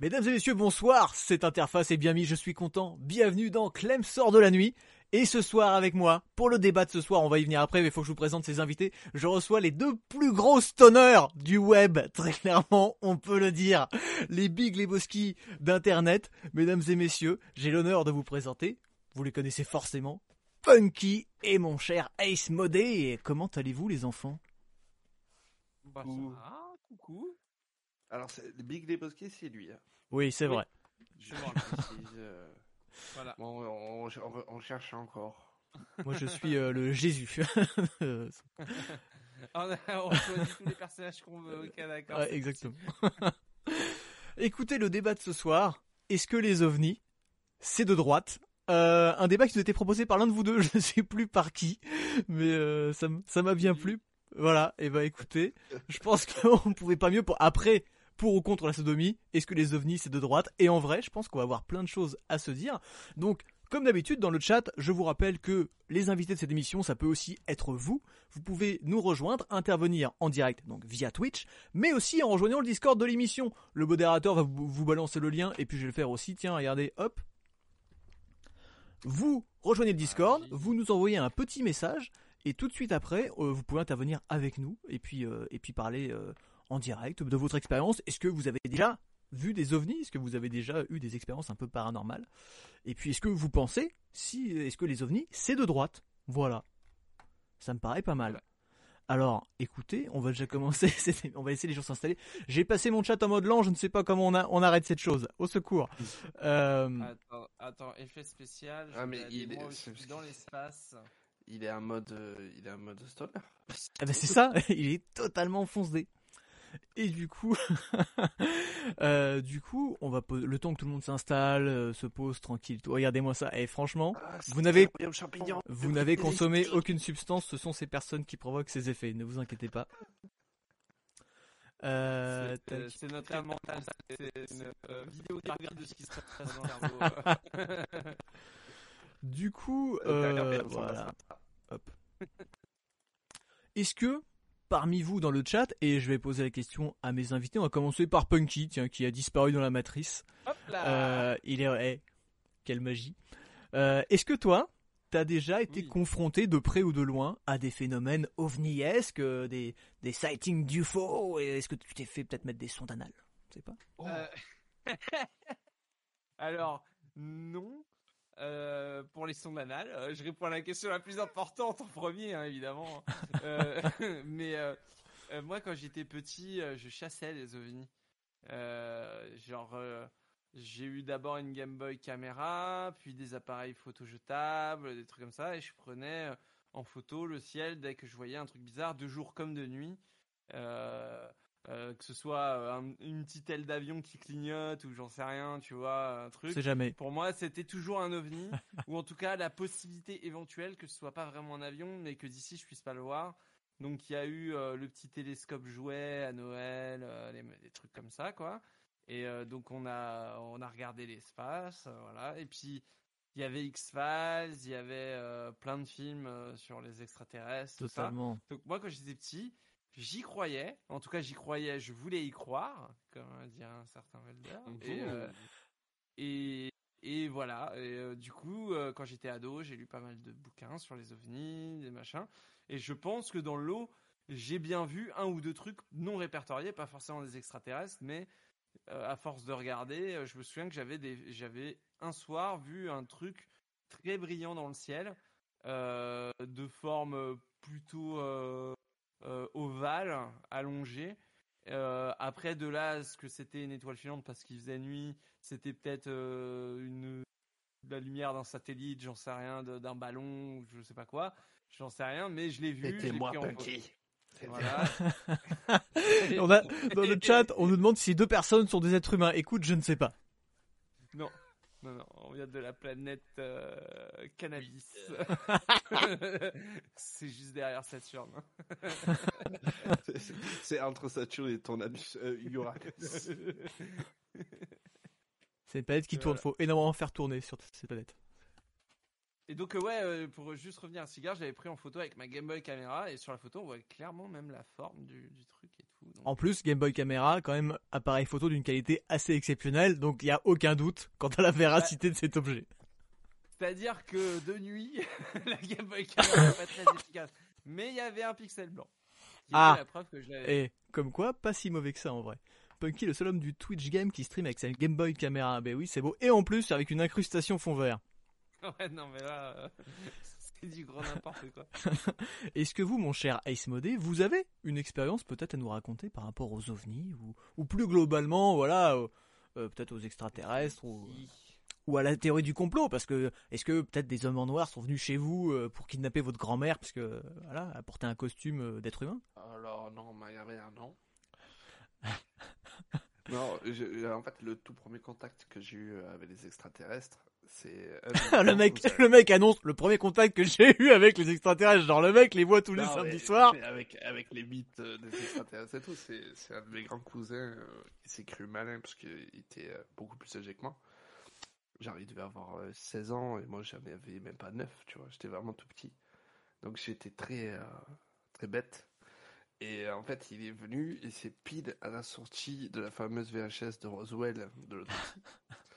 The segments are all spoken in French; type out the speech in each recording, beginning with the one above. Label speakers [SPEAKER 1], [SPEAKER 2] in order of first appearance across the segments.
[SPEAKER 1] Mesdames et messieurs, bonsoir, cette interface est bien mise, je suis content. Bienvenue dans Clem sort de la nuit. Et ce soir avec moi, pour le débat de ce soir, on va y venir après, mais il faut que je vous présente ces invités. Je reçois les deux plus gros stoners du web, très clairement, on peut le dire. Les Big Lebowski d'Internet. Mesdames et messieurs, j'ai l'honneur de vous présenter, vous les connaissez forcément, Punky et mon cher Ace Modé. Comment allez-vous les enfants?
[SPEAKER 2] Bah, ça
[SPEAKER 3] Coucou.
[SPEAKER 2] va, coucou.
[SPEAKER 3] Alors, Big Lebowski, c'est lui. hein.
[SPEAKER 1] Oui, c'est
[SPEAKER 2] Oui.
[SPEAKER 1] vrai.
[SPEAKER 2] Je me
[SPEAKER 3] euh,
[SPEAKER 2] Voilà.
[SPEAKER 3] bon, on, on- on cherche encore.
[SPEAKER 1] Moi je suis euh, le Jésus.
[SPEAKER 2] On, a, on choisit tous les personnages qu'on veut. Ok, d'accord.
[SPEAKER 1] Ouais, exactement. Écoutez le débat de ce soir. Est-ce que les ovnis, c'est de droite? Euh, Un débat qui nous a été proposé par l'un de vous deux, je ne sais plus par qui, mais euh, ça m'a bien plu. Voilà, et bah écoutez, je pense qu'on ne pouvait pas mieux pour après pour ou contre la sodomie. Est-ce que les ovnis c'est de droite? Et en vrai, je pense qu'on va avoir plein de choses à se dire. Donc, comme d'habitude dans le chat, je vous rappelle que les invités de cette émission, ça peut aussi être vous. Vous pouvez nous rejoindre, intervenir en direct, donc via Twitch, mais aussi en rejoignant le Discord de l'émission. Le modérateur va vous balancer le lien, et puis je vais le faire aussi. Tiens, regardez, hop. Vous rejoignez le Discord, vous nous envoyez un petit message, et tout de suite après, euh, vous pouvez intervenir avec nous, et puis, euh, et puis parler euh, en direct de votre expérience. Est-ce que vous avez déjà vu des ovnis? Est-ce que vous avez déjà eu des expériences un peu paranormales? Et puis, est-ce que vous pensez, si, est-ce que les ovnis, c'est de droite? Voilà. Ça me paraît pas mal.
[SPEAKER 2] Voilà.
[SPEAKER 1] Alors, écoutez, on va déjà commencer, on va laisser les gens s'installer. J'ai passé mon chat en mode lent, je ne sais pas comment on, a- on arrête cette chose. Au secours. Euh,
[SPEAKER 2] Attends, attends, effet spécial. Je
[SPEAKER 3] Ah, mais il est-
[SPEAKER 2] dans l'espace.
[SPEAKER 3] Il est en mode, euh, il est en mode stoner.
[SPEAKER 1] Ah bah c'est ça, il est totalement foncé. Et du coup, euh, du coup, on va poser, le temps que tout le monde s'installe, euh, se pose tranquille. Regardez-moi ça. Et franchement, Vous n'avez- vous n'avez consommé aucune substance. Ce sont ces personnes qui provoquent ces effets. Ne vous inquiétez pas. Euh,
[SPEAKER 2] C'est notre âme mentale. C'est une euh, vidéographie de ce qui se passe dans le cerveau.
[SPEAKER 1] du coup, voilà. Hop. Est-ce que parmi vous dans le chat, et je vais poser la question à mes invités, on va commencer par Punky, tiens, qui a disparu dans la matrice.
[SPEAKER 2] Hop là.
[SPEAKER 1] Euh, il est, eh, quelle magie. Euh, Est-ce que toi, t'as déjà été
[SPEAKER 2] Oui.
[SPEAKER 1] confronté de près ou de loin à des phénomènes ovniesques, euh, des, des sightings d'UFO Est-ce que tu t'es fait peut-être mettre des sondes anales? Je sais pas.
[SPEAKER 2] Euh, Alors, non. Euh, pour les sondes anales, Euh, je réponds à la question la plus importante en premier, hein, évidemment. Euh, mais moi, quand j'étais petit, je chassais les ovnis. Genre, j'ai eu d'abord une Game Boy caméra, puis des appareils photo jetables, des trucs comme ça, et je prenais en photo le ciel dès que je voyais un truc bizarre, de jour comme de nuit. Euh, euh, que ce soit euh, un- une petite aile d'avion qui clignote ou j'en sais rien, tu vois, un truc.
[SPEAKER 1] sais jamais.
[SPEAKER 2] Pour moi, c'était toujours un ovni, ou en tout cas la possibilité éventuelle que ce soit pas vraiment un avion, mais que d'ici je puisse pas le voir. Donc il y a eu euh, le petit télescope jouet à Noël, euh, les, des trucs comme ça, quoi. Et donc on a on a regardé l'espace, voilà. Et puis il y avait X Files, il y avait plein de films sur les extraterrestres, tout ça.
[SPEAKER 1] Totalement.
[SPEAKER 2] Donc moi quand j'étais petit, j'y croyais. En tout cas j'y croyais, je voulais y croire, comme dit un certain Welder. Et, euh, et, et voilà. Et, euh, du coup, euh, quand j'étais ado, j'ai lu pas mal de bouquins sur les ovnis, des machins. Et je pense que dans l'eau, j'ai bien vu un ou deux trucs non répertoriés, pas forcément des extraterrestres, mais à force de regarder, je me souviens que j'avais des, j'avais un soir vu un truc très brillant dans le ciel, de forme plutôt ovale, allongée. Euh, après, de là, ce que c'était une étoile filante parce qu'il faisait nuit, c'était peut-être euh, une la lumière d'un satellite, j'en sais rien, d'un ballon, je sais pas quoi, j'en sais rien, mais je l'ai vu.
[SPEAKER 3] C'était moi. Punky.
[SPEAKER 2] Voilà.
[SPEAKER 1] On a, dans le chat, on nous demande si deux personnes sont des êtres humains. Écoute, je ne sais pas.
[SPEAKER 2] Non, non, non, on vient de la planète euh, cannabis. C'est juste derrière Saturne.
[SPEAKER 3] C'est- entre Saturne et ton anus, euh, Uranus.
[SPEAKER 1] C'est une planète qui tourne.
[SPEAKER 2] voilà.
[SPEAKER 1] Faut énormément faire tourner sur cette planète.
[SPEAKER 2] Et donc euh, ouais, euh, pour juste revenir à cigare, j'avais pris en photo avec ma Game Boy caméra et sur la photo on voit clairement même la forme du, du truc et tout. Donc,
[SPEAKER 1] En plus, Game Boy Camera, quand même, appareil photo d'une qualité assez exceptionnelle, donc il n'y a aucun doute quant à la véracité de cet objet.
[SPEAKER 2] C'est-à-dire que de nuit, la Game Boy caméra n'est pas très efficace. Mais il y avait un pixel blanc.
[SPEAKER 1] Ah.
[SPEAKER 2] la preuve que je.
[SPEAKER 1] Et comme quoi, pas si mauvais que ça en vrai. Punky, le seul homme du Twitch Game qui stream avec sa Game Boy Camera. Ben oui, c'est beau. Et en plus, avec une incrustation fond vert.
[SPEAKER 2] Ouais, non mais là, euh, c'est du gros n'importe quoi.
[SPEAKER 1] Est-ce que vous, mon cher Ace Modé, vous avez une expérience peut-être à nous raconter par rapport aux ovnis ou, ou plus globalement, voilà, euh, euh, peut-être aux extraterrestres ou, ou à la théorie du complot? Parce que est-ce que peut-être des hommes en noir sont venus chez vous euh, pour kidnapper votre grand-mère parce que voilà, elle portait un costume euh, d'être humain?
[SPEAKER 3] Alors non, mais y a rien, non. non, je- en fait, le tout premier contact que j'ai eu avec les extraterrestres, un-
[SPEAKER 1] Le mec, le mec annonce le premier contact que j'ai eu avec les extraterrestres. Genre le mec les voit tous les samedis soirs.
[SPEAKER 3] Avec, avec les mythes euh, des extraterrestres et tout, c'est, c'est un de mes grands cousins euh, qui s'est cru malin parce qu'il était euh, beaucoup plus âgé que moi. Genre, il devait avoir euh, 16 ans et moi j'en avais même pas 9, tu vois, j'étais vraiment tout petit. Donc j'étais très, euh, très bête. Et euh, en fait, il est venu et c'est pile à la sortie de la fameuse VHS de Roswell de l'autre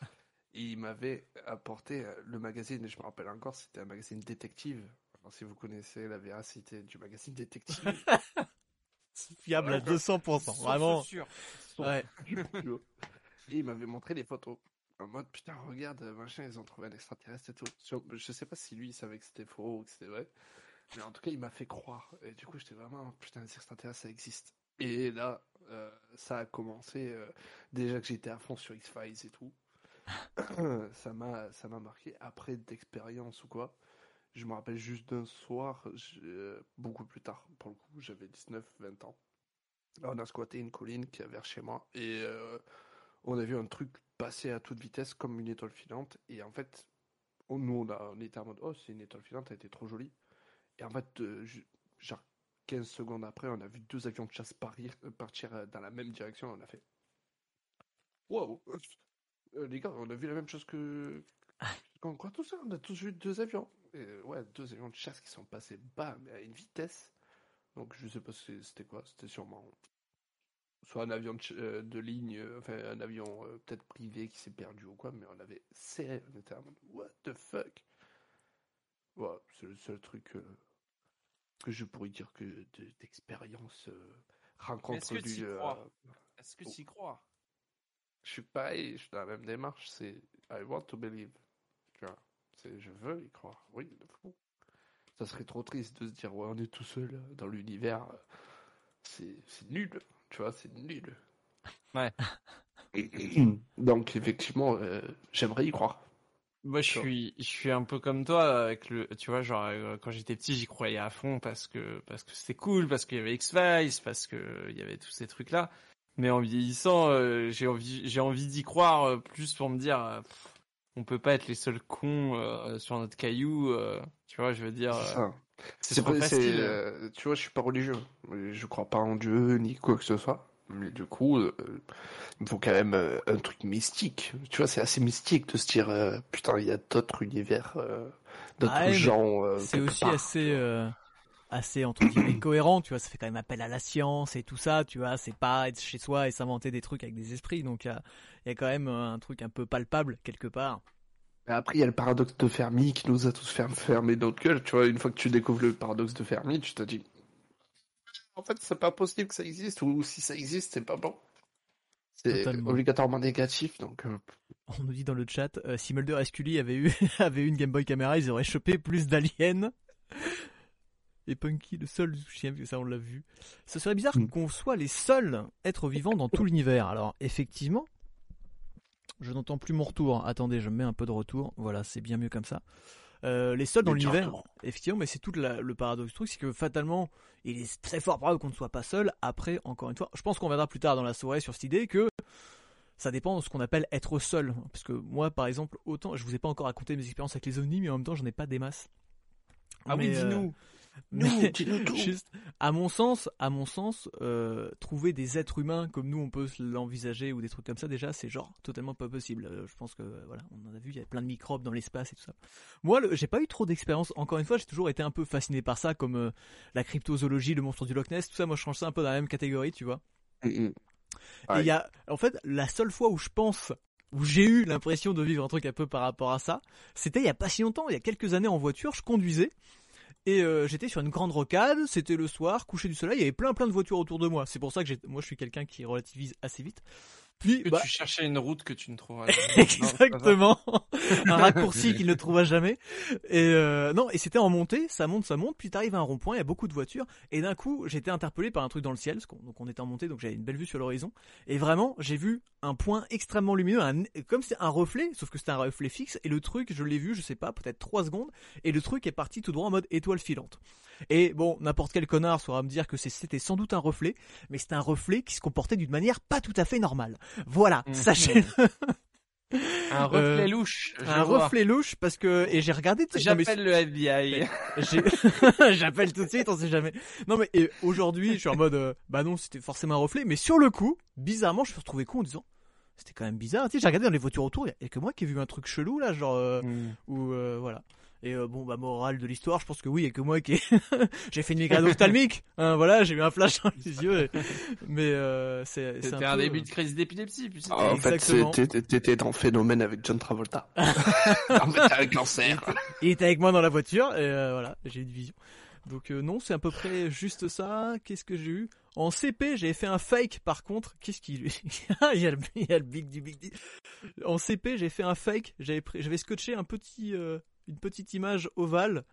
[SPEAKER 3] il m'avait apporté euh, le magazine, et je me rappelle encore, c'était un magazine détective. Alors, si vous connaissez la véracité du magazine détective,
[SPEAKER 1] Fiable à 200%. Vraiment.
[SPEAKER 2] Sûr.
[SPEAKER 1] Ouais.
[SPEAKER 3] et il m'avait montré les photos. En mode, putain, regarde, machin, ils ont trouvé un extraterrestre et tout. Je sais pas si lui, il savait que c'était faux ou que c'était vrai. Mais en tout cas, il m'a fait croire. Et du coup, j'étais vraiment, putain, les extraterrestres, ça existe. Et là, euh, ça a commencé. euh, déjà que j'étais à fond sur X-Files et tout. ça m'a ça m'a marqué. Après d'expérience ou quoi, je me rappelle juste d'un soir, euh, beaucoup plus tard, pour le coup, j'avais 19, 20 ans. On a squatté une colline qui est vers chez moi et euh, on a vu un truc passer à toute vitesse comme une étoile filante. Et en fait, on- nous, on, a, on était en mode, oh, c'est une étoile filante, elle était trop jolie. Et en fait, euh, genre 15 secondes après, on a vu deux avions de chasse partir euh, dans la même direction. On a fait, wow, Euh, les gars, on a vu la même chose que. Quand quoi tout ça On a tous vu deux avions. Et, ouais, deux avions de chasse qui sont passés bas, mais à une vitesse. Donc je sais pas si c'était quoi. C'était sûrement soit un avion de, euh, de ligne, euh, enfin un avion euh, peut-être privé qui s'est perdu ou quoi, mais on avait serré. On était en mode what the fuck? Ouais, c'est le seul truc euh, que je pourrais dire que de- d'expérience euh, rencontre
[SPEAKER 2] Est-ce que t'y
[SPEAKER 3] euh,
[SPEAKER 2] crois? Est-ce que tu y crois?
[SPEAKER 3] Je suis pareil, je suis dans la même démarche, c'est I want to believe. Tu vois, c'est je veux y croire. Oui, de fou. Ça serait trop triste de se dire ouais, on est tout seul euh, dans l'univers. euh, C'est c'est nul, tu vois, c'est nul.
[SPEAKER 2] Ouais.
[SPEAKER 3] Donc effectivement, euh, j'aimerais y croire.
[SPEAKER 2] Moi, je suis, je suis un peu comme toi avec le, tu vois, genre quand j'étais petit, j'y croyais à fond parce que parce que c'était cool, parce qu'il y avait X Files, parce que il y avait tous ces trucs là. Mais en vieillissant, euh, j'ai envie, j'ai envie d'y croire euh, plus pour me dire, euh, pff, on peut pas être les seuls cons euh, sur notre caillou, euh, tu vois, je veux dire.
[SPEAKER 3] C'est
[SPEAKER 2] euh,
[SPEAKER 3] pas- c'est,
[SPEAKER 2] facile.
[SPEAKER 3] euh, tu vois, je suis pas religieux. Je crois pas en Dieu ni quoi que ce soit. Mais du coup, euh, il me faut quand même euh, un truc mystique. Tu vois, c'est assez mystique de se dire, euh, putain, il y a d'autres univers, euh, d'autres
[SPEAKER 1] Ouais,
[SPEAKER 3] gens. euh,
[SPEAKER 1] C'est aussi
[SPEAKER 3] part,
[SPEAKER 1] assez, euh, assez entre guillemets cohérent, tu vois. Ça fait quand même appel à la science et tout ça, tu vois. C'est pas être chez soi et s'inventer des trucs avec des esprits. Donc il y a, il y a quand même un truc un peu palpable quelque part.
[SPEAKER 3] Après, il y a le paradoxe de Fermi qui nous a tous fer- fermé notre gueule. Tu vois, une fois que tu découvres le paradoxe de Fermi, tu te dis, en fait, c'est pas possible que ça existe, ou si ça existe, c'est pas bon. C'est obligatoirement négatif, donc euh,
[SPEAKER 1] On nous dit dans le chat, euh, si Mulder et Scully avaient eu, avaient eu une Game Boy Camera, ils auraient chopé plus d'aliens. Et Punky, le seul chien, ça on l'a vu. Ce serait bizarre
[SPEAKER 3] Mm.
[SPEAKER 1] qu'on soit les seuls êtres vivants dans tout l'univers. Alors effectivement, je n'entends plus mon retour. Attendez, je mets un peu de retour. Voilà, c'est bien mieux comme ça. Euh, les seuls dans l'univers, effectivement, mais c'est tout la- le paradoxe du truc, c'est que fatalement, il est très fort probable qu'on ne soit pas seul. Après, encore une fois, je pense qu'on verra plus tard dans la soirée sur cette idée que ça dépend de ce qu'on appelle être seul. Parce que moi, par exemple, autant, je vous ai pas encore raconté mes expériences avec les ovnis, mais en même temps, j'en ai pas des masses.
[SPEAKER 2] Ah oui,
[SPEAKER 1] Mais, euh,
[SPEAKER 2] dis-nous.
[SPEAKER 3] Nous,
[SPEAKER 1] Mais
[SPEAKER 3] dis-nous tout.
[SPEAKER 1] juste, à mon sens, à mon sens, euh, trouver des êtres humains comme nous, on peut l'envisager ou des trucs comme ça, déjà, c'est genre totalement pas possible. Euh, je pense que euh, voilà, on en a vu, il y a plein de microbes dans l'espace et tout ça. Moi, j'ai pas eu trop d'expérience. Encore une fois, j'ai toujours été un peu fasciné par ça, comme euh, la cryptozoologie, le monstre du Loch Ness, tout ça. Moi, je change ça un peu dans la même catégorie, tu vois.
[SPEAKER 3] Mm, mm.
[SPEAKER 1] Et il y a, en fait, la seule fois où je pense, où j'ai eu l'impression de vivre un truc un peu par rapport à ça, c'était il y a pas si longtemps, il y a quelques années en voiture, je conduisais. Et euh, j'étais sur une grande rocade, c'était le soir, coucher du soleil, il y avait plein plein de voitures autour de moi. C'est pour ça que moi je suis quelqu'un qui relativise assez vite. Puis,
[SPEAKER 2] Que
[SPEAKER 1] bah,
[SPEAKER 2] tu cherchais une route que tu ne trouveras jamais.
[SPEAKER 1] Exactement. un raccourci qu'il ne trouvera jamais. Et euh, non, et c'était en montée, ça monte, ça monte, puis t'arrives à un rond-point, il y a beaucoup de voitures, et d'un coup, j'ai été interpellé par un truc dans le ciel, parce qu'on- donc on était en montée, donc j'avais une belle vue sur l'horizon, et vraiment, j'ai vu un point extrêmement lumineux, un- comme c'est un reflet, sauf que c'était un reflet fixe, et le truc, je l'ai vu, je sais pas, peut-être 3 secondes, et le truc est parti tout droit en mode étoile filante. Et bon, n'importe quel connard saura me dire que c'était sans doute un reflet, mais c'était un reflet qui se comportait d'une manière pas tout à fait normale. Voilà,
[SPEAKER 2] Mhm.
[SPEAKER 1] sachez
[SPEAKER 2] Un reflet
[SPEAKER 1] Euh,
[SPEAKER 2] louche. je
[SPEAKER 1] un
[SPEAKER 2] vois.
[SPEAKER 1] reflet louche parce que et j'ai regardé mais
[SPEAKER 2] J'appelle le FBI.
[SPEAKER 1] j'appelle tout de suite on sait jamais non mais aujourd'hui je suis en mode euh, bah non c'était forcément un reflet mais sur le coup bizarrement je me suis retrouvé con en disant c'était quand même bizarre tu sais j'ai regardé dans les voitures autour il y a que moi qui ai vu un truc chelou là genre euh,
[SPEAKER 2] Mm.
[SPEAKER 1] ou voilà et euh, bon bah morale de l'histoire je pense que oui il y a que moi qui ai- j'ai fait une migraine ophtalmique hein, voilà j'ai eu un flash dans les yeux et- mais euh, c'est
[SPEAKER 2] C'était
[SPEAKER 1] un,
[SPEAKER 2] un,
[SPEAKER 1] peu,
[SPEAKER 2] début de crise d'épilepsie.
[SPEAKER 3] Ah, en fait,
[SPEAKER 1] Exactement.
[SPEAKER 3] c'était- t'étais dans Phénomène avec John Travolta. en fait, t'as un cancer.
[SPEAKER 1] Il était avec moi dans la voiture et euh, voilà, j'ai eu une vision. Donc euh, non, c'est à peu près juste ça. Qu'est-ce que j'ai eu? En CP, j'avais fait un fake par contre. Qu'est-ce qu'il il y a le il y a le big du big D. En CP, j'ai fait un fake. J'avais j'avais scotché un petit euh, une petite image ovale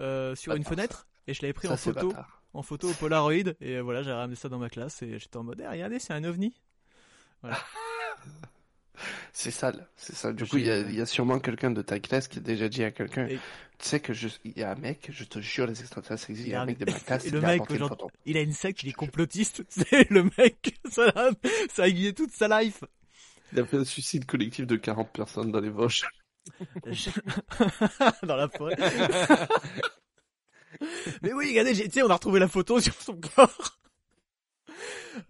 [SPEAKER 1] euh, sur une fenêtre et je l'avais pris
[SPEAKER 3] Ça,
[SPEAKER 1] en photo
[SPEAKER 3] bâtard.
[SPEAKER 1] en photo au Polaroid et euh, voilà, j'ai ramené ça dans ma classe et j'étais en mode eh, regardez, c'est un ovni.
[SPEAKER 3] C'est sale, c'est ça. Du coup, il y, a- il y a sûrement quelqu'un de ta classe qui a déjà dit à quelqu'un,
[SPEAKER 1] Et-
[SPEAKER 3] tu sais que je, il y a un mec, je te jure, les extraterrestres existent, il y a un mec de ma classe
[SPEAKER 1] Et
[SPEAKER 3] qui
[SPEAKER 1] le
[SPEAKER 3] a
[SPEAKER 1] mec. Il a une secte, il est complotiste. C'est le mec, ça, a- ça a guidé toute sa life.
[SPEAKER 3] Il a fait un suicide collectif de 40 personnes dans les Vosges.
[SPEAKER 1] Dans la forêt. Mais oui, regardez, tu sais, on a retrouvé la photo sur son corps.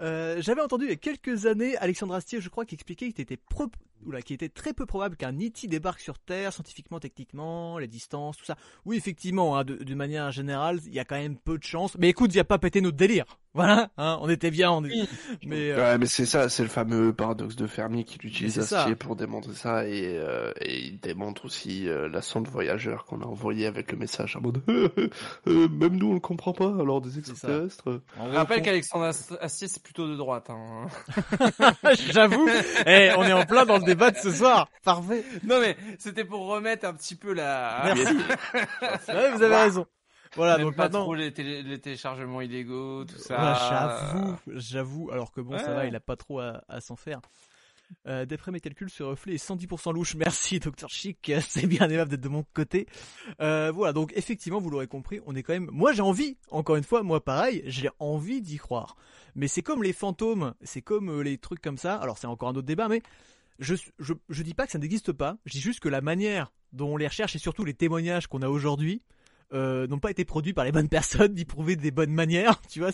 [SPEAKER 1] Euh, J'avais entendu il y a quelques années Alexandre Astier, je crois, qui expliquait qu'il était, pro... Oula, qu'il était très peu probable qu'un E.T. débarque sur Terre, scientifiquement, techniquement, les distances, tout ça. Oui, effectivement, hein, de, de manière générale, il y a quand même peu de chances. Mais écoute, viens pas péter notre délire. Voilà, hein, on était bien, on est...
[SPEAKER 2] Oui.
[SPEAKER 1] Mais euh,
[SPEAKER 3] Ouais, mais c'est ça, c'est le fameux paradoxe de Fermi qu'il utilise. Astier pour démontrer ça et, euh, et il démontre aussi euh, la sonde voyageur qu'on a envoyée avec le message en mode même nous on le comprend pas alors des extraterrestres.
[SPEAKER 2] Je
[SPEAKER 1] gros,
[SPEAKER 2] rappelle qu'Alexandre Ast- Astier, c'est plutôt de droite. Hein.
[SPEAKER 1] J'avoue, eh, on est en plein dans le débat de ce soir. Parfait.
[SPEAKER 2] non mais c'était pour remettre un petit peu la...
[SPEAKER 1] Merci. Ouais, vous avez raison. Voilà,
[SPEAKER 2] N'aime
[SPEAKER 1] donc
[SPEAKER 2] pas
[SPEAKER 1] maintenant.
[SPEAKER 2] trop les, télé- les téléchargements illégaux, tout ça.
[SPEAKER 1] Ouais, j'avoue, j'avoue. Alors que bon, ça va, il a pas trop à, à s'en faire. Euh, D'après mes calculs, ce reflet est 110% louche. Merci, Docteur Chic. C'est bien aimable d'être de mon côté. Euh, voilà, donc effectivement, vous l'aurez compris, on est quand même. Moi, j'ai envie. Encore une fois, moi, pareil, j'ai envie d'y croire. Mais c'est comme les fantômes, c'est comme euh, les trucs comme ça. Alors, c'est encore un autre débat, mais je, je, je dis pas que ça n'existe pas. Je dis juste que la manière dont on les recherche et surtout les témoignages qu'on a aujourd'hui euh, n'ont pas été produits par les bonnes personnes d'y prouver des bonnes manières. Tu vois,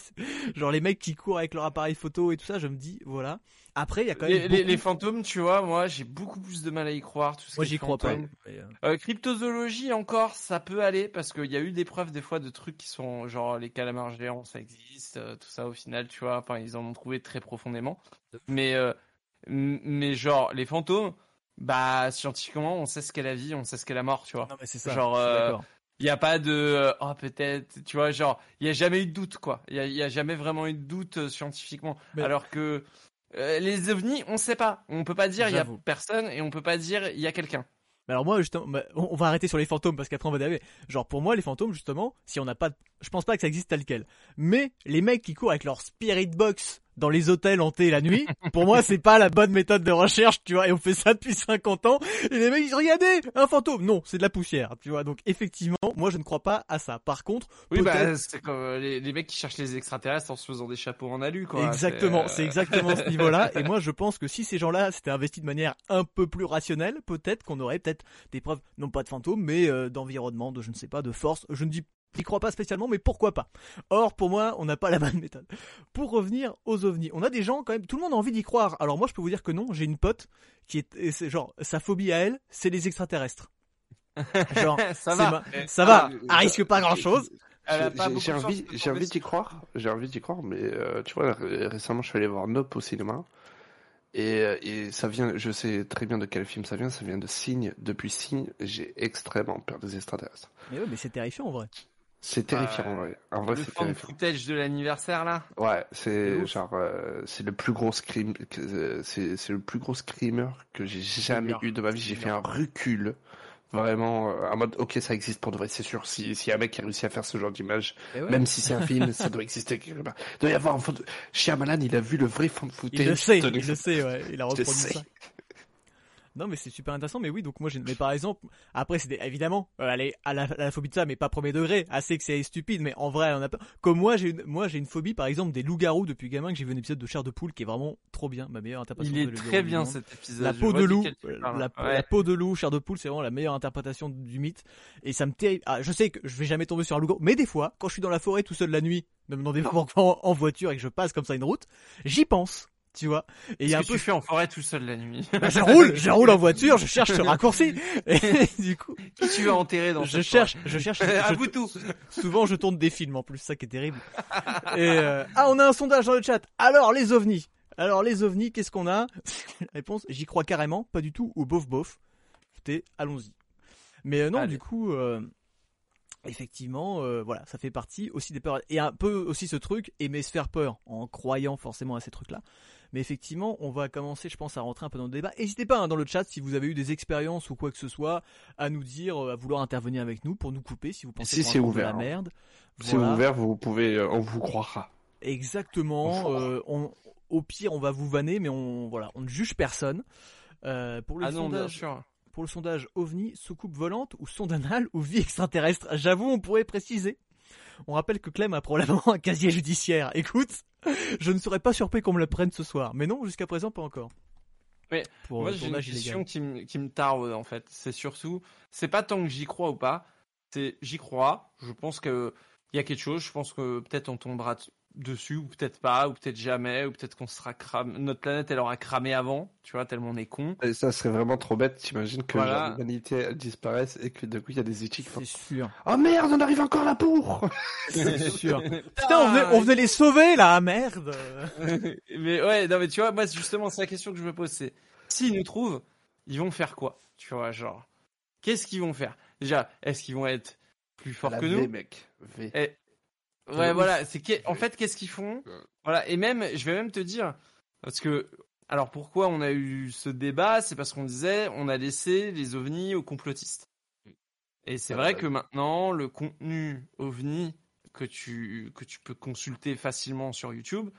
[SPEAKER 1] genre les mecs qui courent avec leur appareil photo et tout ça, je me dis voilà. Après, il y a quand même
[SPEAKER 2] Les, les-
[SPEAKER 1] beaucoup-
[SPEAKER 2] les fantômes, tu vois, moi j'ai beaucoup plus de mal à y croire. Tout ce
[SPEAKER 1] Moi, j'y crois pas. euh,
[SPEAKER 2] cryptozoologie encore, ça peut aller parce qu'il y a eu des preuves des fois de trucs qui sont genre les calamars géants, ça existe, euh, tout ça au final, tu vois. Enfin, ils en ont trouvé très profondément. Mais euh, mais genre les fantômes, bah scientifiquement, on sait ce qu'est la vie, on sait ce qu'est la mort, tu vois.
[SPEAKER 1] Non, mais c'est ça.
[SPEAKER 2] Genre,
[SPEAKER 1] je suis
[SPEAKER 2] euh. Il a pas de euh, oh peut-être, tu vois, genre il y a jamais eu de doute quoi. Il y a, il y a jamais vraiment eu de doute euh, scientifiquement.
[SPEAKER 1] Mais-
[SPEAKER 2] Alors que euh, les ovnis, on sait pas. On peut pas dire il y a personne et on peut pas dire il y a quelqu'un.
[SPEAKER 1] Mais alors moi justement, bah, on on va arrêter sur les fantômes parce qu'après on va déraper. Genre pour moi les fantômes justement, si on n'a pas, je pense pas que ça existe tel quel. Mais les mecs qui courent avec leur spirit box dans les hôtels hantés la nuit, pour moi c'est pas la bonne méthode de recherche, tu vois. Et on fait ça depuis 50 ans. Et les mecs ils disent regardez un fantôme, non c'est de la poussière, tu vois. Donc effectivement, moi je ne crois pas à ça. Par contre,
[SPEAKER 2] Oui, bah c'est comme euh, les, les mecs qui cherchent les extraterrestres en se faisant des chapeaux en alu quoi.
[SPEAKER 1] Exactement,
[SPEAKER 2] C'est,
[SPEAKER 1] c'est
[SPEAKER 2] euh,
[SPEAKER 1] exactement ce niveau-là. Et moi, je pense que si ces gens-là s'étaient investis de manière un peu plus rationnelle, peut-être qu'on aurait peut-être des preuves, non pas de fantômes, mais euh, d'environnement, de je ne sais pas, de force. Je ne dis J'y crois pas spécialement, mais pourquoi pas Or, pour moi, on n'a pas la bonne méthode. Pour revenir aux ovnis, on a des gens quand même, tout le monde a envie d'y croire. Alors moi, je peux vous dire que non, j'ai une pote qui est, c'est genre, sa phobie à elle, c'est les extraterrestres. Genre,
[SPEAKER 2] ça va.
[SPEAKER 1] ma- ça va,
[SPEAKER 3] ah,
[SPEAKER 1] elle risque pas grand chose.
[SPEAKER 3] J'ai- envie, j'ai envie d'y croire. J'ai envie d'y croire, mais euh, tu vois, ré- récemment, je suis allé voir Nope au cinéma. Et, euh, et ça vient, je sais très bien de quel film ça vient, ça vient de Signe. Depuis Signe, j'ai extrêmement peur des extraterrestres.
[SPEAKER 1] Mais ouais, mais c'est terrifiant en vrai.
[SPEAKER 3] C'est terrifiant,
[SPEAKER 2] Ouais.
[SPEAKER 3] en vrai.
[SPEAKER 2] Le
[SPEAKER 3] c'est
[SPEAKER 2] fan
[SPEAKER 3] terrifiant.
[SPEAKER 2] footage de l'anniversaire là.
[SPEAKER 3] Ouais, c'est genre, euh, c'est le plus gros scream, euh, c'est c'est le plus gros screamer que j'ai jamais eu de ma vie. J'ai fait un recul, vraiment, euh, en mode, ok, ça existe pour de vrai, c'est sûr. Si, s'il y a un mec qui a réussi à faire ce genre d'image,
[SPEAKER 1] ouais.
[SPEAKER 3] même si c'est un film, ça doit exister quelque part. Il doit y avoir un fond de... Shyamalan, il a vu le vrai de footage.
[SPEAKER 1] Il le sait,
[SPEAKER 3] de
[SPEAKER 1] il le sait, ouais. Il a reproduit ça. Non, mais c'est super intéressant. Mais oui, donc moi, j'ai. Mais par exemple, après, c'est des- évidemment, euh, elle est à la, à la phobie de ça, mais pas premier degré. Assez que c'est stupide, mais en vrai, on a pas. Comme moi, j'ai une, moi, j'ai une phobie, par exemple, des loups-garous depuis gamin que j'ai vu un épisode de Chair de poule qui est vraiment trop bien, ma meilleure interprétation.
[SPEAKER 2] Il est
[SPEAKER 1] loup-garou
[SPEAKER 2] très bien cet épisode.
[SPEAKER 1] La peau de loup, euh, la,
[SPEAKER 2] Ouais.
[SPEAKER 1] la peau de loup, chair de poule, c'est vraiment la meilleure interprétation du mythe. Et ça me terrifie. Ah, je sais que je vais jamais tomber sur un loup mais des fois, quand je suis dans la forêt tout seul la nuit, ne me demandez pas pourquoi en, en voiture et que je passe comme ça une route, j'y pense, tu vois. Et il y a un peu
[SPEAKER 2] tu fais en forêt tout seul la nuit
[SPEAKER 1] bah, je roule, je roule en voiture, je cherche ce raccourci. Et du coup,
[SPEAKER 2] Qui tu vas enterrer dans
[SPEAKER 1] je
[SPEAKER 2] cette
[SPEAKER 1] cherche, je cherche.
[SPEAKER 2] À
[SPEAKER 1] je-
[SPEAKER 2] vous tous.
[SPEAKER 1] souvent, je tourne des films en plus, ça qui est terrible. Et euh, ah, on a un sondage dans le chat. Alors les ovnis. Alors les ovnis, qu'est-ce qu'on a? La Réponse j'y crois carrément, pas du tout ou bof bof. Écoutez, allons-y. Mais euh, non,
[SPEAKER 2] Allez.
[SPEAKER 1] du coup, euh, effectivement, euh, voilà, ça fait partie aussi des peurs et un peu aussi ce truc aimer se faire peur en croyant forcément à ces trucs-là. Mais effectivement, on va commencer, je pense, à rentrer un peu dans le débat. N'hésitez pas hein, dans le chat si vous avez eu des expériences ou quoi que ce soit à nous dire, euh, à vouloir intervenir avec nous pour nous couper si vous pensez
[SPEAKER 3] Si c'est
[SPEAKER 1] de
[SPEAKER 3] ouvert,
[SPEAKER 1] la
[SPEAKER 3] hein.
[SPEAKER 1] merde.
[SPEAKER 3] C'est
[SPEAKER 1] Voilà.
[SPEAKER 3] ouvert, vous pouvez, euh, on vous croira.
[SPEAKER 1] Exactement.
[SPEAKER 3] On
[SPEAKER 1] euh, on- au pire, on va vous vanner, mais on voilà, on ne juge personne. Euh, pour le
[SPEAKER 2] Ah non, bien
[SPEAKER 1] sondage,
[SPEAKER 2] sûr.
[SPEAKER 1] pour le sondage OVNI, soucoupe volante ou sonde anale ou vie extraterrestre, j'avoue, on pourrait préciser. On rappelle que Clem a probablement un casier judiciaire. Écoute, je ne serais pas surpris qu'on me le prenne ce soir, mais non, jusqu'à présent pas encore.
[SPEAKER 2] Mais
[SPEAKER 1] pour
[SPEAKER 2] Moi, j'ai une question qui me, qui me taraude, en fait. C'est surtout, c'est pas tant que j'y crois ou pas, c'est j'y crois. Je pense que il y a quelque chose. Je pense que peut-être on tombera dessus, ou peut-être pas, ou peut-être jamais, ou peut-être qu'on sera cramé. Notre planète, elle aura cramé avant, tu vois, tellement on est con.
[SPEAKER 3] Et ça serait vraiment trop bête, t'imagines que
[SPEAKER 2] Voilà.
[SPEAKER 3] l'humanité disparaisse et que d'un coup il y a des éthiques qui font
[SPEAKER 1] C'est sûr.
[SPEAKER 3] Oh merde, on arrive encore là pour
[SPEAKER 1] C'est sûr. Putain, on venait, on venait les sauver là, merde.
[SPEAKER 2] mais ouais, non, mais tu vois, moi, c'est justement, c'est la question que je me pose, c'est s'ils nous trouvent, ils vont faire quoi Tu vois, genre, qu'est-ce qu'ils vont faire? Déjà, est-ce qu'ils vont être plus forts que
[SPEAKER 3] V,
[SPEAKER 2] nous
[SPEAKER 3] mec. V.
[SPEAKER 2] Ouais, voilà, c'est en fait, qu'est-ce qu'ils font. Voilà, et même, je vais même te dire, parce que, alors pourquoi on a eu ce débat C'est parce qu'on disait, on a laissé les ovnis aux complotistes. Et c'est
[SPEAKER 3] Ah,
[SPEAKER 2] vrai
[SPEAKER 3] bah
[SPEAKER 2] que maintenant, le contenu ovni que tu, que tu peux consulter facilement sur YouTube,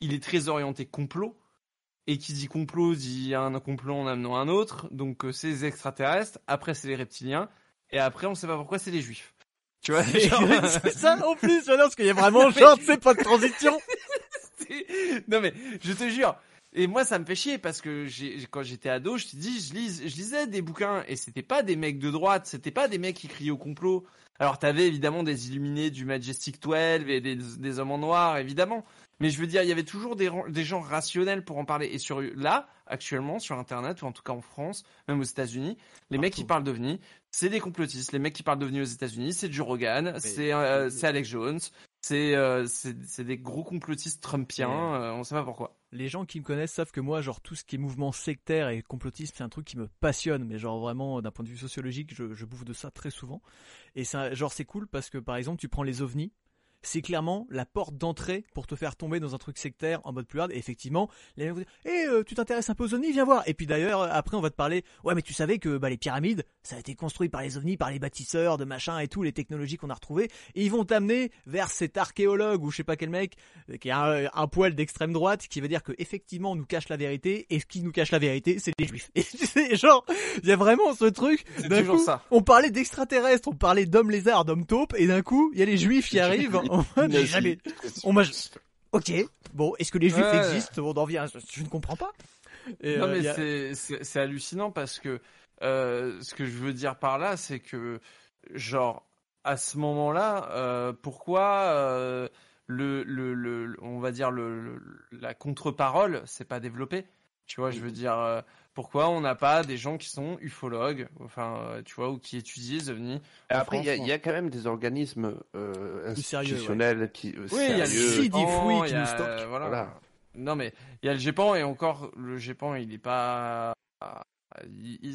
[SPEAKER 2] il est très orienté complot. Et qui dit complot dit un complot en amenant un autre. Donc euh, c'est les extraterrestres, après c'est les reptiliens, et après on sait pas pourquoi c'est les juifs. Tu vois genre-
[SPEAKER 1] c'est ça en plus, voilà, parce qu'il y a vraiment genre, tu sais, pas de transition.
[SPEAKER 2] Non mais je te jure. Et moi ça me fait chier parce que j'ai quand j'étais ado, je te dis, je, lis, je lisais des bouquins et c'était pas des mecs de droite, c'était pas des mecs qui criaient au complot. Alors t'avais évidemment des illuminés du Majestic 12 et des, des hommes en noir évidemment. Mais je veux dire, il y avait toujours des, gens rationnels pour en parler. Et sur là, actuellement, sur Internet, ou en tout cas en France, même aux États-Unis, les mecs qui parlent d'OVNI, c'est des complotistes. Les mecs qui parlent d'OVNI aux États-Unis, c'est Joe Rogan, c'est euh, c'est Alex Jones, c'est euh, c'est des gros complotistes trumpiens, euh, on sait pas pourquoi.
[SPEAKER 1] Les gens qui me connaissent savent que moi, genre, tout ce qui est mouvement sectaire et complotisme, c'est un truc qui me passionne. Mais genre, vraiment, d'un point de vue sociologique, je, je bouffe de ça très souvent. Et un- genre, c'est cool parce que, par exemple, tu prends les ovnis. C'est clairement la porte d'entrée pour te faire tomber dans un truc sectaire en mode plus hard. Et effectivement, les mecs vont dire, eh, euh, tu t'intéresses un peu aux ovnis, viens voir. Et puis d'ailleurs, euh, après, on va te parler, ouais, mais tu savais que bah, les pyramides, ça a été construit par les ovnis, par les bâtisseurs, de machin et tout, les technologies qu'on a retrouvées. Et ils vont t'amener vers cet archéologue ou je sais pas quel mec euh, qui a un, un poil d'extrême droite qui veut dire que effectivement on nous cache la vérité et ce qui nous cache la vérité c'est les juifs. Et tu sais, genre, il y a vraiment ce truc.
[SPEAKER 2] C'est
[SPEAKER 1] D'un
[SPEAKER 2] toujours
[SPEAKER 1] coup,
[SPEAKER 2] ça.
[SPEAKER 1] On parlait d'extraterrestres, on parlait d'hommes lézards, d'hommes taupes, et d'un coup, il y a les juifs qui arrivent. Jamais- On m'a. Ok, bon, est-ce que les juifs
[SPEAKER 2] Ouais.
[SPEAKER 1] existent? On en vient. Je ne comprends pas. Et,
[SPEAKER 2] non
[SPEAKER 1] euh,
[SPEAKER 2] mais
[SPEAKER 1] a-
[SPEAKER 2] c'est hallucinant parce que euh, ce que je veux dire par là, c'est que genre à ce moment-là, euh, pourquoi euh, le, le, le, on va dire le, la contre-parole s'est pas développée? Tu vois, je veux dire, euh, pourquoi on n'a pas des gens qui sont ufologues, enfin, euh, tu vois, ou qui étudient les ovnis
[SPEAKER 3] Après, il y, a- y quand même des organismes euh,
[SPEAKER 1] Plus sérieux,
[SPEAKER 3] institutionnels qui euh,
[SPEAKER 2] Oui, il y a le il
[SPEAKER 1] qui nous stocke.
[SPEAKER 2] Voilà.
[SPEAKER 3] Voilà.
[SPEAKER 2] Non mais il y a le GEPAN et encore le GEPAN il est pas,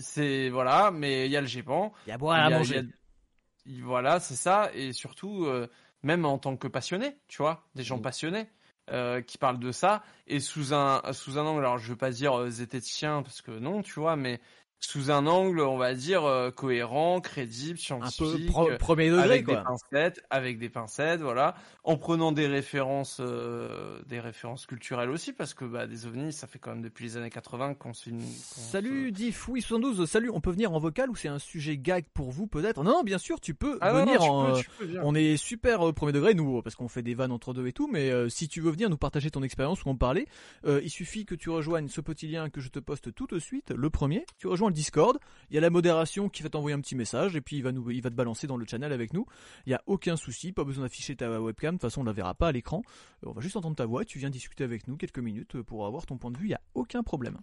[SPEAKER 2] c'est voilà, mais il y a le GEPAN.
[SPEAKER 1] Il y a boire à manger.
[SPEAKER 2] voilà, c'est ça. Et surtout, euh, même en tant que passionné, tu vois, des gens
[SPEAKER 3] Mhm.
[SPEAKER 2] passionnés euh, qui parlent de ça et sous un sous un angle. Alors, je veux pas dire euh, zététicien parce que non, tu vois, mais sous un angle, on va dire euh, cohérent, crédible,
[SPEAKER 1] Un peu
[SPEAKER 2] scientifique.
[SPEAKER 1] pro-
[SPEAKER 2] euh,
[SPEAKER 1] premier degré,
[SPEAKER 2] avec des
[SPEAKER 1] quoi.
[SPEAKER 2] pincettes, avec des pincettes, voilà, en prenant des références, euh, des références culturelles aussi, parce que bah, des ovnis, ça fait quand même depuis les années 80 qu'on se
[SPEAKER 1] Salut
[SPEAKER 2] se-
[SPEAKER 1] Diff, oui 72, salut, on peut venir en vocal ou c'est un sujet gag pour vous peut-être? Non, non, bien sûr, tu peux
[SPEAKER 2] Ah non, non,
[SPEAKER 1] venir
[SPEAKER 2] tu
[SPEAKER 1] en...
[SPEAKER 2] peux, tu peux, viens.
[SPEAKER 1] On est super euh, premier degré, nous, parce qu'on fait des vannes entre deux et tout, mais si tu veux venir nous partager ton expérience ou en parler, il suffit que tu rejoignes ce petit lien que je te poste tout de suite, le premier, tu rejoins le Discord, il y a la modération qui va t'envoyer un petit message, et puis il va, nous, il va te balancer dans le channel avec nous, il y a aucun souci, pas besoin d'afficher ta webcam, de toute façon on la verra pas à l'écran, Euh, on va juste entendre ta voix, et tu viens discuter avec nous quelques minutes euh, pour avoir ton point de vue, il y a aucun problème.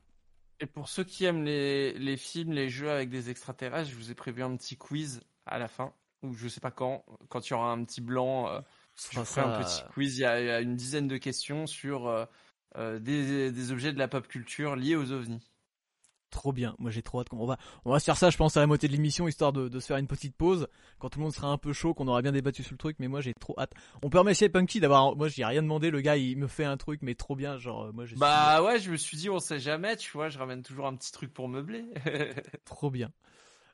[SPEAKER 2] Et pour ceux qui aiment les, les films, les jeux avec des extraterrestres, je vous ai prévu un petit quiz à la fin, ou je sais pas quand, quand il y aura un petit blanc, euh, je ferai un petit quiz. Il y, a, il y a une dizaine de questions sur euh, des, des objets de la pop culture liés aux ovnis.
[SPEAKER 1] Trop bien, moi j'ai trop hâte. qu'on- On va, on va se faire ça, je pense, à la moitié de l'émission, histoire de, de se faire une petite pause, quand tout le monde sera un peu chaud, qu'on aura bien débattu sur le truc, mais moi j'ai trop hâte. On peut remercier Punky d'avoir, moi j'ai rien demandé, le gars il me fait un truc, mais trop bien, genre, moi j'ai
[SPEAKER 2] Bah ouais, je me suis dit, on sait jamais, tu vois, je ramène toujours un petit truc pour meubler.
[SPEAKER 1] trop bien.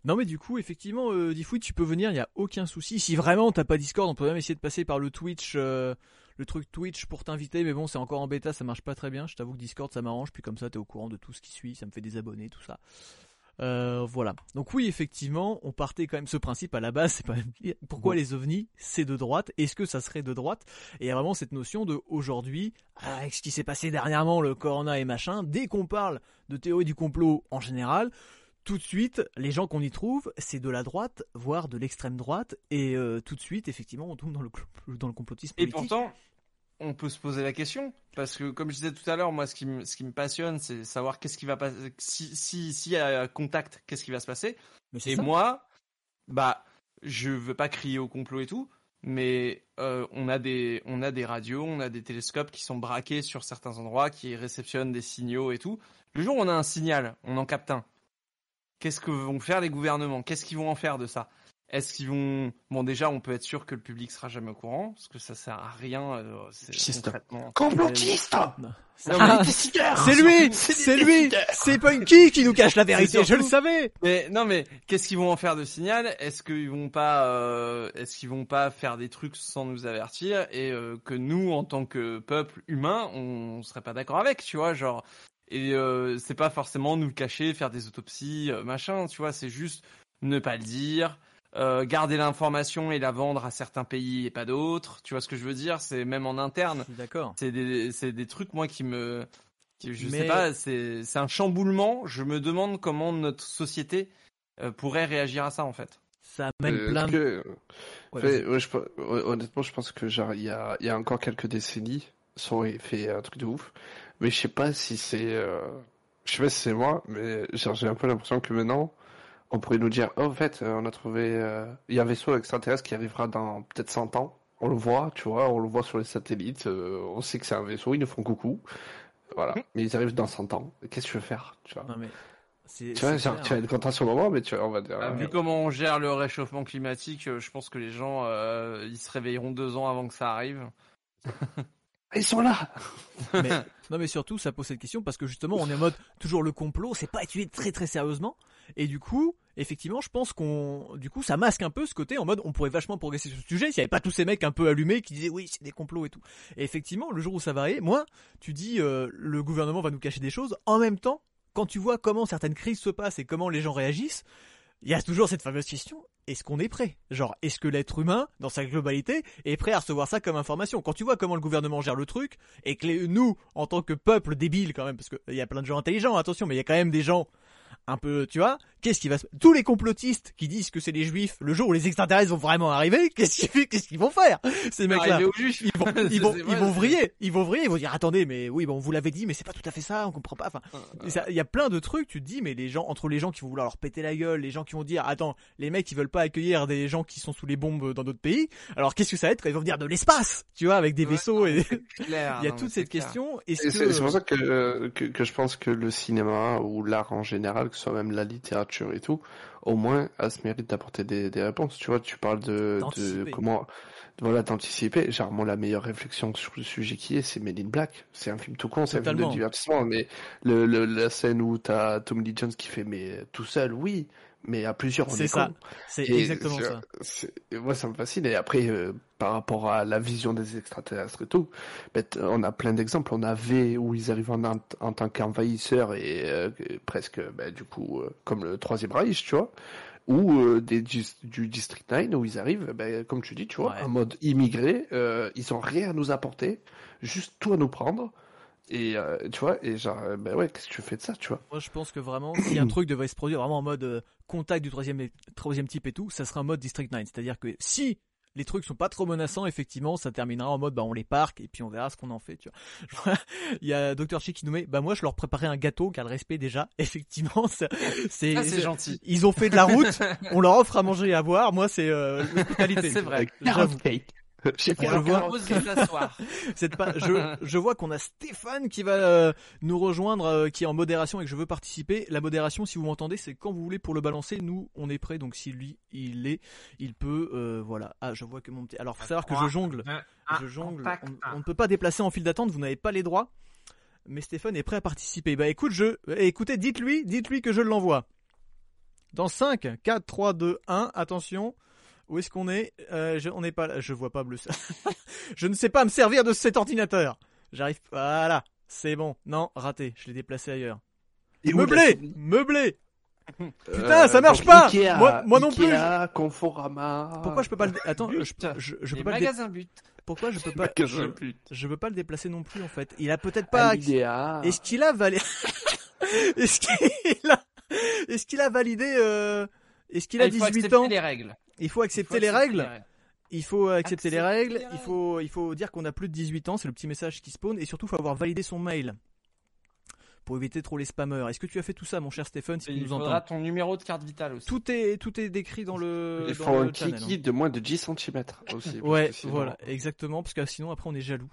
[SPEAKER 1] Non mais du coup, effectivement, euh, tu peux venir, il y a aucun souci. Si vraiment t'as pas Discord, on peut même essayer de passer par le Twitch, euh, le truc Twitch pour t'inviter, mais bon, c'est encore en bêta, ça marche pas très bien. Je t'avoue que Discord ça m'arrange, puis comme ça t'es au courant de tout ce qui suit, ça me fait des abonnés, tout ça. Euh, voilà. Donc oui, effectivement, on partait quand même ce principe à la base, c'est pas même pourquoi les ovnis c'est de droite, est-ce que ça serait de droite? Et il y a vraiment cette notion de aujourd'hui, avec ce qui s'est passé dernièrement, le corona et machin, dès qu'on parle de théorie du complot en général, tout de suite, les gens qu'on y trouve, c'est de la droite, voire de l'extrême droite, et euh, tout de suite, effectivement, on tombe dans le, dans le complotisme
[SPEAKER 2] Et pourtant, on peut se poser la question parce que, comme je disais tout à l'heure, moi, ce qui me, ce qui me passionne, c'est savoir qu'est-ce qui va passer. Si, si, s'il y a contact, qu'est-ce qui va se passer
[SPEAKER 1] Mais
[SPEAKER 2] Et
[SPEAKER 1] ça.
[SPEAKER 2] moi, bah, je veux pas crier au complot et tout, mais euh, on a des, on a des radios, on a des télescopes qui sont braqués sur certains endroits, qui réceptionnent des signaux et tout. Le jour où on a un signal, on en capte un. Qu'est-ce que vont faire les gouvernements? Qu'est-ce qu'ils vont en faire de ça? Est-ce qu'ils vont Bon, déjà, on peut être sûr que le public sera jamais au courant, parce que ça sert à rien. euh, c'est.
[SPEAKER 3] Complotiste
[SPEAKER 2] mais-
[SPEAKER 1] c'est lui, c'est lui, c'est Punky qui nous cache la vérité, je le savais.
[SPEAKER 2] Mais non, mais qu'est-ce qu'ils vont en faire de signal? Est-ce qu'ils vont pas, euh, est-ce qu'ils vont pas faire des trucs sans nous avertir et euh, que nous, en tant que peuple humain, on serait pas d'accord avec, tu vois, genre. Et euh, c'est pas forcément nous le cacher, faire des autopsies, euh, machin, tu vois, c'est juste ne pas le dire, euh, garder l'information et la vendre à certains pays et pas d'autres. Tu vois ce que je veux dire? C'est même en interne,
[SPEAKER 1] d'accord.
[SPEAKER 2] c'est des, c'est des trucs moi qui me, qui- je
[SPEAKER 1] Mais-
[SPEAKER 2] sais pas, c'est, c'est un chamboulement. Je me demande comment notre société euh, pourrait réagir à ça en fait.
[SPEAKER 1] Ça amène
[SPEAKER 3] Euh,
[SPEAKER 1] plein
[SPEAKER 3] que-
[SPEAKER 1] Ouais,
[SPEAKER 3] Fait,
[SPEAKER 1] vas-y.
[SPEAKER 3] ouais, je pe- ouais, honnêtement, je pense que genre il y a, il y a encore quelques décennies, ça aurait fait un truc de ouf. Mais je sais pas si c'est, euh, je sais pas si c'est moi, mais genre, j'ai un peu l'impression que maintenant, on pourrait nous dire, oh, en fait, euh, on a trouvé, euh, il y a un vaisseau extraterrestre qui arrivera dans peut-être 100 ans. On le voit, tu vois, on le voit sur les satellites, euh, on sait que c'est un vaisseau, ils nous font coucou. Voilà. Mais ils arrivent dans 100 ans. Qu'est-ce que tu veux faire, tu vois?
[SPEAKER 1] Non mais... C'est,
[SPEAKER 3] Tu vois,
[SPEAKER 1] c'est
[SPEAKER 3] genre,
[SPEAKER 1] clair.
[SPEAKER 3] tu vas être content sur le moment, mais tu vois, on va dire,
[SPEAKER 2] Ah,
[SPEAKER 3] euh,
[SPEAKER 2] Vu comment on gère le réchauffement climatique, je pense que les gens euh, ils se réveilleront deux ans avant que ça arrive.
[SPEAKER 3] ils sont là!
[SPEAKER 1] Mais, non mais surtout ça pose cette question parce que justement on est en mode toujours le complot, c'est pas étudié très très sérieusement et du coup effectivement je pense qu'on du coup ça masque un peu ce côté en mode on pourrait vachement progresser sur ce sujet. S'il y avait pas tous ces mecs un peu allumés qui disaient oui c'est des complots et tout. Et effectivement le jour où ça va aller, moi tu dis euh, le gouvernement va nous cacher des choses. En même temps quand tu vois comment certaines crises se passent et comment les gens réagissent, il y a toujours cette fameuse question est-ce qu'on est prêt? Genre, est-ce que l'être humain, dans sa globalité, est prêt à recevoir ça comme information? Quand tu vois comment le gouvernement gère le truc, et que nous, en tant que peuple débile quand même, parce qu'il y a plein de gens intelligents, attention, mais il y a quand même des gens un peu, tu vois, qu'est-ce qui va se... Tous les complotistes qui disent que c'est les juifs, le jour où les extraterrestres vont vraiment arriver, qu'est-ce qu'ils qu'est-ce qu'ils vont faire Ces mecs-là, ils vont, ils vont, ils
[SPEAKER 2] vrai,
[SPEAKER 1] vont vriller, ils vont vriller, ils vont dire attendez, mais oui, bon, vous l'avez dit, mais c'est pas tout à fait ça, on comprend pas. Enfin, et ça- il y a plein de trucs, tu te dis, mais les gens, entre les gens qui vont vouloir leur péter la gueule, les gens qui vont dire, attends, les mecs, ils veulent pas accueillir des gens qui sont sous les bombes dans d'autres pays. Alors qu'est-ce que ça va être? Ils vont venir de l'espace, tu vois, avec des
[SPEAKER 2] Ouais,
[SPEAKER 1] vaisseaux et
[SPEAKER 2] Clair,
[SPEAKER 1] il y a
[SPEAKER 2] non,
[SPEAKER 1] toute cette
[SPEAKER 2] clair.
[SPEAKER 1] question.
[SPEAKER 3] C'est
[SPEAKER 1] que
[SPEAKER 3] pour ça que, euh, que, que je pense que le cinéma ou l'art en général, que soit même la littérature et tout, au moins a ce mérite d'apporter des, des réponses. Tu vois, tu parles de, de comment, voilà, d'anticiper. Genre, moi, la meilleure réflexion sur le sujet qui est, c'est Men in Black. C'est un film tout con, c'est un film de divertissement, mais le, le, la scène où t'as Tommy Lee Jones qui fait, mais tout seul, oui, mais à plusieurs,
[SPEAKER 1] C'est
[SPEAKER 3] est
[SPEAKER 1] ça. c'est exactement ça.
[SPEAKER 3] moi, ça me fascine. Et après, euh, par rapport à la vision des extraterrestres et tout, ben, on a plein d'exemples. On a V où ils arrivent en, en tant qu'envahisseurs et euh, presque, ben, du coup, euh, comme le Troisième Reich, tu vois. Ou euh, des, du District 9 où ils arrivent, ben, comme tu dis, tu vois,
[SPEAKER 1] Ouais.
[SPEAKER 3] en mode immigré. euh, ils ont rien à nous apporter, juste tout à nous prendre. Et euh, tu vois, et genre, euh, ben ouais, qu'est-ce que tu fais de ça, tu vois
[SPEAKER 1] Moi, je pense que vraiment, si un truc devait se produire vraiment en mode euh, contact du troisième, troisième type et tout, ça sera en mode District 9. C'est-à-dire que si les trucs sont pas trop menaçants, effectivement, ça terminera en mode bah on les parque et puis on verra ce qu'on en fait. Tu vois. Il y a Dr Chi qui nous met bah moi je leur préparais un gâteau car le respect déjà. Effectivement, c'est
[SPEAKER 2] Ah, c'est gentil.
[SPEAKER 1] ils ont fait de la route, on leur offre à manger et à boire. Moi c'est euh, l'hospitalité.
[SPEAKER 2] C'est vrai.
[SPEAKER 1] J'avoue.
[SPEAKER 3] 40 cake. J'ai
[SPEAKER 1] On
[SPEAKER 3] fait
[SPEAKER 1] le
[SPEAKER 3] un
[SPEAKER 1] voit.
[SPEAKER 2] Propose de s'asseoir.
[SPEAKER 1] C'est pas, je, je vois qu'on a Stéphane qui va euh, nous rejoindre, euh, qui est en modération et que je veux participer. La modération, si vous m'entendez, c'est quand vous voulez pour le balancer. Nous, on est prêt. Donc si lui, il est, il peut, euh, voilà. Ah, je vois que mon petit. Alors, faut savoir que je jongle, je jongle. on ne peut pas déplacer en file d'attente. Vous n'avez pas les droits. Mais Stéphane est prêt à participer. Bah écoute, je, eh, écoutez, dites-lui, dites-lui que je l'envoie. Dans 5, 4, 3, 2, 1, attention. Où est-ce qu'on est, Euh, je, On n'est pas là. Je vois pas bleu. je ne sais pas me servir de cet ordinateur. J'arrive. Voilà. C'est bon. Non, raté. Je l'ai déplacé ailleurs.
[SPEAKER 3] Et
[SPEAKER 1] Meublé Meublé
[SPEAKER 3] Euh,
[SPEAKER 1] Putain, ça marche pas
[SPEAKER 3] Ikea,
[SPEAKER 1] Moi- moi non plus.
[SPEAKER 3] Ikea, Conforama.
[SPEAKER 1] Pourquoi je peux pas le. Attends, je, je, peux pas le dé-
[SPEAKER 2] magasins but.
[SPEAKER 1] Pourquoi je peux pas. Je,
[SPEAKER 3] je
[SPEAKER 1] veux pas le déplacer non plus en fait. Il a peut-être pas. Est-ce qu'il a validé Est-ce qu'il a Est-ce qu'il a validé euh... Est-ce qu'il a
[SPEAKER 2] Ah, il faut
[SPEAKER 1] 18
[SPEAKER 2] accepter
[SPEAKER 1] ans
[SPEAKER 2] les règles.
[SPEAKER 1] Il faut
[SPEAKER 2] Il
[SPEAKER 1] accepter les règles. Il faut accepter les règles.
[SPEAKER 2] les
[SPEAKER 1] Il faut il faut dire qu'on a plus de 18 ans, c'est le petit message qui spawn et surtout il faut avoir validé son mail pour éviter trop les spammers. Est-ce que tu as fait tout ça mon cher Stéphane si tu
[SPEAKER 2] Il
[SPEAKER 1] nous
[SPEAKER 2] faudra
[SPEAKER 1] entends
[SPEAKER 2] ton numéro de carte vitale aussi.
[SPEAKER 1] Tout est tout est décrit dans le
[SPEAKER 3] Il
[SPEAKER 1] dans
[SPEAKER 3] faut un kiki de moins de 10 cm aussi.
[SPEAKER 1] Ouais,
[SPEAKER 3] sinon-
[SPEAKER 1] voilà, exactement, parce que sinon après on est jaloux.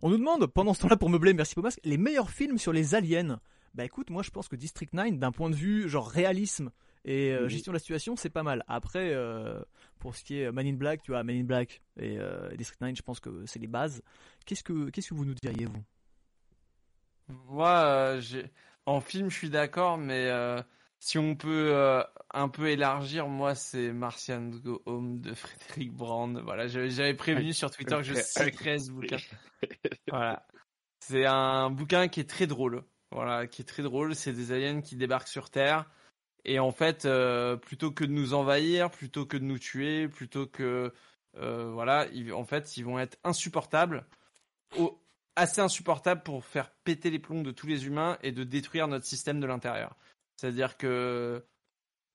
[SPEAKER 1] On nous demande, pendant ce temps-là pour meubler, merci Pomas, les meilleurs films sur les aliens. Bah écoute, moi je pense que District 9, d'un point de vue genre réalisme et euh,
[SPEAKER 3] Oui.
[SPEAKER 1] gestion de la situation, c'est pas mal. Après, euh, pour ce qui est Man in Black, tu vois, Man in Black et euh, District 9, je pense que c'est les bases. Qu'est-ce que qu'est-ce que vous nous diriez vous?
[SPEAKER 2] Moi, euh, j'ai- en film, je suis d'accord, mais euh, si on peut euh, un peu élargir, moi, c'est Martian Go Home de Frédéric Brand. Voilà, j'avais prévenu sur Twitter que je
[SPEAKER 3] Ok.
[SPEAKER 2] citerais ce bouquin. Voilà. C'est un bouquin qui est très drôle. Voilà, qui est très drôle. C'est des aliens qui débarquent sur Terre. Et en fait, euh, plutôt que de nous envahir, plutôt que de nous tuer, plutôt que. euh, voilà, en fait, ils vont être insupportables. Assez insupportables pour faire péter les plombs de tous les humains et de détruire notre système de l'intérieur. C'est-à-dire que.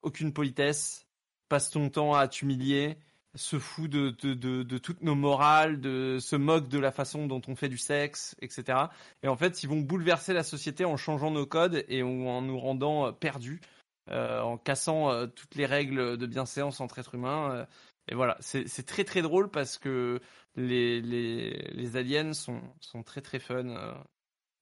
[SPEAKER 2] Aucune politesse, passe ton temps à t'humilier, se fout de, toutes nos morales, se moque de la façon dont on fait du sexe, etc. Et en fait, ils vont bouleverser la société en changeant nos codes et en, nous rendant euh, perdus, en cassant euh, toutes les règles de bienséance entre êtres humains. euh. et voilà, c'est c'est très très drôle parce que les, les, les aliens sont, sont très très fun. euh.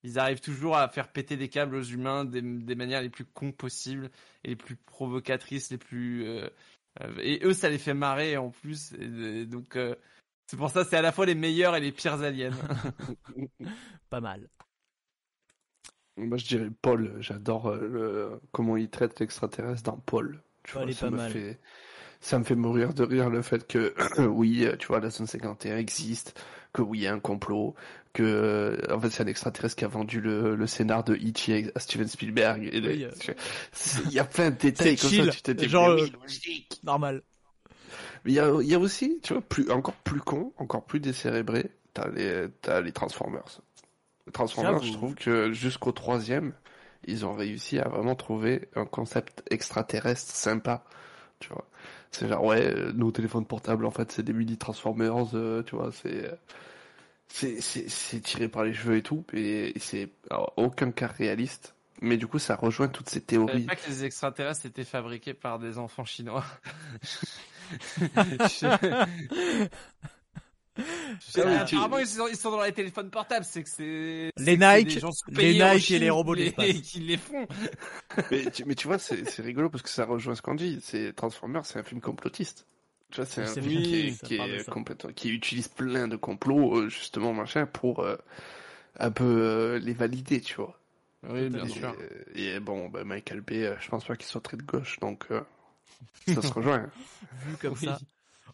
[SPEAKER 2] Ils arrivent toujours à faire péter des câbles aux humains des, des manières les plus cons possibles et les plus provocatrices, les plus... euh, euh, et eux, ça les fait marrer en plus. Et, et donc, euh, c'est pour ça, c'est à la fois les meilleurs et les pires aliens.
[SPEAKER 1] Pas mal.
[SPEAKER 3] Moi, je dirais Paul. J'adore euh, le- comment il traite l'extraterrestre dans Paul. Tu
[SPEAKER 1] Paul
[SPEAKER 3] vois,
[SPEAKER 1] est
[SPEAKER 3] ça
[SPEAKER 1] pas
[SPEAKER 3] me
[SPEAKER 1] mal.
[SPEAKER 3] fait, ça me fait mourir de rire le fait que, oui, tu vois, la zone 51 existe, que oui, il y a un complot, que, euh, en fait, c'est un extraterrestre qui a vendu le, le scénar de E.T. à Steven Spielberg. Et le-
[SPEAKER 1] Oui, euh.
[SPEAKER 3] Il y a plein de détails comme
[SPEAKER 1] chill,
[SPEAKER 3] ça, tu te dis,
[SPEAKER 1] genre, euh,
[SPEAKER 3] logique.
[SPEAKER 1] Normal.
[SPEAKER 3] Mais il y a, il y a aussi, tu vois, plus, encore plus con, encore plus décérébré, t'as les, t'as les Transformers. Transformers, je trouve que jusqu'au troisième, ils ont réussi à vraiment trouver un concept extraterrestre sympa, tu vois. C'est genre ouais, euh, nos téléphones portables en fait c'est des mini Transformers, euh, tu vois, c'est euh, c'est c'est c'est tiré par les cheveux et tout, et, c'est aucun cas réaliste. Mais du coup, ça rejoint toutes ces
[SPEAKER 2] Je savais
[SPEAKER 3] théories.
[SPEAKER 2] pas que les extraterrestres étaient fabriqués par des enfants chinois. Je- Apparemment, ils sont, ils sont dans les téléphones portables, c'est que c'est.
[SPEAKER 1] Les Nike-
[SPEAKER 2] des gens
[SPEAKER 1] les Nike et les robots
[SPEAKER 2] qui les-
[SPEAKER 1] l'espace.
[SPEAKER 2] qui les font.
[SPEAKER 3] Mais tu, mais tu vois, c'est rigolo parce que ça rejoint ce qu'on dit. C'est Transformers, c'est un film complotiste. Tu vois, c'est un film qui, est complètement, utilise plein de complots euh, justement machin pour euh, un peu euh, les valider, tu vois.
[SPEAKER 2] Oui, bien
[SPEAKER 3] et,
[SPEAKER 2] sûr.
[SPEAKER 3] et bon, bah, Michael Bay, je pense pas qu'il soit très de gauche, donc euh, ça se rejoint. hein.
[SPEAKER 1] Vu comme
[SPEAKER 2] Oui.
[SPEAKER 1] ça.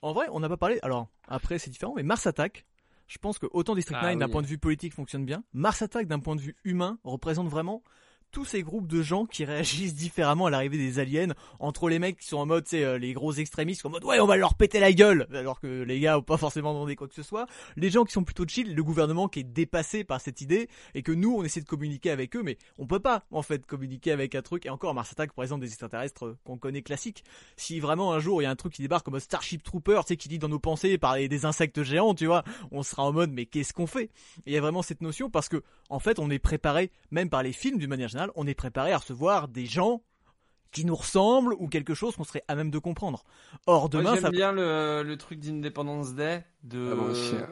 [SPEAKER 1] En vrai, on n'a pas parlé. Alors, après, c'est différent, mais Mars Attack, je pense que autant District
[SPEAKER 2] Ah
[SPEAKER 1] 9 d'un
[SPEAKER 2] oui.
[SPEAKER 1] point de vue politique fonctionne bien, Mars Attack d'un point de vue humain représente vraiment tous ces groupes de gens qui réagissent différemment à l'arrivée des aliens, entre les mecs qui sont en mode, sais, euh, les gros extrémistes, en mode, ouais, on va leur péter la gueule, alors que les gars ont pas forcément demandé quoi que ce soit, les gens qui sont plutôt chill, le gouvernement qui est dépassé par cette idée, et que nous, on essaie de communiquer avec eux, mais on peut pas, en fait, communiquer avec un truc, et encore, Mars Attack, par exemple, des extraterrestres euh, qu'on connaît classiques. Si vraiment un jour il y a un truc qui débarque comme Starship Trooper, tu sais, qui lit dans nos pensées par des insectes géants, tu vois, on sera en mode, mais qu'est-ce qu'on fait? Il y a vraiment cette notion parce que, en fait, on est préparé, même par les films d'une manière générale, on est préparé à recevoir des gens qui nous ressemblent ou quelque chose qu'on serait à même de comprendre. Or,
[SPEAKER 2] Moi,
[SPEAKER 1] demain,
[SPEAKER 2] j'aime
[SPEAKER 1] ça.
[SPEAKER 2] bien le, le truc d'Independence Day de
[SPEAKER 3] Ah, moi hein.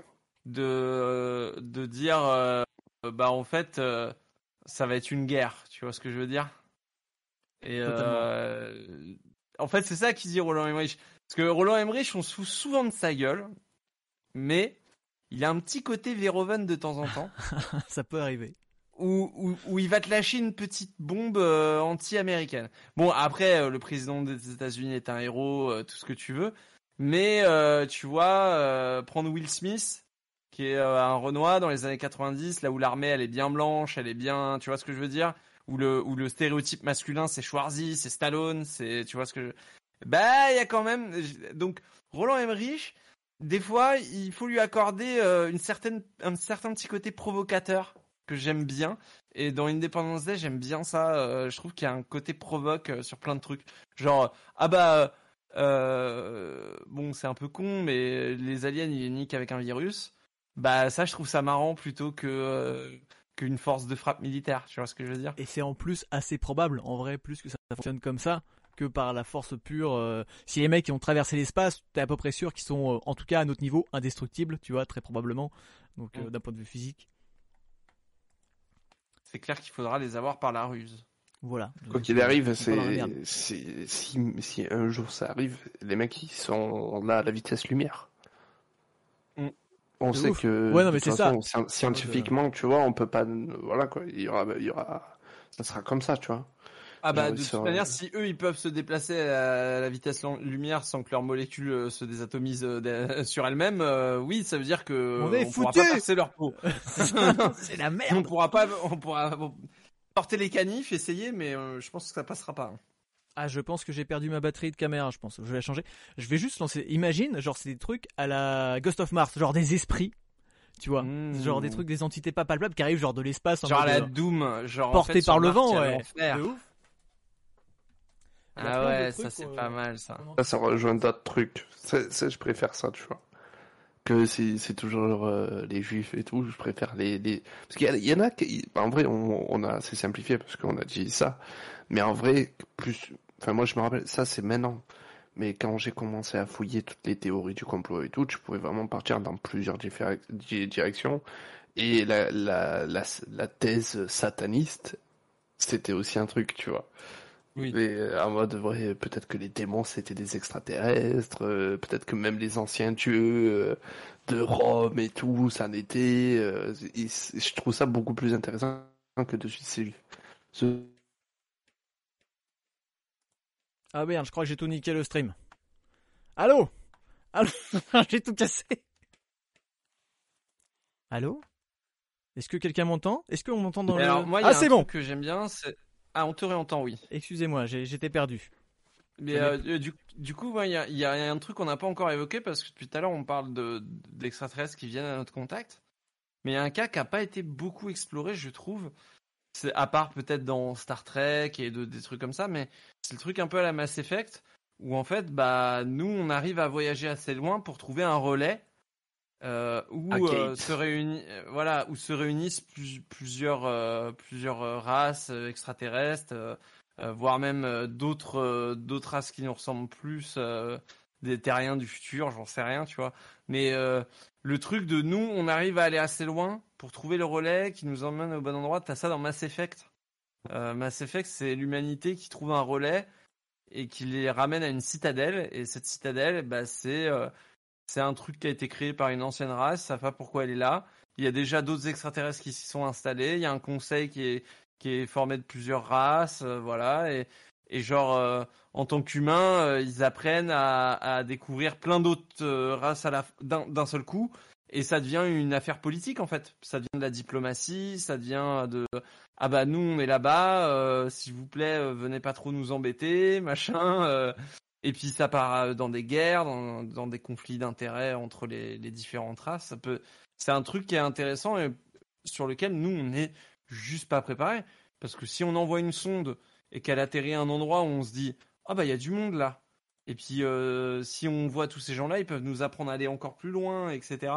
[SPEAKER 2] de de dire euh, bah en fait euh, ça va être une guerre, tu vois ce que je veux dire? Et euh, en fait, c'est ça qu'il dit Roland Emmerich parce que Roland Emmerich on se fout souvent de sa gueule mais il a un petit côté Verhoeven de temps en temps
[SPEAKER 1] ça peut arriver.
[SPEAKER 2] Où, où, où il va te lâcher une petite bombe euh, anti-américaine. Bon, après, euh, le président des États-Unis est un héros, euh, tout ce que tu veux, mais euh, tu vois, euh, prendre Will Smith, qui est euh, un Renoir dans les années 90, là où l'armée elle est bien blanche, elle est bien, tu vois ce que je veux dire, où le où le stéréotype masculin c'est Schwarzy, c'est Stallone, c'est, tu vois ce que je... Bah, il y a quand même, donc Roland Emmerich. Des fois, il faut lui accorder une certaine, un certain petit côté provocateur que j'aime bien. Et dans Independence Day, j'aime bien ça. euh, je trouve qu'il y a un côté provoque euh, sur plein de trucs. Genre, ah bah, euh, bon, c'est un peu con, mais les aliens, ils les niquent avec un virus. Bah, ça, je trouve ça marrant plutôt que qu'une force de frappe militaire. Tu vois ce que je veux dire?
[SPEAKER 1] Et c'est en plus assez probable, en vrai, plus que ça fonctionne comme ça, que par la force pure. si les mecs qui ont traversé l'espace, t'es à peu près sûr qu'ils sont, en tout cas à notre niveau, indestructibles, tu vois, très probablement. Donc
[SPEAKER 2] Mm.
[SPEAKER 1] d'un point de vue physique.
[SPEAKER 2] C'est clair qu'il faudra les avoir par la ruse.
[SPEAKER 1] Voilà.
[SPEAKER 3] Quoi qu'il arrive, c'est si, si un jour ça arrive, les mecs ils sont là à la vitesse lumière.
[SPEAKER 2] Mm.
[SPEAKER 3] On sait
[SPEAKER 1] ouf.
[SPEAKER 3] que
[SPEAKER 1] Ouais, non,
[SPEAKER 3] de
[SPEAKER 1] mais
[SPEAKER 3] toute
[SPEAKER 1] c'est ça.
[SPEAKER 3] façon, scien- scientifiquement, tu vois, on peut pas, voilà quoi, il y aura, il y aura, ça sera comme ça, tu vois.
[SPEAKER 2] Ah bah
[SPEAKER 3] Genre,
[SPEAKER 2] de toute manière, si eux ils peuvent se déplacer à la vitesse lumière sans que leurs molécules euh, se désatomisent euh, sur elles-mêmes, euh, oui, ça veut dire que
[SPEAKER 1] On est
[SPEAKER 2] pourra
[SPEAKER 1] foutus
[SPEAKER 2] pas percer leur peau.
[SPEAKER 1] c'est la
[SPEAKER 2] on
[SPEAKER 1] merde.
[SPEAKER 2] pourra pas, on pourra porter les canifs, essayer, mais euh, je pense que ça passera pas. hein.
[SPEAKER 1] Ah, je pense que j'ai perdu ma batterie de caméra, je pense. Je vais la changer. Je vais juste lancer. Imagine, genre, c'est des trucs à la Ghost of Mars, genre des esprits. Tu vois,
[SPEAKER 2] Mmh.
[SPEAKER 1] genre des trucs, des entités pas palpables qui arrivent genre de l'espace en
[SPEAKER 2] Genre
[SPEAKER 1] mode,
[SPEAKER 2] la
[SPEAKER 1] euh,
[SPEAKER 2] Doom, genre en
[SPEAKER 1] porté
[SPEAKER 2] fait,
[SPEAKER 1] par le
[SPEAKER 2] Mars,
[SPEAKER 1] vent, ouais. De ouf.
[SPEAKER 2] Ah ouais,
[SPEAKER 1] trucs,
[SPEAKER 2] ça c'est
[SPEAKER 1] euh,
[SPEAKER 2] pas mal ça.
[SPEAKER 3] Ça, ça rejoint d'autres trucs. Je préfère ça, tu vois. Que c'est c'est toujours euh, les juifs et tout, je préfère les... les... Parce qu'il y, en a qui... En vrai, on, on a... C'est simplifié parce qu'on a dit ça. Mais en vrai, plus... Enfin, moi, je me rappelle, ça, c'est maintenant. Mais quand j'ai commencé à fouiller toutes les théories du complot et tout, tu pouvais vraiment partir dans plusieurs directions. Et la, la, la, la thèse sataniste, c'était aussi un truc, tu vois.
[SPEAKER 2] Oui.
[SPEAKER 3] Mais euh, en mode, vrai, peut-être que les démons c'était des extraterrestres, euh, peut-être que même les anciens dieux euh, de Rome et tout, ça en était. euh, et je trouve ça beaucoup plus intéressant que de suite ces ce-
[SPEAKER 1] Ah merde, je crois que j'ai tout niqué le stream. Allô? Allô? J'ai tout cassé. Allô? Est-ce que quelqu'un m'entend? Est-ce qu'on m'entend dans
[SPEAKER 2] Mais
[SPEAKER 1] le...
[SPEAKER 2] alors, moi,
[SPEAKER 1] ah, c'est bon
[SPEAKER 2] que j'aime bien, c'est. Ah, on te réentend, oui.
[SPEAKER 1] Excusez-moi, j'étais perdu.
[SPEAKER 2] Mais euh, du, du coup, ouais, il y, a, il y a un truc qu'on n'a pas encore évoqué parce que depuis tout à l'heure, on parle de d'extraterrestres qui viennent à notre contact. Mais il y a un cas qui n'a pas été beaucoup exploré, je trouve. c'est à part peut-être dans Star Trek et de, des trucs comme ça, mais c'est le truc un peu à la Mass Effect où en fait, bah nous, on arrive à voyager assez loin pour trouver un relais euh, où euh, se réunissent, euh, voilà, où se réunissent plusieurs euh, plusieurs races extraterrestres, voire même d'autres d'autres races qui nous ressemblent plus, des terriens du futur, j'en sais rien, tu vois. Mais le truc de nous, on arrive à aller assez loin pour trouver le relais qui nous emmène au bon endroit. T'as ça dans Mass Effect. Mass Effect, c'est l'humanité qui trouve un relais et qui les ramène à une citadelle. Et cette citadelle, bah, c'est c'est un truc qui a été créé par une ancienne race, ça pas pourquoi elle est là. Il y a déjà d'autres extraterrestres qui s'y sont installés. Il y a un conseil qui est qui est formé de plusieurs races, euh, voilà. Et, genre euh, en tant qu'humains, euh, ils apprennent à, découvrir plein d'autres races d'un seul coup. Et ça devient une affaire politique en fait. Ça devient de la diplomatie, ça devient de ah bah nous on est là-bas, s'il vous plaît venez pas trop nous embêter, machin. Et puis ça part euh, dans des guerres, dans, des conflits d'intérêts entre les, différentes races. Ça peut, c'est un truc qui est intéressant et sur lequel nous on n'est juste pas préparé. Parce que si on envoie une sonde et qu'elle atterrit à un endroit où on se dit ah bah il y a du monde là. Et puis euh, si on voit tous ces gens-là, ils peuvent nous apprendre à aller encore plus loin, etc.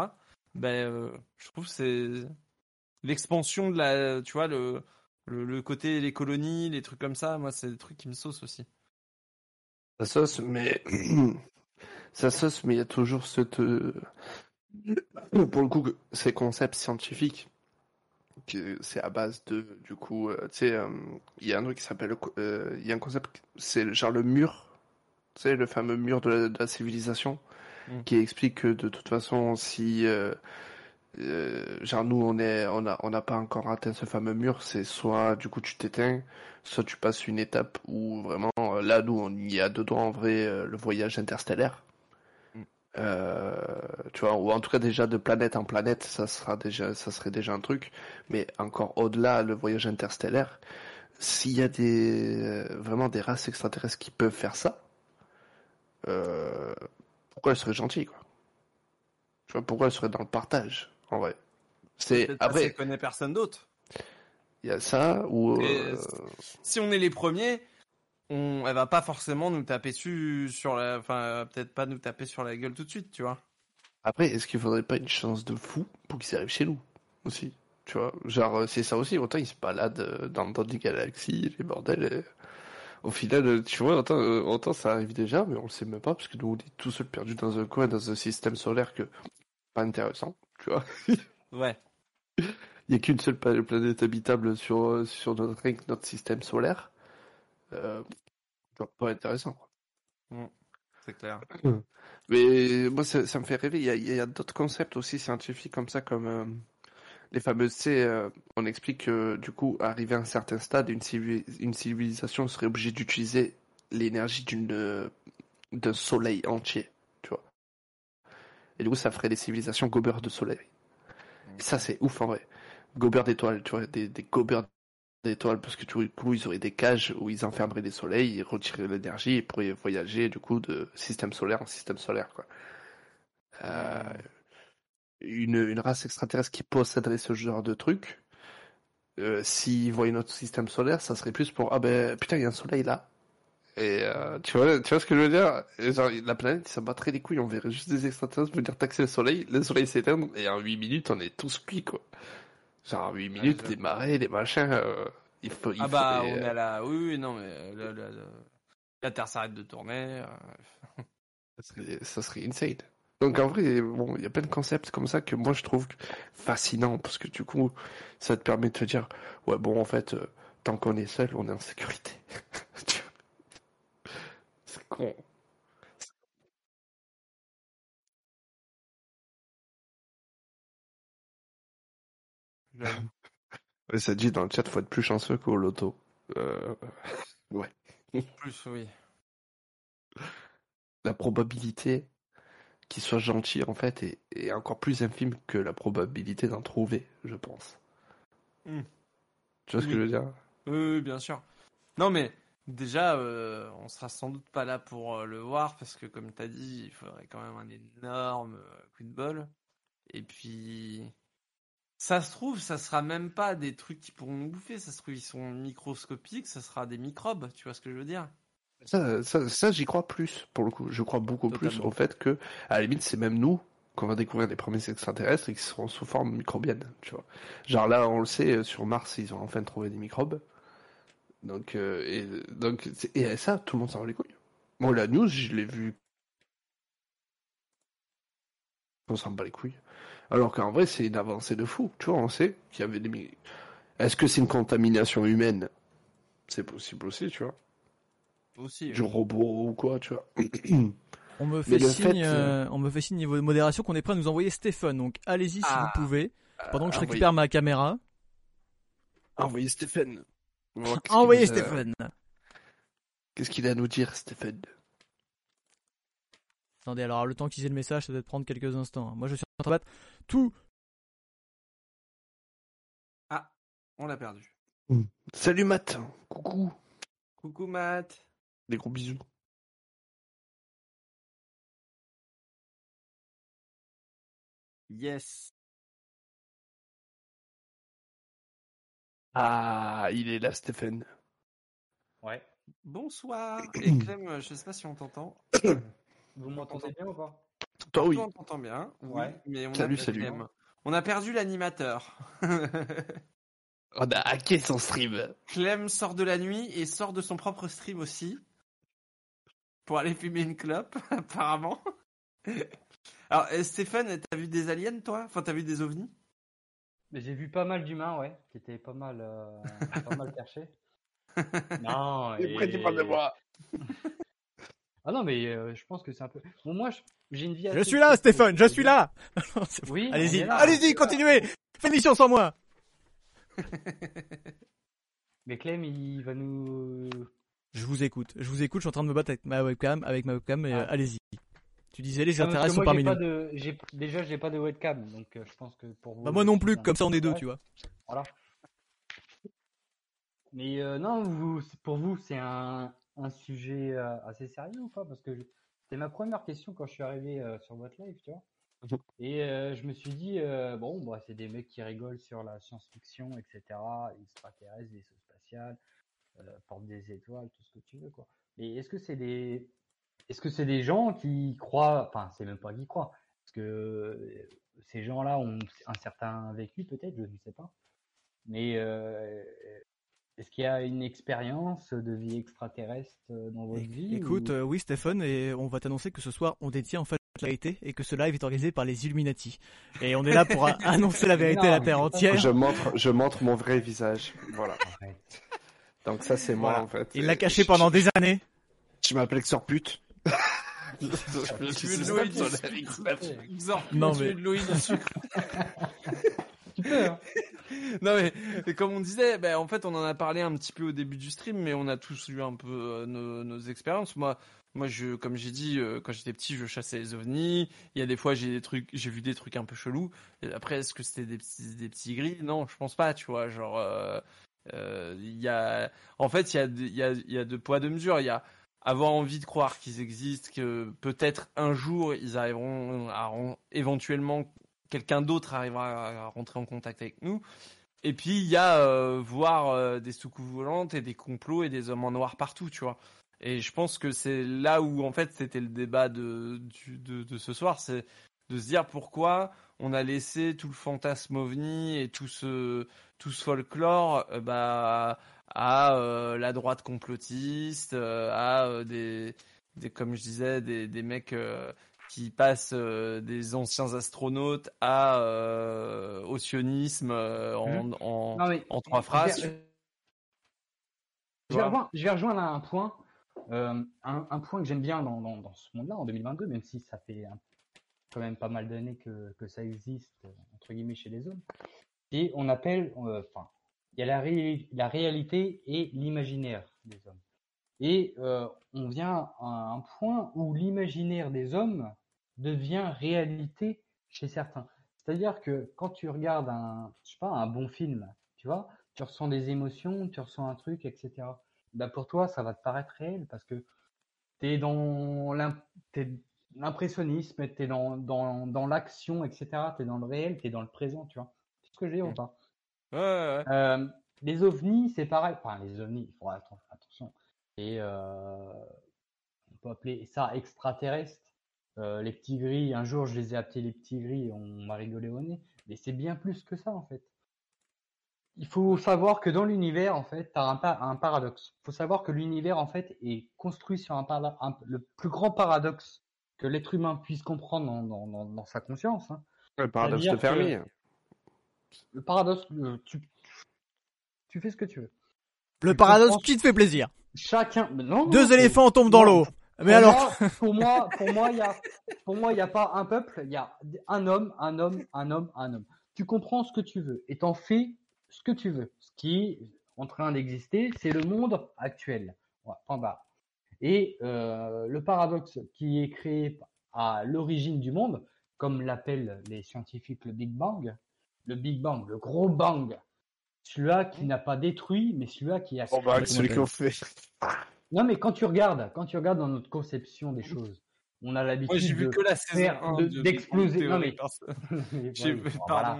[SPEAKER 2] Ben euh, je trouve c'est l'expansion de la, tu vois le, le, le côté les colonies, les trucs comme ça. Moi c'est des trucs qui me saucent aussi.
[SPEAKER 3] Ça sauce, mais ça sauce, mais il y a toujours cette euh, pour le coup ces concepts scientifiques que c'est à base de du coup euh, tu sais euh, il y a un truc qui s'appelle il y a un concept c'est genre le mur tu sais le fameux mur de la, civilisation mm. qui explique que de toute façon si genre nous on est on a on n'a pas encore atteint ce fameux mur c'est soit du coup tu t'éteins soit tu passes une étape où vraiment, euh, là, nous, on y a dedans en vrai euh, le voyage interstellaire. Mm. Euh, tu vois, ou en tout cas déjà de planète en planète, ça sera déjà, ça serait déjà un truc. Mais encore au-delà, le voyage interstellaire, s'il y a des vraiment des races extraterrestres qui peuvent faire ça, pourquoi elles seraient gentilles quoi? Tu vois, pourquoi elles seraient dans le partage? En vrai
[SPEAKER 2] C'est après. Parce connaît personne d'autre.
[SPEAKER 3] Il y a ça ou euh,
[SPEAKER 2] si on est les premiers, on elle va pas forcément nous taper dessus sur la enfin peut-être pas nous taper sur la gueule tout de suite, tu vois.
[SPEAKER 3] Après, est-ce qu'il faudrait pas une chance de fou pour qu'ils arrivent chez nous aussi Tu vois, genre euh, c'est ça aussi, autant ils se baladent euh, dans, dans des galaxies, les bordels au final, tu vois, autant, autant ça arrive déjà, mais on le sait même pas parce que nous on est tout seul perdu dans un coin dans un système solaire que pas intéressant, tu vois.
[SPEAKER 2] ouais.
[SPEAKER 3] il n'y a qu'une seule planète habitable sur, sur notre, notre système solaire. Euh, pas intéressant.
[SPEAKER 2] Mm, c'est clair.
[SPEAKER 3] Mais moi, ça, me fait rêver. Il y a, d'autres concepts aussi scientifiques comme ça, comme euh, les fameuses. Euh, on explique que du coup, arrivé à un certain stade, une, une civilisation serait obligée d'utiliser l'énergie d'une d'un soleil entier. Et du coup, ça ferait des civilisations gobeurs de soleil. Et ça, c'est ouf en vrai gobeurs d'étoiles, tu vois, des, des gobeurs d'étoiles, parce que du coup, ils auraient des cages où ils enfermeraient des soleils, ils retireraient l'énergie et pourraient voyager, du coup, de système solaire en système solaire, quoi. Euh, une, une race extraterrestre qui posséderait ce genre de truc, euh, s'ils voient notre système solaire, ça serait plus pour, ah ben, putain, il y a un soleil là. Et euh, tu vois, tu vois ce que je veux dire? Genre, La planète, ça battrait les couilles, on verrait juste des extraterrestres venir taxer le soleil, le soleil s'éteindre, et en 8 minutes, on est tous cuits, quoi. Genre 8 minutes, des marées, des machins. Euh, il faut, il
[SPEAKER 2] ah bah, on est à la. Oui, oui, non, mais euh, la Terre s'arrête de tourner.
[SPEAKER 3] Euh. ça, serait, insane. Donc en vrai, bon, il y a plein de concepts comme ça que moi je trouve fascinant parce que du coup, ça te permet de te dire, ouais, bon, en fait, tant qu'on est seul, on est en sécurité. C'est con. Ouais, ça dit dans le chat, faut être plus chanceux qu'au loto. Euh... Ouais.
[SPEAKER 2] Plus, oui.
[SPEAKER 3] La probabilité qu'il soit gentil, en fait, est, encore plus infime que la probabilité d'en trouver, je pense. Hmm. Tu vois ce que je veux dire?
[SPEAKER 2] Oui, bien sûr. Non, mais déjà, euh, on sera sans doute pas là pour euh, le voir, parce que comme tu as dit, il faudrait quand même un énorme euh, coup de bol. Et puis, Ça se trouve, ça sera même pas des trucs qui pourront nous bouffer. Ça se trouve, ils sont microscopiques. Ça sera des microbes. Tu vois ce que je veux dire?
[SPEAKER 3] Ça, ça, ça j'y crois plus, pour le coup. Je crois beaucoup plus au fait que, à la limite, c'est même nous qu'on va découvrir les premiers extraterrestres et qui seront sous forme microbienne, tu vois. Genre là, on le sait, euh, sur Mars, ils ont enfin trouvé des microbes. Donc, euh, et, donc, et ça, tout le monde s'en bat les couilles. Moi, la news, je l'ai vu. On s'en bat les couilles. Alors qu'en vrai, c'est une avancée de fou. Tu vois, on sait qu'il y avait des. Est-ce que c'est une contamination humaine? C'est possible aussi, tu vois.
[SPEAKER 2] Aussi.
[SPEAKER 3] Du robot ou quoi, tu vois.
[SPEAKER 1] On me fait signe,
[SPEAKER 3] fait,
[SPEAKER 1] euh, on me fait signe niveau de modération qu'on est prêt à nous envoyer Stéphane. Donc allez-y si
[SPEAKER 2] Ah.
[SPEAKER 1] vous pouvez. Pendant que je
[SPEAKER 3] envoyez-
[SPEAKER 1] récupère ma caméra.
[SPEAKER 3] Envoyez Stéphane.
[SPEAKER 1] Envoyez
[SPEAKER 3] qu'il nous a-
[SPEAKER 1] Stéphane.
[SPEAKER 3] Qu'est-ce qu'il a à nous dire, Stéphane?
[SPEAKER 1] Attendez, alors le temps qu'ils aient le message, ça doit prendre quelques instants. hein. Moi je suis en train de battre tout.
[SPEAKER 2] On l'a perdu.
[SPEAKER 3] Salut Matt. Coucou.
[SPEAKER 2] Coucou Matt.
[SPEAKER 3] Des gros bisous.
[SPEAKER 2] Yes.
[SPEAKER 3] Ah, il est là, Stéphane.
[SPEAKER 4] Ouais.
[SPEAKER 2] Bonsoir. Et Clem, je sais pas si on t'entend.
[SPEAKER 4] Vous m'entendez bien ou pas?
[SPEAKER 3] Toi, oui.
[SPEAKER 2] Toi, on t'entend bien. Oui,
[SPEAKER 4] Ouais.
[SPEAKER 2] mais on
[SPEAKER 3] Salut,
[SPEAKER 2] a
[SPEAKER 3] salut.
[SPEAKER 2] Clem. On a perdu l'animateur.
[SPEAKER 3] On a hacké son stream?
[SPEAKER 2] Clem sort de la nuit et sort de son propre stream aussi. Pour aller fumer une clope, apparemment. Alors, euh, Stéphane, t'as vu des aliens, toi? Enfin, t'as vu des ovnis?
[SPEAKER 4] J'ai vu pas mal d'humains, ouais, qui étaient pas mal, euh, pas mal perchés. Non,
[SPEAKER 3] Et pourquoi tu parles de moi
[SPEAKER 4] Ah non, mais euh, je pense que c'est un peu. Bon, moi, je- j'ai une vie.
[SPEAKER 1] Je
[SPEAKER 4] assez
[SPEAKER 1] suis là, Stéphane, je suis là. Non.
[SPEAKER 4] Oui,
[SPEAKER 1] allez-y, allez-y, continuez. Faites l'émission sans moi.
[SPEAKER 4] Mais Clem, il va nous.
[SPEAKER 1] Je vous écoute, je vous écoute. Je suis en train de me battre avec ma webcam, avec ma webcam.
[SPEAKER 4] Ah.
[SPEAKER 1] euh, allez-y. Tu disais les intérêts sont parmi nous.
[SPEAKER 4] pas de... j'ai- Déjà, j'ai pas de webcam, donc euh, je pense que pour vous.
[SPEAKER 1] Bah moi non plus. Comme ça on est deux, tu vois.
[SPEAKER 4] Voilà. Mais euh, non, vous, pour vous, c'est un, un sujet euh, assez sérieux ou pas? Parce que c'était ma première question quand je suis arrivé euh, sur votre live, tu vois. Et euh, je me suis dit, euh, bon, bah, c'est des mecs qui rigolent sur la science-fiction, etc., extraterrestres, vaisseaux spatials, euh, porte des étoiles, tout ce que tu veux, quoi. Mais est-ce que c'est des, est-ce que c'est des gens qui croient, enfin, c'est même pas qui croient, parce que euh, ces gens-là ont un certain vécu, peut-être, je ne sais pas. Mais euh, est-ce qu'il y a une expérience de vie extraterrestre euh, dans votre vie
[SPEAKER 1] Écoute,
[SPEAKER 4] ou-
[SPEAKER 1] euh, oui Stéphane, et on va t'annoncer que ce soir on détient en fait la vérité et que ce live est organisé par les Illuminati. Et on est là pour annoncer la vérité à la terre entière.
[SPEAKER 3] Je montre, je montre mon vrai visage. Voilà. Donc ça, c'est moi,
[SPEAKER 1] Voilà.
[SPEAKER 3] en fait.
[SPEAKER 1] Il l'a caché
[SPEAKER 3] Je-
[SPEAKER 1] pendant des années.
[SPEAKER 3] Je m'appelle Xor pute.
[SPEAKER 2] Tu veux de
[SPEAKER 3] C'est
[SPEAKER 2] l'eau
[SPEAKER 3] ça,
[SPEAKER 2] et du
[SPEAKER 3] sur
[SPEAKER 2] sucre.
[SPEAKER 3] la X9.
[SPEAKER 2] Xor,
[SPEAKER 1] Non,
[SPEAKER 2] tu veux
[SPEAKER 1] mais-
[SPEAKER 2] de l'eau et du sucre.
[SPEAKER 4] Tu peux, hein.
[SPEAKER 2] Non mais, comme on disait, ben, en fait on en a parlé un petit peu au début du stream, mais on a tous eu un peu euh, nos, nos expériences. Moi, moi je, comme j'ai dit, euh, quand j'étais petit, je chassais les ovnis. Il y a des fois j'ai des trucs, j'ai vu des trucs un peu chelous. Et après, est-ce que c'était des petits, des petits gris Non, je pense pas. Tu vois, genre, euh, euh, il y a, en fait, il y a, il y a, il y a deux poids deux mesures. Il y a avoir envie de croire qu'ils existent, que peut-être un jour ils arriveront à éventuellement quelqu'un d'autre arrivera à rentrer en contact avec nous. Et puis il y a euh, voir euh, des soucoupes volantes et des complots et des hommes en noir partout, tu vois. Et je pense que c'est là où en fait c'était le débat de, de ce soir, c'est de se dire pourquoi on a laissé tout le fantasme ovni et tout ce tout ce folklore euh, bah, à euh, la droite complotiste, euh, à euh, des, des comme je disais des, des mecs qui passent des anciens astronautes à au sionisme en,
[SPEAKER 4] mais
[SPEAKER 2] en trois
[SPEAKER 4] je vais-
[SPEAKER 2] phrases.
[SPEAKER 4] Je vais, rejoindre, je vais rejoindre un point, un, un point que j'aime bien dans, dans, dans ce monde-là en 2022, même si ça fait un- quand même pas mal d'années que, que ça existe entre guillemets chez les hommes. Et on appelle, enfin, il y a la, ré- la réalité et l'imaginaire des hommes. Et euh, on vient à un point où l'imaginaire des hommes devient réalité chez certains. C'est-à-dire que quand tu regardes un, je sais pas, un bon film, tu vois, tu ressens des émotions, tu ressens un truc, etc. Bah pour toi, ça va te paraître réel parce que t'es dans l'im- t'es l'impressionnisme, t'es dans, dans, dans l'action, etc. T'es dans le réel, t'es dans le présent, tu vois. C'est ce que je veux dire ou pas?
[SPEAKER 2] Ouais, ouais, ouais.
[SPEAKER 4] Euh, les ovnis, c'est pareil. Enfin, les ovnis, il faudra atten- attention. Et euh, on peut appeler ça extraterrestre. Euh, les petits gris, un jour je les ai appelés les petits gris, on m'a rigolé au nez. Mais c'est bien plus que ça en fait. Il faut savoir que dans l'univers, en fait, tu as un, pa- un paradoxe. Il faut savoir que l'univers, en fait, est construit sur un, le plus grand paradoxe que l'être humain puisse comprendre dans, dans- dans- dans sa conscience. hein.
[SPEAKER 3] Le paradoxe de Fermi.
[SPEAKER 4] Le paradoxe, tu, tu fais ce que tu veux.
[SPEAKER 1] Le paradoxe qui te fait plaisir.
[SPEAKER 4] Chacun. non,
[SPEAKER 1] Deux éléphants tombent dans l'eau. Mais
[SPEAKER 4] pour
[SPEAKER 1] alors,
[SPEAKER 4] moi- Pour moi, pour moi, il y a, pour moi, il y a pas un peuple, il y a un homme, un homme, un homme, un homme. Tu comprends ce que tu veux et t'en fais ce que tu veux. Ce qui est en train d'exister, c'est le monde actuel. Point barre. Et euh, le paradoxe qui est créé à l'origine du monde, comme l'appellent les scientifiques le Big Bang, le Big Bang, le gros bang, celui-là qui n'a pas détruit, mais celui-là qui a
[SPEAKER 3] Oh bah, celui qu'on fait.
[SPEAKER 4] non, mais quand tu regardes, quand tu regardes dans notre conception des choses, on a
[SPEAKER 2] Moi, j'ai
[SPEAKER 4] l'habitude
[SPEAKER 2] vu
[SPEAKER 4] de
[SPEAKER 2] que la saison
[SPEAKER 4] faire-
[SPEAKER 2] 1
[SPEAKER 4] de-
[SPEAKER 2] de
[SPEAKER 4] d'exploser. Non, mais-
[SPEAKER 2] J'ai-
[SPEAKER 4] voilà.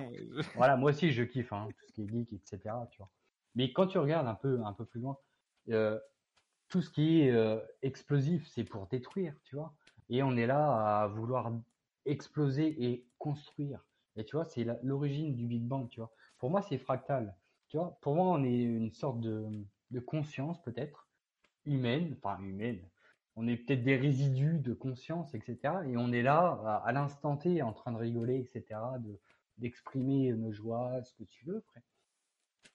[SPEAKER 4] Voilà, moi aussi je kiffe hein, tout ce qui est geek, etc. Tu vois. Mais quand tu regardes un peu, un peu plus loin, euh, tout ce qui est euh, explosif, c'est pour détruire, tu vois. Et on est là à vouloir exploser et construire. Et tu vois, c'est l'origine du Big Bang, tu vois. Pour moi, c'est fractal. Tu vois, pour moi, on est une sorte de, de conscience peut-être humaine, enfin humaine. On est peut-être des résidus de conscience, etc. Et on est là à, à l'instant T en train de rigoler, etc. De, d'exprimer nos joies, ce que tu veux, frère.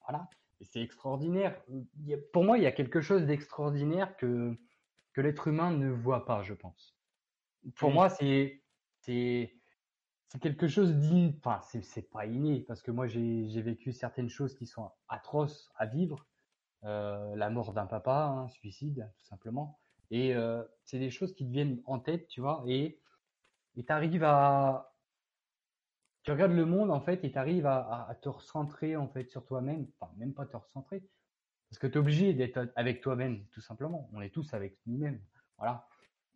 [SPEAKER 4] Voilà. Et c'est extraordinaire. Il y a- pour moi, il y a quelque chose d'extraordinaire que, que l'être humain ne voit pas, je pense. Pour moi, c'est, c'est, c'est quelque chose d'inné. Enfin, c'est, pas inné, parce que moi, j'ai, vécu certaines choses qui sont atroces à vivre. Euh, la mort d'un papa, un suicide, tout simplement. Et euh, c'est des choses qui te viennent en tête, tu vois, et et t'arrives à, tu regardes le monde en fait et tu arrives à, te recentrer en fait sur toi-même, enfin même pas te recentrer, parce que tu es obligé d'être avec toi-même tout simplement. On est tous avec nous-mêmes, voilà.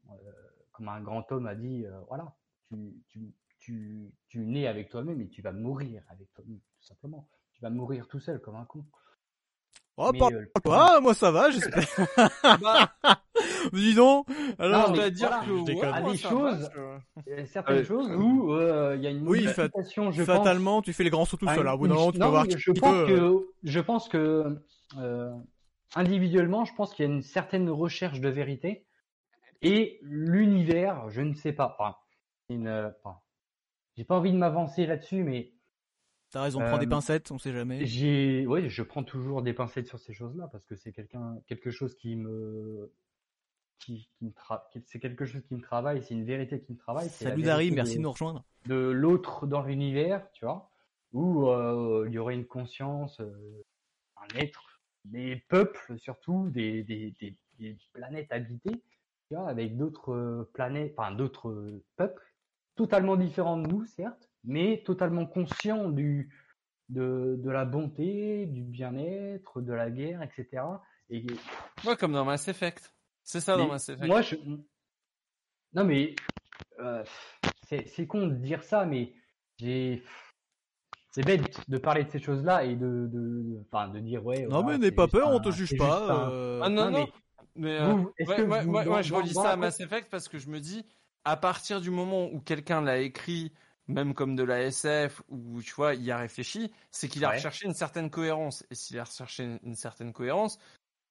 [SPEAKER 4] Euh, comme un grand homme a dit, voilà, tu, tu, tu, tu nais avec toi-même et tu vas mourir avec toi-même tout simplement. Tu vas mourir tout seul comme un con.
[SPEAKER 1] oh,
[SPEAKER 4] Mais,
[SPEAKER 1] parle
[SPEAKER 4] euh,
[SPEAKER 1] pas, moi ça va, j'espère.
[SPEAKER 2] Bah,
[SPEAKER 1] Dis donc. Alors,
[SPEAKER 4] Non,
[SPEAKER 2] on va dire
[SPEAKER 4] voilà,
[SPEAKER 2] que
[SPEAKER 1] je
[SPEAKER 2] ouais, moi,
[SPEAKER 4] Des choses-
[SPEAKER 2] va, je-
[SPEAKER 4] Il y a certaines
[SPEAKER 3] Ouais.
[SPEAKER 4] choses où euh, il y a une
[SPEAKER 1] Oui, fat-
[SPEAKER 4] modification, je pense,
[SPEAKER 1] fatalement, tu fais les grands sauts tout
[SPEAKER 4] Ah,
[SPEAKER 1] seul. hein. Au bout
[SPEAKER 4] une-
[SPEAKER 1] d'un moment, tu peux
[SPEAKER 4] non,
[SPEAKER 1] voir qui
[SPEAKER 4] je pense
[SPEAKER 1] euh,
[SPEAKER 4] que je pense que euh, individuellement, je pense qu'il y a une certaine recherche de vérité et l'univers, je ne sais pas. Enfin, une, euh, enfin, j'ai pas envie de m'avancer là-dessus, mais
[SPEAKER 1] T'as raison, prends des
[SPEAKER 4] euh,
[SPEAKER 1] pincettes, on sait jamais.
[SPEAKER 4] j'ai, ouais, je prends toujours des pincettes sur ces choses-là parce que c'est quelqu'un, quelque chose qui me, qui, qui me tra- c'est quelque chose qui me travaille, c'est une vérité qui me travaille.
[SPEAKER 1] Salut Darim, merci
[SPEAKER 4] de-
[SPEAKER 1] de nous rejoindre.
[SPEAKER 4] de l'autre dans l'univers, tu vois, où euh, il y aurait une conscience, euh, un être, des peuples surtout, des, des, des, des planètes habitées, tu vois, avec d'autres euh, planètes, enfin d'autres euh, peuples, totalement différents de nous, certes, mais totalement conscients du, de, de la bonté, du bien-être, de la guerre, etc. Et
[SPEAKER 2] Ouais, comme dans Mass Effect. C'est ça dans Mass Effect.
[SPEAKER 4] Moi, je... Non, mais euh, c'est c'est con de dire ça, mais j'ai. C'est bête de parler de ces choses-là et de, de, de- enfin, de dire ouais.
[SPEAKER 1] Non,
[SPEAKER 4] voilà,
[SPEAKER 1] mais n'aie pas peur,
[SPEAKER 4] un-
[SPEAKER 1] on te juge pas.
[SPEAKER 4] un-
[SPEAKER 1] euh,
[SPEAKER 2] Ah non,
[SPEAKER 4] Non,
[SPEAKER 2] non.
[SPEAKER 4] mais
[SPEAKER 2] Mais euh,
[SPEAKER 4] vous, est-ce
[SPEAKER 2] ouais,
[SPEAKER 4] que
[SPEAKER 2] ouais,
[SPEAKER 4] vous,
[SPEAKER 2] ouais,
[SPEAKER 4] dans-
[SPEAKER 2] ouais, je relis ça à Mass Effect parce que je me dis, à partir du moment où quelqu'un l'a écrit, même comme de la SF, où tu vois, il y a réfléchi, c'est qu'il a
[SPEAKER 4] Ouais.
[SPEAKER 2] recherché une certaine cohérence. Et s'il a recherché une, une certaine cohérence,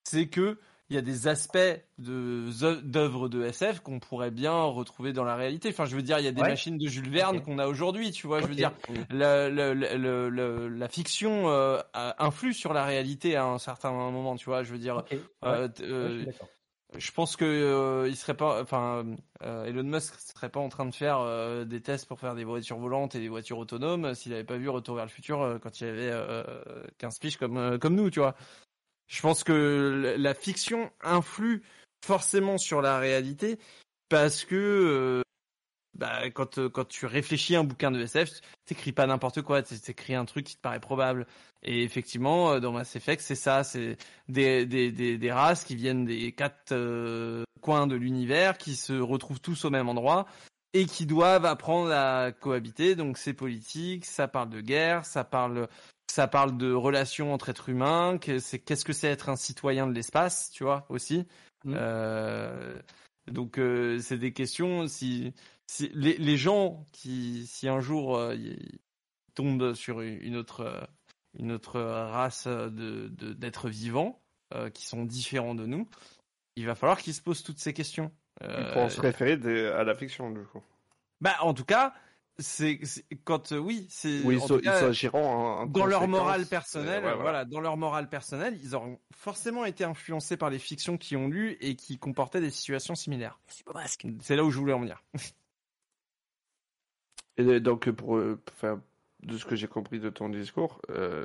[SPEAKER 2] c'est que il y a des aspects d'œuvres de SF qu'on pourrait bien retrouver dans la réalité. Enfin, je veux dire, il y a des
[SPEAKER 4] Ouais.
[SPEAKER 2] machines de Jules Verne qu'on a aujourd'hui, tu vois. Je veux dire, la, la, fiction euh, influe sur la réalité à un certain moment, tu vois. Je veux dire, euh,
[SPEAKER 4] ouais,
[SPEAKER 2] euh,
[SPEAKER 4] je
[SPEAKER 2] pense que euh, il serait pas, enfin, euh, Elon Musk serait pas en train de faire euh, des tests pour faire des voitures volantes et des voitures autonomes s'il avait pas vu Retour vers le futur euh, quand il avait euh, 15 piges comme comme nous, tu vois. Je pense que la- fiction influe forcément sur la réalité parce que bah, quand euh, quand tu réfléchis à un bouquin de SF, t'écris pas n'importe quoi, t'é- t'écris un truc qui te paraît probable. Et effectivement, euh, dans Mass Effect, c'est ça, c'est des, des, des, des races qui viennent des quatre euh, coins de l'univers, qui se retrouvent tous au même endroit. et qui doivent apprendre à cohabiter. Donc c'est politique, ça parle de guerre, ça parle ça parle de relations entre êtres humains, que c'est qu'est-ce que c'est être un citoyen de l'espace, tu vois aussi.
[SPEAKER 3] Mm.
[SPEAKER 2] Euh, donc euh, c'est des questions si les, les gens qui si un jour euh, ils tombent sur une autre euh, une autre race de de- d'êtres vivants euh, qui sont différents de nous, il va falloir qu'ils se posent toutes ces questions. Euh,
[SPEAKER 3] Pour se référer des- à la fiction, du coup.
[SPEAKER 2] bah en tout cas, c'est quand euh, oui, c'est
[SPEAKER 3] Oui,
[SPEAKER 2] en dans leur morale personnelle,
[SPEAKER 3] Euh, ouais,
[SPEAKER 2] voilà. dans leur morale personnelle, ils auront forcément été influencés par les fictions qu'ils ont lues et qui comportaient des situations similaires. C'est là où je voulais en venir.
[SPEAKER 3] Et donc, pour, euh, enfin, de ce que j'ai compris de ton discours, euh,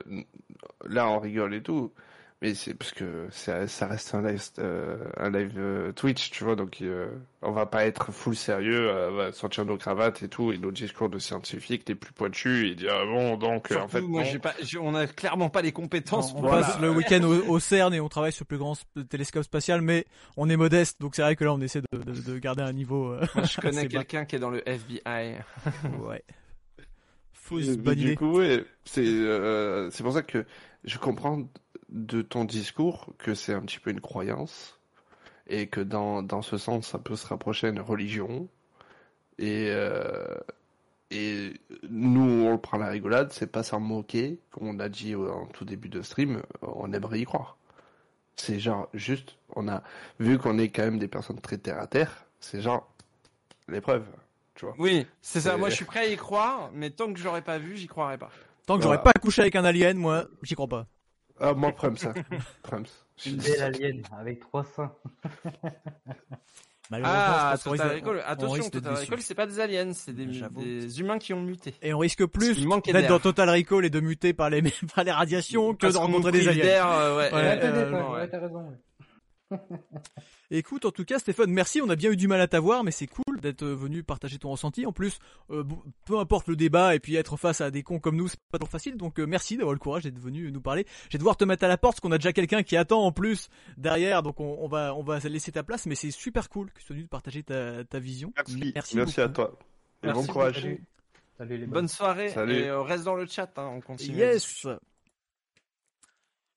[SPEAKER 3] là, on rigole et tout, mais c'est parce que ça, ça reste un live, euh, un live euh, Twitch, tu vois, donc euh, on va pas être full sérieux, euh, on va sortir nos cravates et tout, et nos discours de scientifiques les plus pointus, et dire, ah bon, donc, euh, en fait,
[SPEAKER 2] moi,
[SPEAKER 3] non.
[SPEAKER 2] j'ai pas, j'ai- on a clairement pas les compétences.
[SPEAKER 1] on
[SPEAKER 2] pour
[SPEAKER 3] voilà.
[SPEAKER 1] passe le week-end au, au CERN et on travaille sur le plus grand télescope spatial, mais on est modeste, donc c'est vrai que là on essaie de, de- de garder un niveau. euh,
[SPEAKER 2] Moi, je connais quelqu'un qui est dans le FBI.
[SPEAKER 1] ouais. Faut
[SPEAKER 3] Mais
[SPEAKER 1] se bonne
[SPEAKER 3] du
[SPEAKER 1] idée.
[SPEAKER 3] coup, ouais, c'est euh, c'est pour ça que je comprends de ton discours que c'est un petit peu une croyance et que dans, dans ce sens, ça peut se rapprocher à une religion. Et, euh, et nous, on le prend à la rigolade, c'est pas s'en moquer, comme on a dit au- en tout début de stream, on aimerait y croire. C'est genre, juste, on a vu qu'on est quand même des personnes très terre à terre, c'est genre l'épreuve, tu vois.
[SPEAKER 2] Oui, c'est ça. Moi, je suis prêt à y croire, mais tant que j'aurais pas vu, j'y croirais pas.
[SPEAKER 1] Tant que
[SPEAKER 3] Voilà.
[SPEAKER 1] j'aurais pas couché avec un alien, moi, j'y crois pas.
[SPEAKER 3] Ah, moi, Prums, ça. Prums.
[SPEAKER 4] Une belle alien avec trois seins.
[SPEAKER 1] Malheureusement,
[SPEAKER 2] Ah, Total
[SPEAKER 1] risque-
[SPEAKER 2] Recall.
[SPEAKER 1] on
[SPEAKER 2] Attention, Total. Recall, c'est pas des aliens, c'est des, des humains qui ont muté.
[SPEAKER 1] Et on risque plus d'être dans Total Recall et de muter par les, par les radiations que
[SPEAKER 2] Parce
[SPEAKER 1] de rencontrer des aliens.
[SPEAKER 2] euh, ouais,
[SPEAKER 1] Ouais,
[SPEAKER 2] euh,
[SPEAKER 4] t'as
[SPEAKER 1] euh,
[SPEAKER 4] raison,
[SPEAKER 2] ouais.
[SPEAKER 4] ouais, t'as raison.
[SPEAKER 1] Écoute, en tout cas, Stéphane, merci. On a bien eu du mal à t'avoir, mais c'est cool d'être euh, venu partager ton ressenti. En plus, euh, peu importe le débat, et puis être face à des cons comme nous, c'est pas toujours facile. Donc, euh, merci d'avoir le courage d'être venu nous parler. Je vais devoir te mettre à la porte, parce qu'on a déjà quelqu'un qui attend en plus derrière. Donc, on, on va, on va laisser ta place, mais c'est super cool que tu sois venu partager ta, ta vision.
[SPEAKER 3] Merci,
[SPEAKER 1] Merci
[SPEAKER 3] merci, à toi. Et
[SPEAKER 2] Merci
[SPEAKER 3] bon courage.
[SPEAKER 4] Salut. Salut les
[SPEAKER 2] Bonne soirée
[SPEAKER 3] Salut.
[SPEAKER 2] et euh, reste dans le chat, hein, on continue. la
[SPEAKER 1] Yes.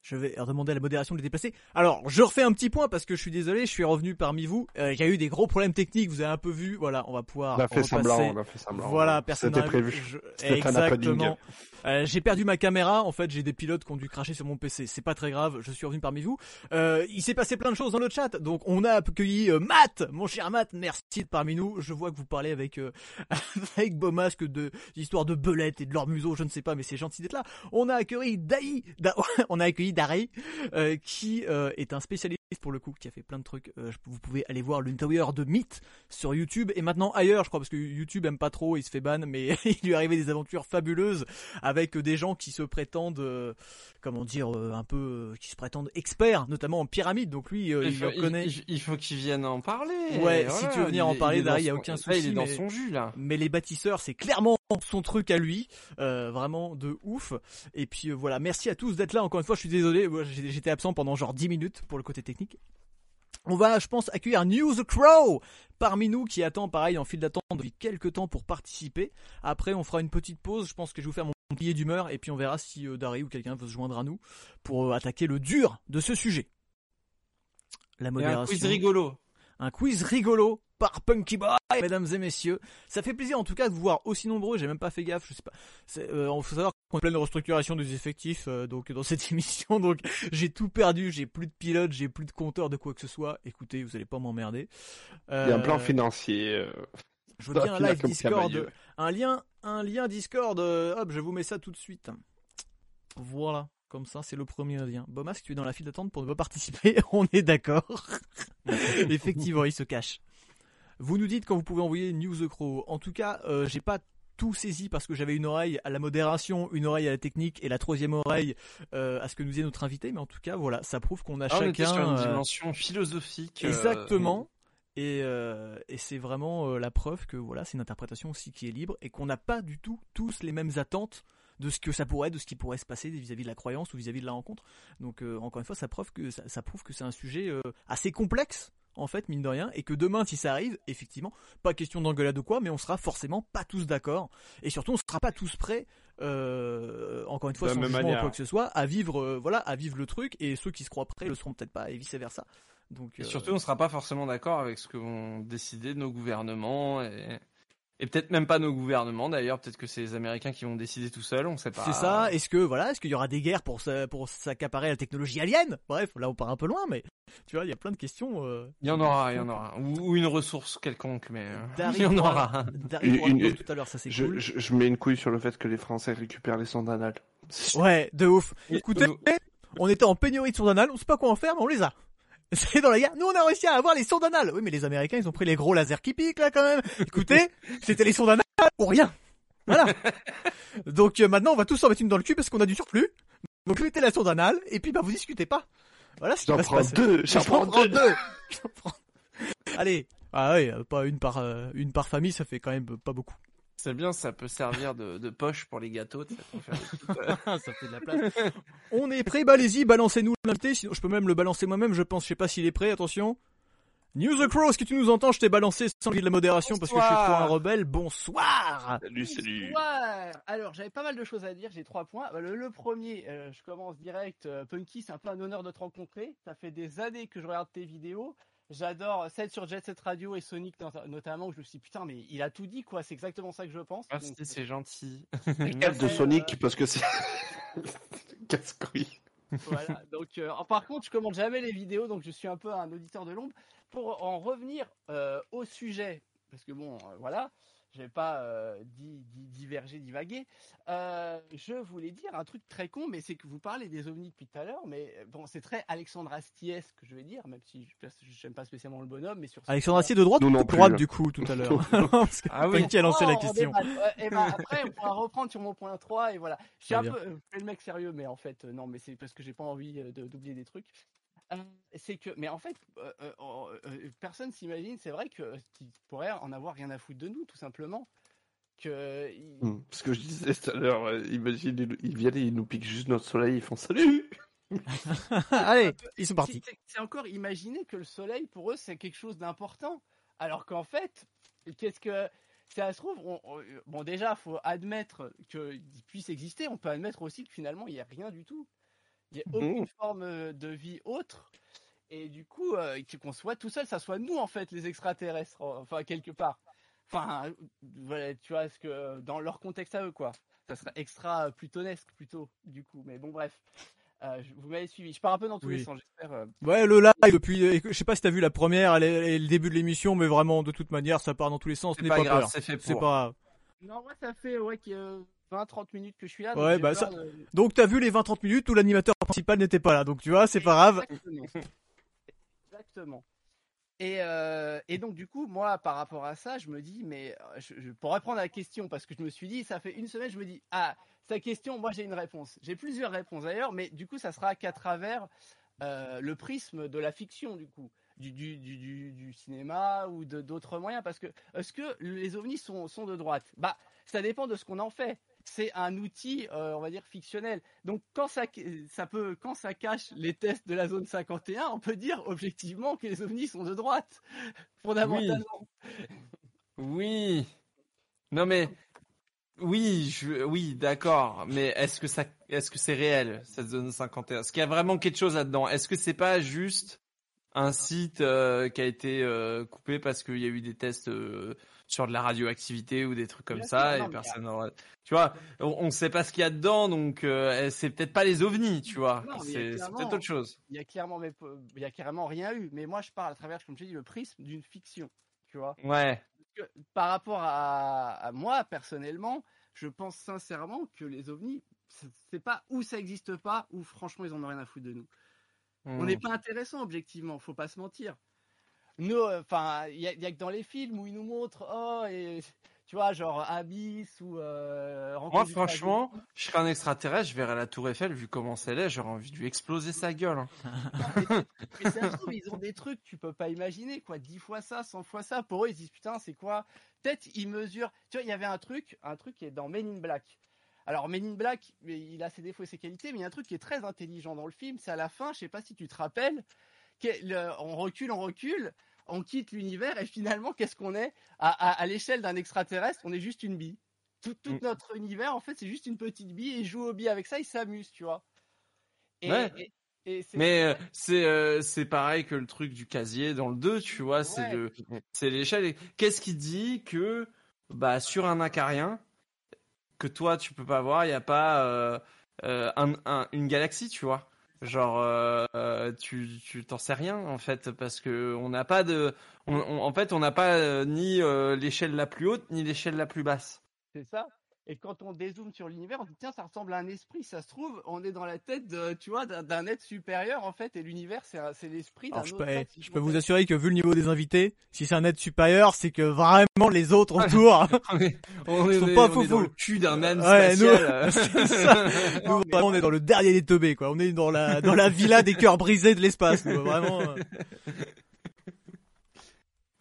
[SPEAKER 1] Je vais demander à la modération de les déplacer. Alors, je refais un petit point parce que je suis désolé, je suis revenu parmi vous. Euh, Il y a eu des gros problèmes techniques, vous avez un peu vu. Voilà, on va pouvoir
[SPEAKER 3] On a fait semblant, on a fait semblant.
[SPEAKER 1] Voilà, personne
[SPEAKER 3] C'était
[SPEAKER 1] n'a-
[SPEAKER 3] prévu.
[SPEAKER 1] je-. Exactement. Euh, j'ai perdu ma caméra. En fait, j'ai des pilotes qui ont dû cracher sur mon PC. C'est pas très grave. Je suis revenu parmi vous. Euh, il s'est passé plein de choses dans le chat. Donc, on a accueilli euh, Matt, mon cher Matt. Merci d'être parmi nous. Je vois que vous parlez avec euh, avec Beaumasque de d'histoire de belettes et de leur museau. Je ne sais pas, mais c'est gentil d'être là. On a accueilli Daï. Da- on a accueilli Euh, qui euh, est un spécialiste pour le coup, qui a fait plein de trucs. Euh, vous pouvez aller voir l'Untower de Myth sur YouTube et maintenant ailleurs, je crois, parce que YouTube aime pas trop, il se fait ban, mais il lui est arrivé des aventures fabuleuses avec des gens qui se prétendent, euh, comment dire, euh, un peu, qui se prétendent experts, notamment en pyramide. Donc lui,
[SPEAKER 2] Il
[SPEAKER 1] il,
[SPEAKER 2] faut,
[SPEAKER 1] le connaît.
[SPEAKER 2] il- il faut qu'il vienne en parler.
[SPEAKER 1] Ouais,
[SPEAKER 2] Voilà,
[SPEAKER 1] si tu veux venir en
[SPEAKER 2] il
[SPEAKER 1] parler,
[SPEAKER 2] il est dans
[SPEAKER 1] Dari, y a aucun
[SPEAKER 2] là,
[SPEAKER 1] souci,
[SPEAKER 2] Il est dans
[SPEAKER 1] mais-
[SPEAKER 2] son jus là.
[SPEAKER 1] Mais les bâtisseurs, c'est clairement son truc à lui, vraiment de ouf. Et puis voilà, merci à tous d'être là. Encore une fois, je suis désolé, j'étais absent pendant genre 10 minutes pour le côté technique. On va, je pense, accueillir News the Crow parmi nous qui attend pareil en file d'attente depuis quelques temps pour participer. Après, on fera une petite pause. Je pense que je vais vous faire mon billet d'humeur et puis on verra si euh, Dari ou quelqu'un veut se joindre à nous pour euh, attaquer le dur de ce sujet. La
[SPEAKER 2] Et un
[SPEAKER 1] modération
[SPEAKER 2] quiz rigolo.
[SPEAKER 1] un quiz rigolo par Punky Boy, mesdames et messieurs. Ça fait plaisir en tout cas de vous voir aussi nombreux. J'ai même pas fait gaffe, je sais pas. C'est, euh, faut savoir qu'on est en pleine restructuration des effectifs euh, donc dans cette émission. Donc j'ai tout perdu. J'ai plus de pilotes, j'ai plus de compteurs de quoi que ce soit. Écoutez, vous allez pas m'emmerder.
[SPEAKER 3] Il y a un plan
[SPEAKER 1] Euh,
[SPEAKER 3] financier. euh,
[SPEAKER 1] Je
[SPEAKER 3] ça
[SPEAKER 1] tiens un live Discord, un lien, un lien Discord. euh, hop, je vous mets ça tout de suite. Voilà. Comme ça, c'est le premier lien. Bomasque, tu es dans la file d'attente pour ne pas participer. On est d'accord. Effectivement, il se cache. Vous nous dites quand vous pouvez envoyer News the Crow. En tout cas, euh, j'ai pas tout saisi parce que j'avais une oreille à la modération, une oreille à la technique et la troisième oreille euh, à ce que nous disait notre invité. Mais en tout cas, voilà, ça prouve qu'on a
[SPEAKER 2] Ah, on était
[SPEAKER 1] chacun.
[SPEAKER 2] sur une
[SPEAKER 1] euh,
[SPEAKER 2] dimension philosophique. euh,
[SPEAKER 1] Exactement. Et, euh, et c'est vraiment euh, la preuve que voilà, c'est une interprétation aussi qui est libre et qu'on n'a pas du tout tous les mêmes attentes de ce que ça pourrait, de ce qui pourrait se passer vis-à-vis de la croyance ou vis-à-vis de la rencontre. Donc euh, encore une fois, ça prouve que ça, ça prouve que c'est un sujet assez complexe en fait, mine de rien, et que demain, si ça arrive, effectivement, pas question d'engueulade ou quoi, mais on sera forcément pas tous d'accord, et surtout, on sera pas tous prêts, euh, encore une fois, sans jugement ou quoi que ce soit, à vivre, euh, voilà, à vivre le truc, et ceux qui se croient prêts le seront peut-être pas, et vice versa. Donc,
[SPEAKER 2] Et
[SPEAKER 1] euh,
[SPEAKER 2] surtout, on sera pas forcément d'accord avec ce que vont décider nos gouvernements et, et peut-être même pas nos gouvernements d'ailleurs. Peut-être que c'est les Américains qui vont décider tout seuls. On sait pas.
[SPEAKER 1] c'est ça. Est-ce que voilà, est-ce qu'il y aura des guerres pour pour s'accaparer la technologie alien? Bref, là on part un peu loin, mais tu vois, il y a plein de questions. euh,
[SPEAKER 2] Il y en aura, il y en aura. Ou, ou une ressource quelconque, mais euh, il y en aura.
[SPEAKER 3] Une- une-
[SPEAKER 1] tout à l'heure, ça c'est
[SPEAKER 3] Je,
[SPEAKER 1] cool.
[SPEAKER 3] je, je mets une couille sur le fait que les Français récupèrent les sondes anales.
[SPEAKER 1] Ouais, de ouf. Écoutez, on était en pénurie de sondes anales, on sait pas quoi en faire, mais on les a. C'est dans la guerre. Nous, on a réussi à avoir les sondes anales. Oui, mais les Américains, ils ont pris les gros lasers qui piquent, là, quand même. Écoutez, c'était les sondes anales ou rien. Voilà. Donc, euh, maintenant, on va tous en mettre une dans le cul parce qu'on a du surplus. Donc, mettez la sonde anale, et puis, bah, vous discutez pas. Voilà ce qui
[SPEAKER 3] J'en
[SPEAKER 1] va se
[SPEAKER 3] prends
[SPEAKER 1] passer.
[SPEAKER 3] deux, j'en prends deux.
[SPEAKER 1] J'en prends- Allez. Ah ouais, euh, pas une par, euh, une par famille, ça fait quand même pas beaucoup.
[SPEAKER 2] C'est bien, ça peut servir de, de poche pour les gâteaux. faire des euh,
[SPEAKER 1] ça fait de la place. On est prêt, bah allez-y, balancez-nous l'invité, sinon je peux même le balancer moi-même, je pense, je sais pas s'il est prêt, attention. News the Crow, est-ce que tu nous entends? Je t'ai balancé sans de la modération parce que je suis trop
[SPEAKER 2] Bonsoir.
[SPEAKER 1] un rebelle. Bonsoir
[SPEAKER 3] Salut, salut.
[SPEAKER 5] Ouais. Alors, j'avais pas mal de choses à dire. J'ai trois points. Bah, Le, le premier, euh, je commence direct. Euh, Punky, c'est un peu un honneur de te rencontrer. Ça fait des années que je regarde tes vidéos. J'adore celle sur Jet Set Radio et Sonic not- notamment. Où je me suis dit, putain, mais il a tout dit, quoi. C'est exactement ça que je pense.
[SPEAKER 2] Merci,
[SPEAKER 5] Donc,
[SPEAKER 2] c'est gentil.
[SPEAKER 3] Cap de
[SPEAKER 5] Après,
[SPEAKER 3] Sonic parce que c'est casse-couille.
[SPEAKER 5] voilà. Donc, euh, par contre, je commande jamais les vidéos, donc je suis un peu un auditeur de l'ombre. Pour en revenir euh, au sujet, parce que bon, euh, voilà, je vais pas euh, di- di- diverger, divaguer. euh, je voulais dire un truc très con, mais c'est que vous parlez des ovnis depuis tout à l'heure, mais euh, bon, c'est très Alexandre Astier ce que je vais dire, même si je n'aime pas spécialement le bonhomme, mais sur
[SPEAKER 1] Alexandre Astier de droite ou
[SPEAKER 3] non
[SPEAKER 1] de droite du coup tout à l'heure Parce que
[SPEAKER 2] Ah oui.
[SPEAKER 1] Punky a lancé la
[SPEAKER 5] Oh, on
[SPEAKER 1] question.
[SPEAKER 5] et ben, après, on pourra reprendre sur mon point 3 et voilà. Je suis un
[SPEAKER 1] bien.
[SPEAKER 5] peu euh, le mec sérieux, mais en fait, euh, non, mais c'est parce que j'ai pas envie de- d'oublier des trucs. Euh, c'est que, mais en fait, euh, euh, euh, euh, personne s'imagine, c'est vrai que qu'ils pourraient en avoir rien à foutre de nous, tout simplement. Que
[SPEAKER 3] Hmm. Ce que je disais tout à l'heure, euh, imagine, ils, ils viennent et ils nous piquent juste notre soleil, ils font salut
[SPEAKER 1] Allez, ils sont partis.
[SPEAKER 5] c'est- C'est encore imaginer que le soleil, pour eux, c'est quelque chose d'important. Alors qu'en fait, qu'est-ce que. Ça se trouve, on- on- bon déjà, faut admettre qu'il puisse exister. On peut admettre aussi que finalement, il n'y a rien du tout. Il n'y a aucune forme de vie autre. Et du coup, euh, qu'on soit tout seul, ça soit nous en fait, les extraterrestres, enfin quelque part. Enfin, voilà, tu vois, ce que dans leur contexte à eux, quoi. Ça serait extra plutonesque plutôt, du coup. Mais bon, bref. Euh, vous m'avez suivi. Je pars un peu dans tous
[SPEAKER 1] Oui.
[SPEAKER 5] les sens, j'espère. euh,
[SPEAKER 1] Ouais, le live depuis, euh, je sais pas si t'as vu la première et le début de l'émission, mais vraiment de toute manière, ça part dans tous les sens.
[SPEAKER 2] C'est pas
[SPEAKER 1] pas
[SPEAKER 2] grave,
[SPEAKER 1] peur.
[SPEAKER 2] c'est fait
[SPEAKER 1] C'est
[SPEAKER 2] pour.
[SPEAKER 1] pas grave.
[SPEAKER 5] Non, moi, ça fait ouais, que, euh, 20-30 minutes que je suis là. donc
[SPEAKER 1] Ouais,
[SPEAKER 5] j'ai
[SPEAKER 1] bah, ça-
[SPEAKER 5] de-
[SPEAKER 1] Donc t'as vu les 20-30 minutes où l'animateur principal n'était pas là, donc tu vois, c'est pas grave.
[SPEAKER 5] Exactement. Exactement. Et, euh, et donc, du coup, moi, par rapport à ça, je me dis, mais euh, je, je pourrais prendre la question parce que je me suis dit, ça fait une semaine, je me dis, ah, sa question, moi, j'ai une réponse. J'ai plusieurs réponses d'ailleurs, mais du coup, ça sera qu'à travers euh, le prisme de la fiction, du coup, du, du, du, du, du cinéma ou d'autres moyens. Parce que, est-ce que les ovnis sont, sont de droite? Bah, ça dépend de ce qu'on en fait. C'est un outil, euh, on va dire, fictionnel. Donc quand ça, ça peut, quand ça cache les tests de la zone 51, on peut dire objectivement que les ovnis sont de droite, fondamentalement.
[SPEAKER 2] Oui. Non mais oui, oui, d'accord, mais est-ce que ça est-ce que c'est réel cette zone 51 Est-ce qu'il y a vraiment quelque chose là-dedans? Est-ce que c'est pas juste un site euh, qui a été euh, coupé parce qu'il y a eu des tests sur de la radioactivité ou des trucs comme ça et personne n'aura- tu vois, on, on sait pas ce qu'il y a dedans donc euh, c'est peut-être pas les ovnis, tu vois.
[SPEAKER 5] Non,
[SPEAKER 2] C'est peut-être autre chose.
[SPEAKER 5] Il y a clairement, mais il y a carrément rien eu. Mais moi, je parle à travers, comme je dit, le prisme d'une fiction, tu vois.
[SPEAKER 2] Ouais.
[SPEAKER 5] que par rapport à, à moi personnellement, je pense sincèrement que les ovnis, c'est- c'est pas où ça existe pas, ou franchement ils en ont rien à foutre de nous. On
[SPEAKER 2] Hmm.
[SPEAKER 5] n'est pas intéressant objectivement, faut pas se mentir. Nous, euh, enfin, il y, a- il y a que dans les films où ils nous montrent, oh, et tu vois, genre Abyss ou. Euh,
[SPEAKER 2] Moi, franchement, je serais un extraterrestre, je verrais la Tour Eiffel, vu comment c'est laid, j'aurais envie de lui exploser sa gueule. hein.
[SPEAKER 5] Mais ça se trouve, ils ont des trucs, tu peux pas imaginer, quoi. 10 fois ça, 100 fois ça. Pour eux, ils se disent, putain, c'est quoi? Peut-être ils mesurent. Tu vois, il y avait un truc, un truc qui est dans Men in Black. Alors, Men in Black, il a ses défauts et ses qualités, mais il y a un truc qui est très intelligent dans le film. C'est à la fin, je sais pas si tu te rappelles, on recule, on recule. On quitte l'univers et finalement, qu'est-ce qu'on est à, à, à l'échelle d'un extraterrestre On est juste une bille. Tout, tout
[SPEAKER 2] Mm.
[SPEAKER 5] notre univers, en fait, c'est juste une petite bille et ils jouent aux billes avec ça, ils s'amusent, tu vois. Et,
[SPEAKER 2] Ouais.
[SPEAKER 5] et- et c'est-
[SPEAKER 2] Mais euh, c'est euh, c'est pareil que le truc du casier dans le 2, tu vois, c'est
[SPEAKER 5] Ouais.
[SPEAKER 2] le c'est l'échelle. Qu'est-ce qui dit que bah sur un acarien que toi tu peux pas voir, il y a pas euh, euh, un, un- une galaxie, tu vois. Genre euh, tu tu t'en sais rien en fait parce que on n'a pas de on- on- en fait on n'a pas euh, ni euh, l'échelle la plus haute ni l'échelle la plus basse.
[SPEAKER 5] C'est ça. Et quand on dézoome sur l'univers, on se dit tiens, ça ressemble à un esprit. Ça se trouve, on est dans la tête, de, tu vois, d'un- être supérieur en fait, et l'univers, c'est l'esprit d'un autre
[SPEAKER 1] peux,
[SPEAKER 5] être
[SPEAKER 1] je peux vous assurer que vu le niveau des invités, si c'est un être supérieur, c'est que vraiment les autres autour,
[SPEAKER 2] On est, on est,
[SPEAKER 1] Sont pas
[SPEAKER 2] on est
[SPEAKER 1] fous
[SPEAKER 2] dans
[SPEAKER 1] fous.
[SPEAKER 2] le cul d'un âne
[SPEAKER 1] Ouais, nous-
[SPEAKER 2] spatial.
[SPEAKER 1] ça. Nous,
[SPEAKER 5] mais
[SPEAKER 1] vraiment, on est dans le dernier des teubés, quoi. On est dans la dans la villa des cœurs brisés de l'espace. Vraiment.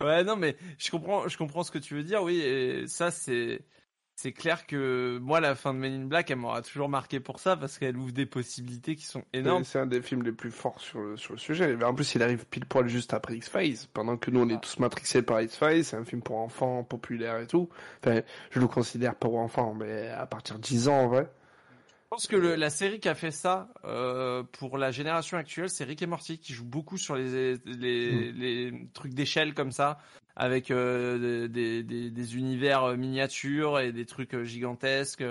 [SPEAKER 2] Ouais, non, mais je comprends, je comprends ce que tu veux dire. Oui, et ça, c'est, c'est clair que moi, la fin de Men in Black, elle m'aura toujours marqué pour ça parce qu'elle ouvre des possibilités qui sont énormes.
[SPEAKER 3] C'est un des films les plus forts sur le, sur le sujet. En plus, il arrive pile poil juste après X-Files. Pendant que nous, on est
[SPEAKER 5] Ah.
[SPEAKER 3] tous matrixés par X-Files. C'est un film pour enfants, populaire et tout. Enfin, je le considère pour enfants, mais à partir de 10 ans, en vrai.
[SPEAKER 2] Je pense que le- la série qui a fait ça euh, pour la génération actuelle, c'est Rick et Morty qui joue beaucoup sur les les, les trucs d'échelle comme ça, avec euh, des, des, des univers euh, miniatures et des trucs gigantesques,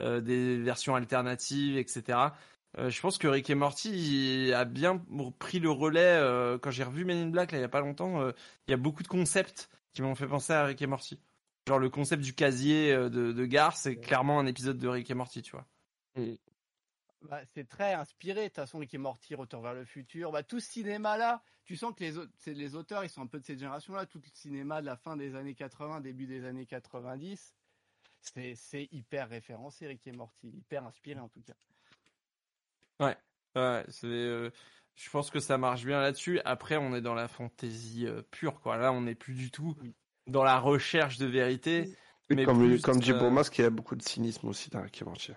[SPEAKER 2] euh, des versions alternatives, etc. Je pense que Rick et Morty a bien pris le relais. quand j'ai revu Men in Black là, il y a pas longtemps, il y a beaucoup de concepts qui m'ont fait penser à Rick et Morty. Genre le concept du casier de, de gare, c'est clairement un épisode de Rick et Morty, tu vois.
[SPEAKER 5] Bah, c'est très inspiré. De toute façon, Rick et Morty, Retour vers le futur. Bah, tout ce cinéma-là, tu sens que les, auteurs, ils sont un peu de cette génération-là. Tout le cinéma de la fin des années 80, début des années 90, c'est c'est hyper référencé, Rick et Morty. Hyper inspiré, en tout cas.
[SPEAKER 2] Ouais, c'est. euh, je pense que ça marche bien là-dessus. Après, on est dans la fantaisie euh, pure, quoi. Là, on n'est plus du tout dans la recherche de vérité. Mais
[SPEAKER 3] comme,
[SPEAKER 2] plus,
[SPEAKER 3] comme dit
[SPEAKER 2] euh,
[SPEAKER 3] Bourmas, qu'il y a beaucoup de cynisme aussi dans Rick et Morty.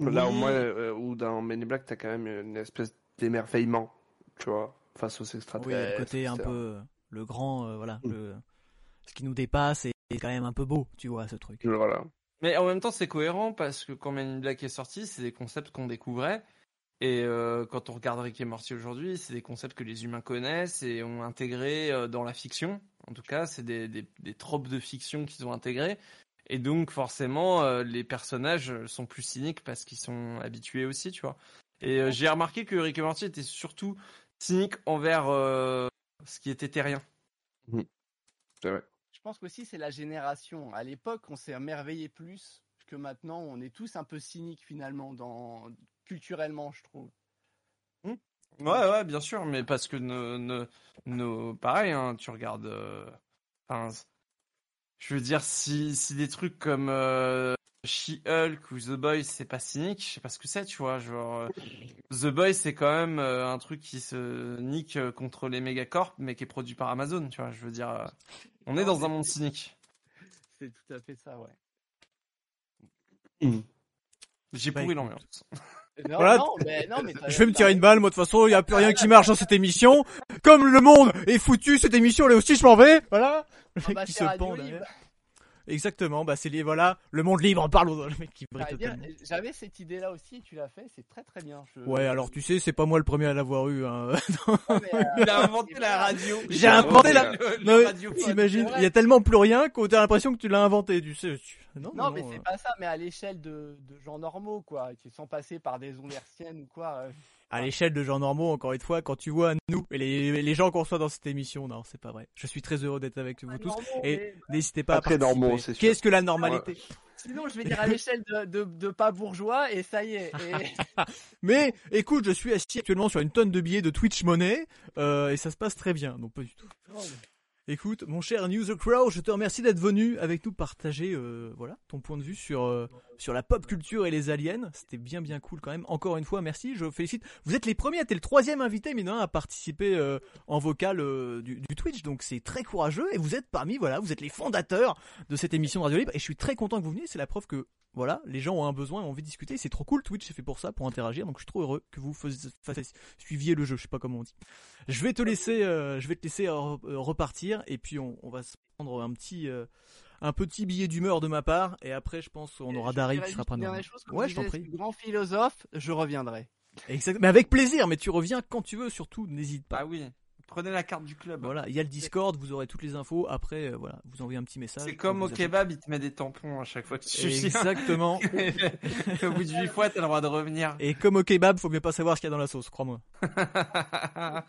[SPEAKER 3] Là, au
[SPEAKER 2] Oui.
[SPEAKER 3] moins, euh, ou dans Men in Black, t'as quand même une espèce d'émerveillement, tu vois, face aux
[SPEAKER 1] Oui,
[SPEAKER 3] extraterrestres.
[SPEAKER 1] le côté un peu euh, le grand, euh, voilà,
[SPEAKER 3] Mm.
[SPEAKER 1] le, ce qui nous dépasse et quand même un peu beau, tu vois, ce truc.
[SPEAKER 3] Voilà.
[SPEAKER 2] Mais en même temps, c'est cohérent parce que quand Men in Black est sorti, c'est des concepts qu'on découvrait. Et euh, quand on regarde Rick et Morty aujourd'hui, c'est des concepts que les humains connaissent et ont intégrés euh, dans la fiction. En tout cas, c'est des, des, des tropes de fiction qu'ils ont intégrés. Et donc, forcément, euh, les personnages sont plus cyniques parce qu'ils sont habitués aussi, tu vois. Et euh, j'ai remarqué que Rick et Morty était surtout cynique envers euh, ce qui était terrien.
[SPEAKER 3] C'est vrai.
[SPEAKER 5] Je pense qu'aussi, c'est la génération. À l'époque, on s'est émerveillé plus que maintenant. On est tous un peu cyniques, finalement, dans... culturellement, je trouve.
[SPEAKER 2] Ouais, ouais, bien sûr, mais parce que nos, nos, nos- pareil, hein, tu regardes, euh, enfin, je veux dire, si, si des trucs comme euh, She-Hulk ou The Boys, c'est pas cynique, je sais pas ce que c'est, tu vois, genre, euh, The Boys, c'est quand même euh, un truc qui se nique euh, contre les mégacorps, mais qui est produit par Amazon, tu vois, je veux dire, euh, on est dans un monde cynique.
[SPEAKER 5] C'est tout à fait ça, ouais.
[SPEAKER 2] J'ai
[SPEAKER 1] Bah,
[SPEAKER 2] pourri l'ambiance.
[SPEAKER 5] Non,
[SPEAKER 1] Voilà.
[SPEAKER 5] non, mais, non, mais t'as-
[SPEAKER 1] Je vais me tirer une balle, moi de toute façon, il y a plus rien qui marche dans cette émission. Comme le monde est foutu, cette émission, là aussi, je m'en vais. Voilà. Le
[SPEAKER 5] Ah bah,
[SPEAKER 1] qui se
[SPEAKER 5] Radio
[SPEAKER 1] pend. Exactement, bah c'est lié, voilà, le monde libre, parle le mec qui brille totalement.
[SPEAKER 5] J'avais cette idée-là aussi, tu l'as fait, c'est très très bien. Je-
[SPEAKER 1] Ouais, alors tu sais, c'est pas moi le premier à l'avoir eu. Hein.
[SPEAKER 5] Mais, euh,
[SPEAKER 2] Il a inventé la radio.
[SPEAKER 1] J'ai inventé la-
[SPEAKER 2] Le-
[SPEAKER 1] Non,
[SPEAKER 2] radiophone.
[SPEAKER 1] T'imagines, il y a tellement plus rien qu'on a l'impression que tu l'as inventé, tu sais. tu- Non,
[SPEAKER 5] Non, mais
[SPEAKER 1] euh,
[SPEAKER 5] c'est pas ça, mais à l'échelle de, de gens normaux, quoi, qui sont passés par des ondes hertziennes ou quoi. euh,
[SPEAKER 1] À l'échelle de gens normaux, encore une fois, quand tu vois nous et les, les gens qu'on reçoit dans cette émission, non, c'est pas vrai. Je suis très heureux d'être avec vous tous.
[SPEAKER 5] normaux,
[SPEAKER 1] et-
[SPEAKER 5] mais-
[SPEAKER 1] N'hésitez pas
[SPEAKER 3] Pas
[SPEAKER 1] à
[SPEAKER 3] très
[SPEAKER 1] participer.
[SPEAKER 3] normaux, c'est sûr.
[SPEAKER 1] Qu'est-ce que la normalité
[SPEAKER 5] Sinon, je vais dire à l'échelle de, de, de pas bourgeois, et ça y est. Et...
[SPEAKER 1] Mais écoute, je suis assis actuellement sur une tonne de billets de Twitch Money euh, et ça se passe très bien, donc pas du tout. Écoute, mon cher News the Crow, je te remercie d'être venu avec nous partager euh, voilà ton point de vue sur euh, sur la pop culture et les aliens. C'était bien bien cool quand même. Encore une fois, merci, je félicite. Vous êtes les premiers, t'es le troisième invité, mais à participer euh, en vocal euh, du, Twitch, donc c'est très courageux. Et vous êtes parmi, voilà, vous êtes les fondateurs de cette émission de Radio Libre. Et je suis très content que vous veniez. C'est la preuve que voilà, les gens ont un besoin, ont envie de discuter. C'est trop cool. Twitch c'est fait pour ça, pour interagir. Donc je suis trop heureux que vous suiviez le jeu. Je sais pas comment on dit. Je vais te laisser, euh, je vais te laisser re- repartir et puis on, on va se prendre un petit, un petit billet d'humeur de ma part et après je pense qu'on aura Dari qui sera
[SPEAKER 5] comme
[SPEAKER 1] Ouais, je t'en prie.
[SPEAKER 5] Grand philosophe, je reviendrai.
[SPEAKER 1] Exact. Mais avec plaisir. Mais tu reviens quand tu veux. Surtout, n'hésite pas.
[SPEAKER 2] Ah oui. Prenez la carte du club.
[SPEAKER 1] Voilà, il y a le Discord, vous aurez toutes les infos. Après, euh, voilà, vous envoyez un petit message.
[SPEAKER 2] C'est comme au kebab, il te met des tampons à chaque fois que tu.
[SPEAKER 1] Exactement.
[SPEAKER 2] au bout de 8 fois, t'as le droit de revenir.
[SPEAKER 1] Et comme au kebab, faut mieux pas savoir ce qu'il y a dans la sauce, crois-moi.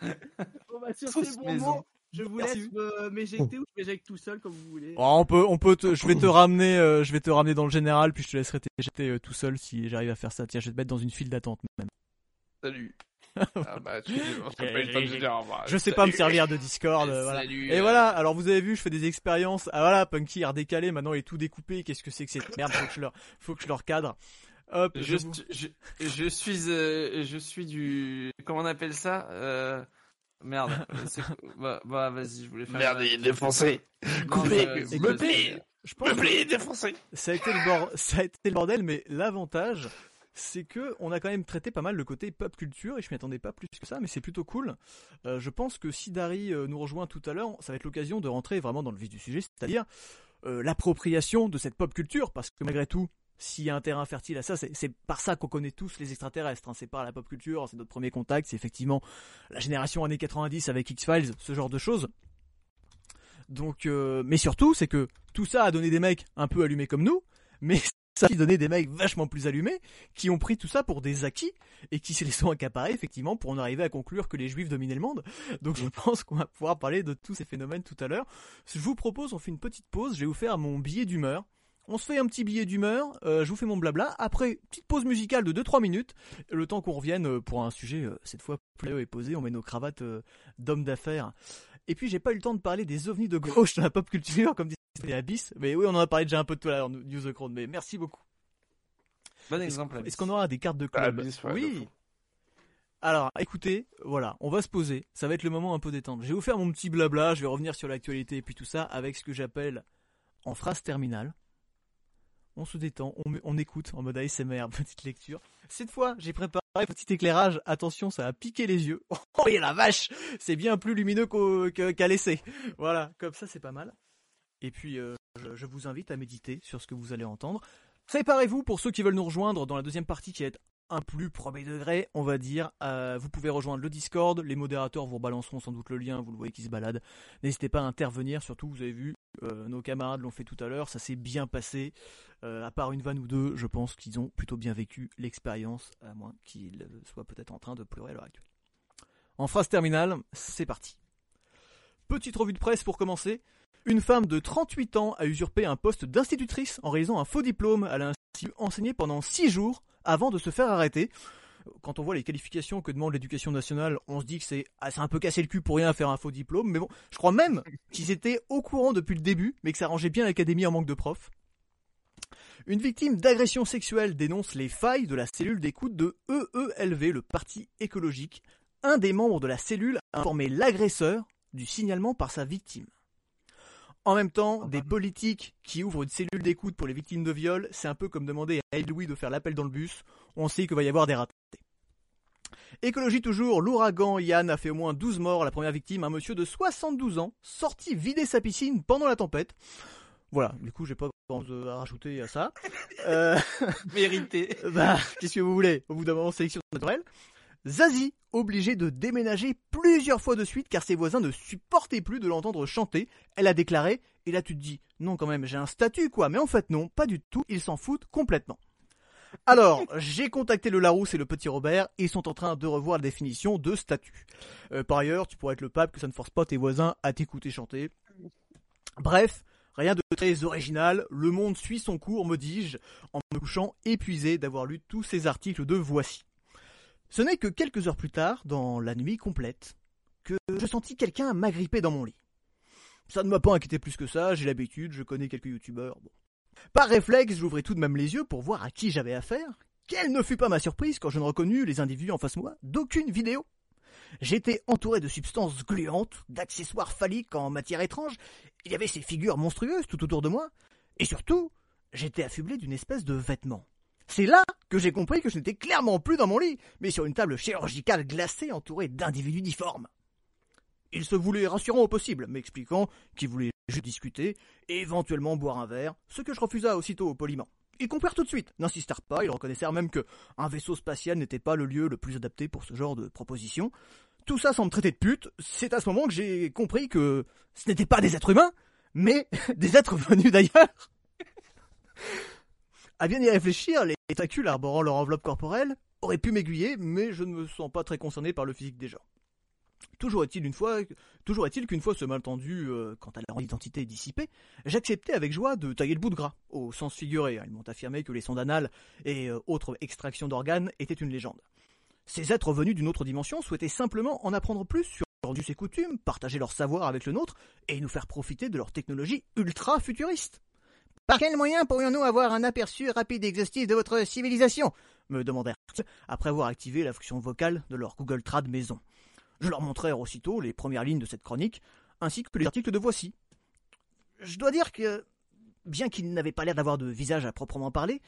[SPEAKER 5] Bon, bah, sur ces bons mots, je vous
[SPEAKER 1] Merci.
[SPEAKER 5] laisse me- m'éjecter ou je m'éjecte tout seul comme vous voulez.
[SPEAKER 1] Oh, on peut, on peut, te- je vais te ramener, euh, je vais te ramener dans le général, puis je te laisserai t'éjecter euh, tout seul si j'arrive à faire ça. Tiens, je vais te mettre dans une file d'attente même.
[SPEAKER 3] Salut. ah bah, tu on pas de dire revoir.
[SPEAKER 1] Je sais pas me servir de Discord, euh, voilà.
[SPEAKER 3] Salut,
[SPEAKER 1] Et
[SPEAKER 3] euh,
[SPEAKER 1] voilà, alors vous avez vu, je fais des expériences. Ah voilà, Punky a redécalé, maintenant il est tout découpé. Qu'est-ce que c'est que cette merde? Faut que je leur, faut que je leur cadre. Hop, je
[SPEAKER 2] Je,
[SPEAKER 1] vous-
[SPEAKER 2] je, je suis, euh, je suis du, comment on appelle ça euh... Merde. c'est- bah, bah, vas-y, je voulais faire.
[SPEAKER 3] Merde, il est défoncé. Coupé, Meublé défoncé.
[SPEAKER 1] ça a été le bord- ça a été le bordel, mais l'avantage, c'est que on a quand même traité pas mal le côté pop culture et je m'y attendais pas plus que ça, mais c'est plutôt cool. Euh, je pense que si Dari euh, nous rejoint tout à l'heure, ça va être l'occasion de rentrer vraiment dans le vif du sujet, c'est-à-dire euh, l'appropriation de cette pop culture, parce que malgré tout. S'il y a un terrain fertile à ça, c'est par ça qu'on connaît tous les extraterrestres. hein. C'est par la pop culture, c'est notre premier contact, c'est effectivement la génération années 90 avec X-Files, ce genre de choses. Donc, euh, mais surtout, c'est que tout ça a donné des mecs un peu allumés comme nous, mais ça a donné des mecs vachement plus allumés qui ont pris tout ça pour des acquis et qui se les sont accaparés effectivement pour en arriver à conclure que les juifs dominaient le monde. Donc je pense qu'on va pouvoir parler de tous ces phénomènes tout à l'heure. Je vous propose, on fait une petite pause, je vais vous mon billet d'humeur. On se fait un petit billet d'humeur, euh, je vous fais mon blabla. Après, petite pause musicale de 2-3 minutes, le temps qu'on revienne euh, pour un sujet euh, cette fois plus et posé. On met nos cravates euh, d'hommes d'affaires. Et puis j'ai pas eu le temps de parler des ovnis de gauche dans la pop culture, comme disait Abyss. Mais oui, on en a parlé déjà un peu tout à l'heure, News the Crown. Mais merci beaucoup.
[SPEAKER 2] Bon
[SPEAKER 1] Est-ce
[SPEAKER 2] exemple.
[SPEAKER 1] est-ce qu'on aura des cartes de
[SPEAKER 3] Ah,
[SPEAKER 1] club
[SPEAKER 3] Abyss, ouais, de
[SPEAKER 1] Oui. Alors, écoutez, voilà, on va se poser. Ça va être le moment un peu détendre. Je vais vous faire mon petit blabla. Je vais revenir sur l'actualité et puis tout ça avec ce que j'appelle en phrase terminale. On se détend, on, écoute en mode ASMR, petite lecture. Cette fois, j'ai préparé un petit éclairage. Attention, ça va piquer les yeux. Oh, et la vache C'est bien plus lumineux qu'à l'essai. Voilà, comme ça, c'est pas mal. Et puis, euh, je, vous invite à méditer sur ce que vous allez entendre. Préparez-vous pour ceux qui veulent nous rejoindre dans la deuxième partie qui être un plus premier degré, on va dire. Euh, vous pouvez rejoindre le Discord, les modérateurs vous rebalanceront sans doute le lien, vous le voyez qui se balade. N'hésitez pas à intervenir, surtout vous avez vu, euh, nos camarades l'ont fait tout à l'heure, ça s'est bien passé. Euh, à part une vanne ou deux, je pense qu'ils ont plutôt bien vécu l'expérience, à moins qu'ils euh, soient peut-être en train de pleurer à l'heure actuelle. En phrase terminale, c'est parti. Petite revue de presse pour commencer. Une femme de 38 ans a usurpé un poste d'institutrice en réalisant un faux diplôme. Elle a ainsi enseigné pendant 6 jours avant de se faire arrêter. Quand on voit les qualifications que demande l'éducation nationale, on se dit que c'est ah, un peu cassé le cul pour rien faire un faux diplôme. Mais bon, je crois même qu'ils étaient au courant depuis le début, mais que ça rangeait bien l'académie en manque de profs. Une victime d'agression sexuelle dénonce les failles de la cellule d'écoute de EELV, le parti écologique. Un des membres de la cellule a informé l'agresseur du signalement par sa victime. En même temps, des politiques qui ouvrent une cellule d'écoute pour les victimes de viol, c'est un peu comme demander à Louis de faire l'appel dans le bus. On sait qu'il va y avoir des ratés. Écologie toujours, l'ouragan Yann a fait au moins 12 morts. La première victime, un monsieur de 72 ans, sorti vider sa piscine pendant la tempête. Voilà, du coup, j'ai pas grand chose à rajouter à ça. Euh,
[SPEAKER 2] Mérité.
[SPEAKER 1] bah, qu'est-ce que vous voulez? Au bout d'un moment, sélection naturelle. Zazie, obligée de déménager plusieurs fois de suite car ses voisins ne supportaient plus de l'entendre chanter. Elle a déclaré, et là tu te dis, non quand même, j'ai un statut quoi, mais en fait non, pas du tout, ils s'en foutent complètement. Alors, j'ai contacté le Larousse et le petit Robert, et ils sont en train de revoir la définition de statut. Euh, par ailleurs, tu pourrais être le pape, que ça ne force pas tes voisins à t'écouter chanter. Bref, rien de très original, le monde suit son cours, me dis-je, en me couchant épuisé d'avoir lu tous ces articles de Voici. Ce n'est que quelques heures plus tard, dans la nuit complète, que je sentis quelqu'un m'agripper dans mon lit. Ça ne m'a pas inquiété plus que ça, j'ai l'habitude, je connais quelques youtubeurs. Par réflexe, j'ouvrais tout de même les yeux pour voir à qui j'avais affaire. Quelle ne fut pas ma surprise quand je ne reconnus les individus en face de moi d'aucune vidéo. J'étais entouré de substances gluantes, d'accessoires phalliques en matière étrange, il y avait ces figures monstrueuses tout autour de moi, et surtout, j'étais affublé d'une espèce de vêtement. C'est là que j'ai compris que je n'étais clairement plus dans mon lit, mais sur une table chirurgicale glacée entourée d'individus difformes. Il se voulait rassurant au possible, m'expliquant qu'il voulait juste discuter éventuellement boire un verre, ce que je refusa aussitôt poliment. Ils comprirent tout de suite, n'insistèrent pas, ils reconnaissèrent même que un vaisseau spatial n'était pas le lieu le plus adapté pour ce genre de proposition. Tout ça sans me traiter de pute, c'est à ce moment que j'ai compris que ce n'étaient pas des êtres humains, mais des êtres venus d'ailleurs. à bien y réfléchir, les tentacules arborant leur enveloppe corporelle auraient pu m'aiguiller, mais je ne me sens pas très concerné par le physique des gens. Toujours est-il qu'une fois ce malentendu euh, quant à leur identité dissipée, j'acceptais avec joie de tailler le bout de gras, au sens figuré. Ils m'ont affirmé que les sondes anales et euh, autres extractions d'organes étaient une légende. Ces êtres venus d'une autre dimension souhaitaient simplement en apprendre plus sur us et coutumes, partager leur savoir avec le nôtre et nous faire profiter de leur technologie ultra futuriste. Par quel moyen pourrions-nous avoir un aperçu rapide et exhaustif de votre civilisation? me demandèrent-ils après avoir activé la fonction vocale de leur Google Trad maison. Je leur montrai aussitôt les premières lignes de cette chronique, ainsi que les articles de Voici. Je dois dire que, bien qu'ils n'avaient pas l'air d'avoir de visage à proprement parler,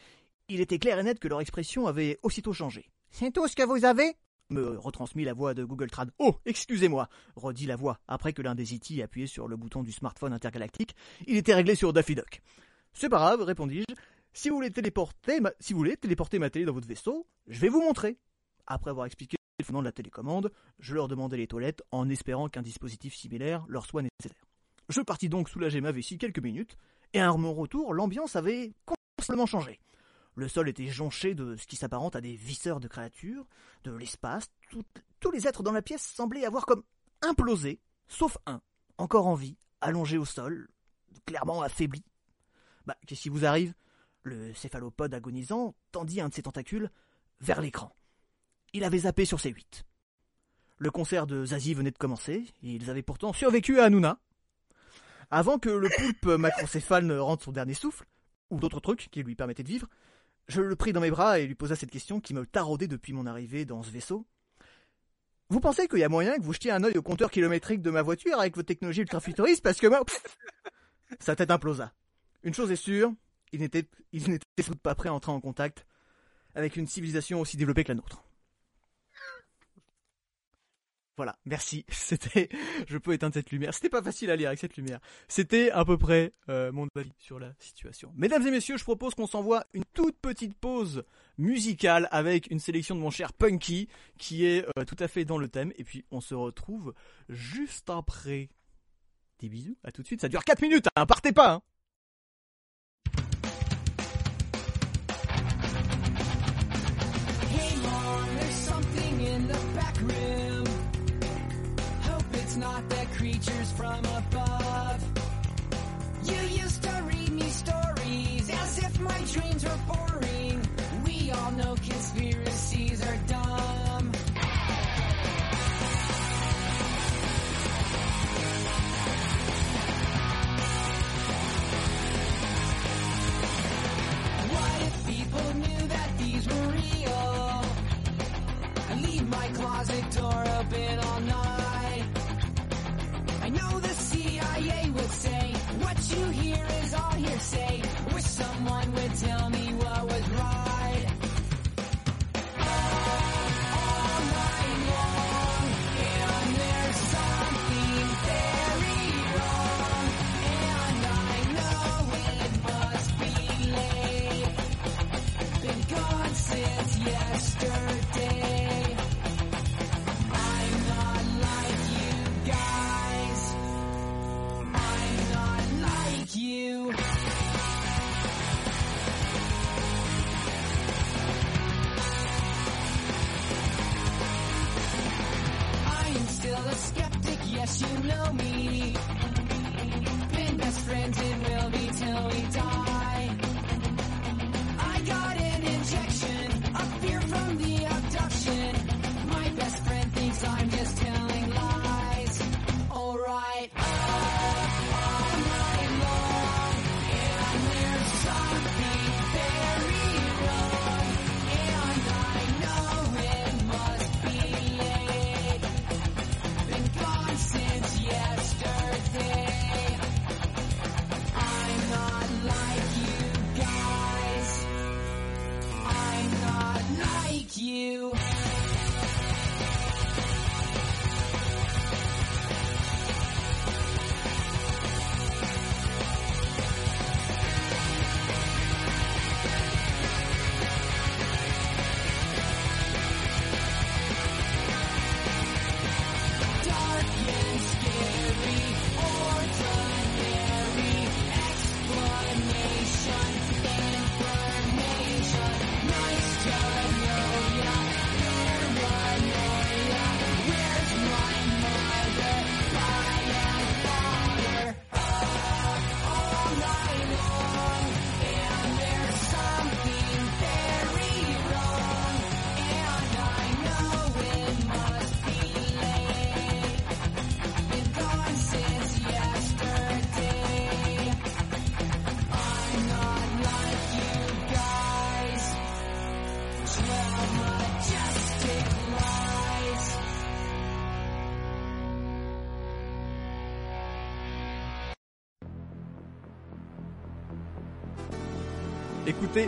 [SPEAKER 1] il était clair et net que leur expression avait aussitôt changé. C'est tout ce que vous avez? me retransmit la voix de Google Trad. Oh, excusez-moi, redit la voix, après que l'un des IT appuyé sur le bouton du smartphone intergalactique. Il était réglé sur Daffy Duck. C'est pas grave, répondis-je. Si vous voulez téléporter ma... si vous voulez téléporter ma télé dans votre vaisseau, je vais vous montrer. Après avoir expliqué fondement de la télécommande, je leur demandai les toilettes en espérant qu'un dispositif similaire leur soit nécessaire. Je partis donc soulager ma vessie quelques minutes, et à mon retour, l'ambiance avait complètement changé. Le sol était jonché de ce qui s'apparente à des visseurs de créatures, de l'espace. Tous les êtres dans la pièce semblaient avoir comme implosé, sauf un, encore en vie, allongé au sol, clairement affaibli. Bah, qu'est-ce qui vous arrive? Le céphalopode agonisant tendit un de ses tentacules vers l'écran. Il avait zappé sur ses huit. Le concert de Zazie venait de commencer, et ils avaient pourtant survécu à Hanouna. Avant que le poulpe macrocéphale ne rentre son dernier souffle, ou d'autres trucs qui lui permettaient de vivre, je le pris dans mes bras et lui posa cette question qui me taraudait depuis mon arrivée dans ce vaisseau. Vous pensez qu'il y a moyen que vous jetiez un œil au compteur kilométrique de ma voiture avec votre technologie ultra-futuriste parce que moi... Sa tête implosa. Une chose est sûre, il n'était il n'était pas prêt à entrer en contact avec une civilisation aussi développée que la nôtre. Voilà, merci. C'était, je peux éteindre cette lumière. C'était pas facile à lire avec cette lumière. C'était à peu près euh, mon avis sur la situation. Mesdames et messieurs, je propose qu'on s'envoie une toute petite pause musicale avec une sélection de mon cher Punky qui est euh, tout à fait dans le thème. Et puis on se retrouve juste après. Des bisous, à tout de suite. Ça dure 4 minutes, hein, partez pas. Hein.
[SPEAKER 6] Creatures from above. You used to read me stories as if my dreams were boring. We all know conspiracies are dumb. What if people knew that these were real? I leave my closet door open all you hear is all hearsay. Wish someone would tell me know me. Been best friends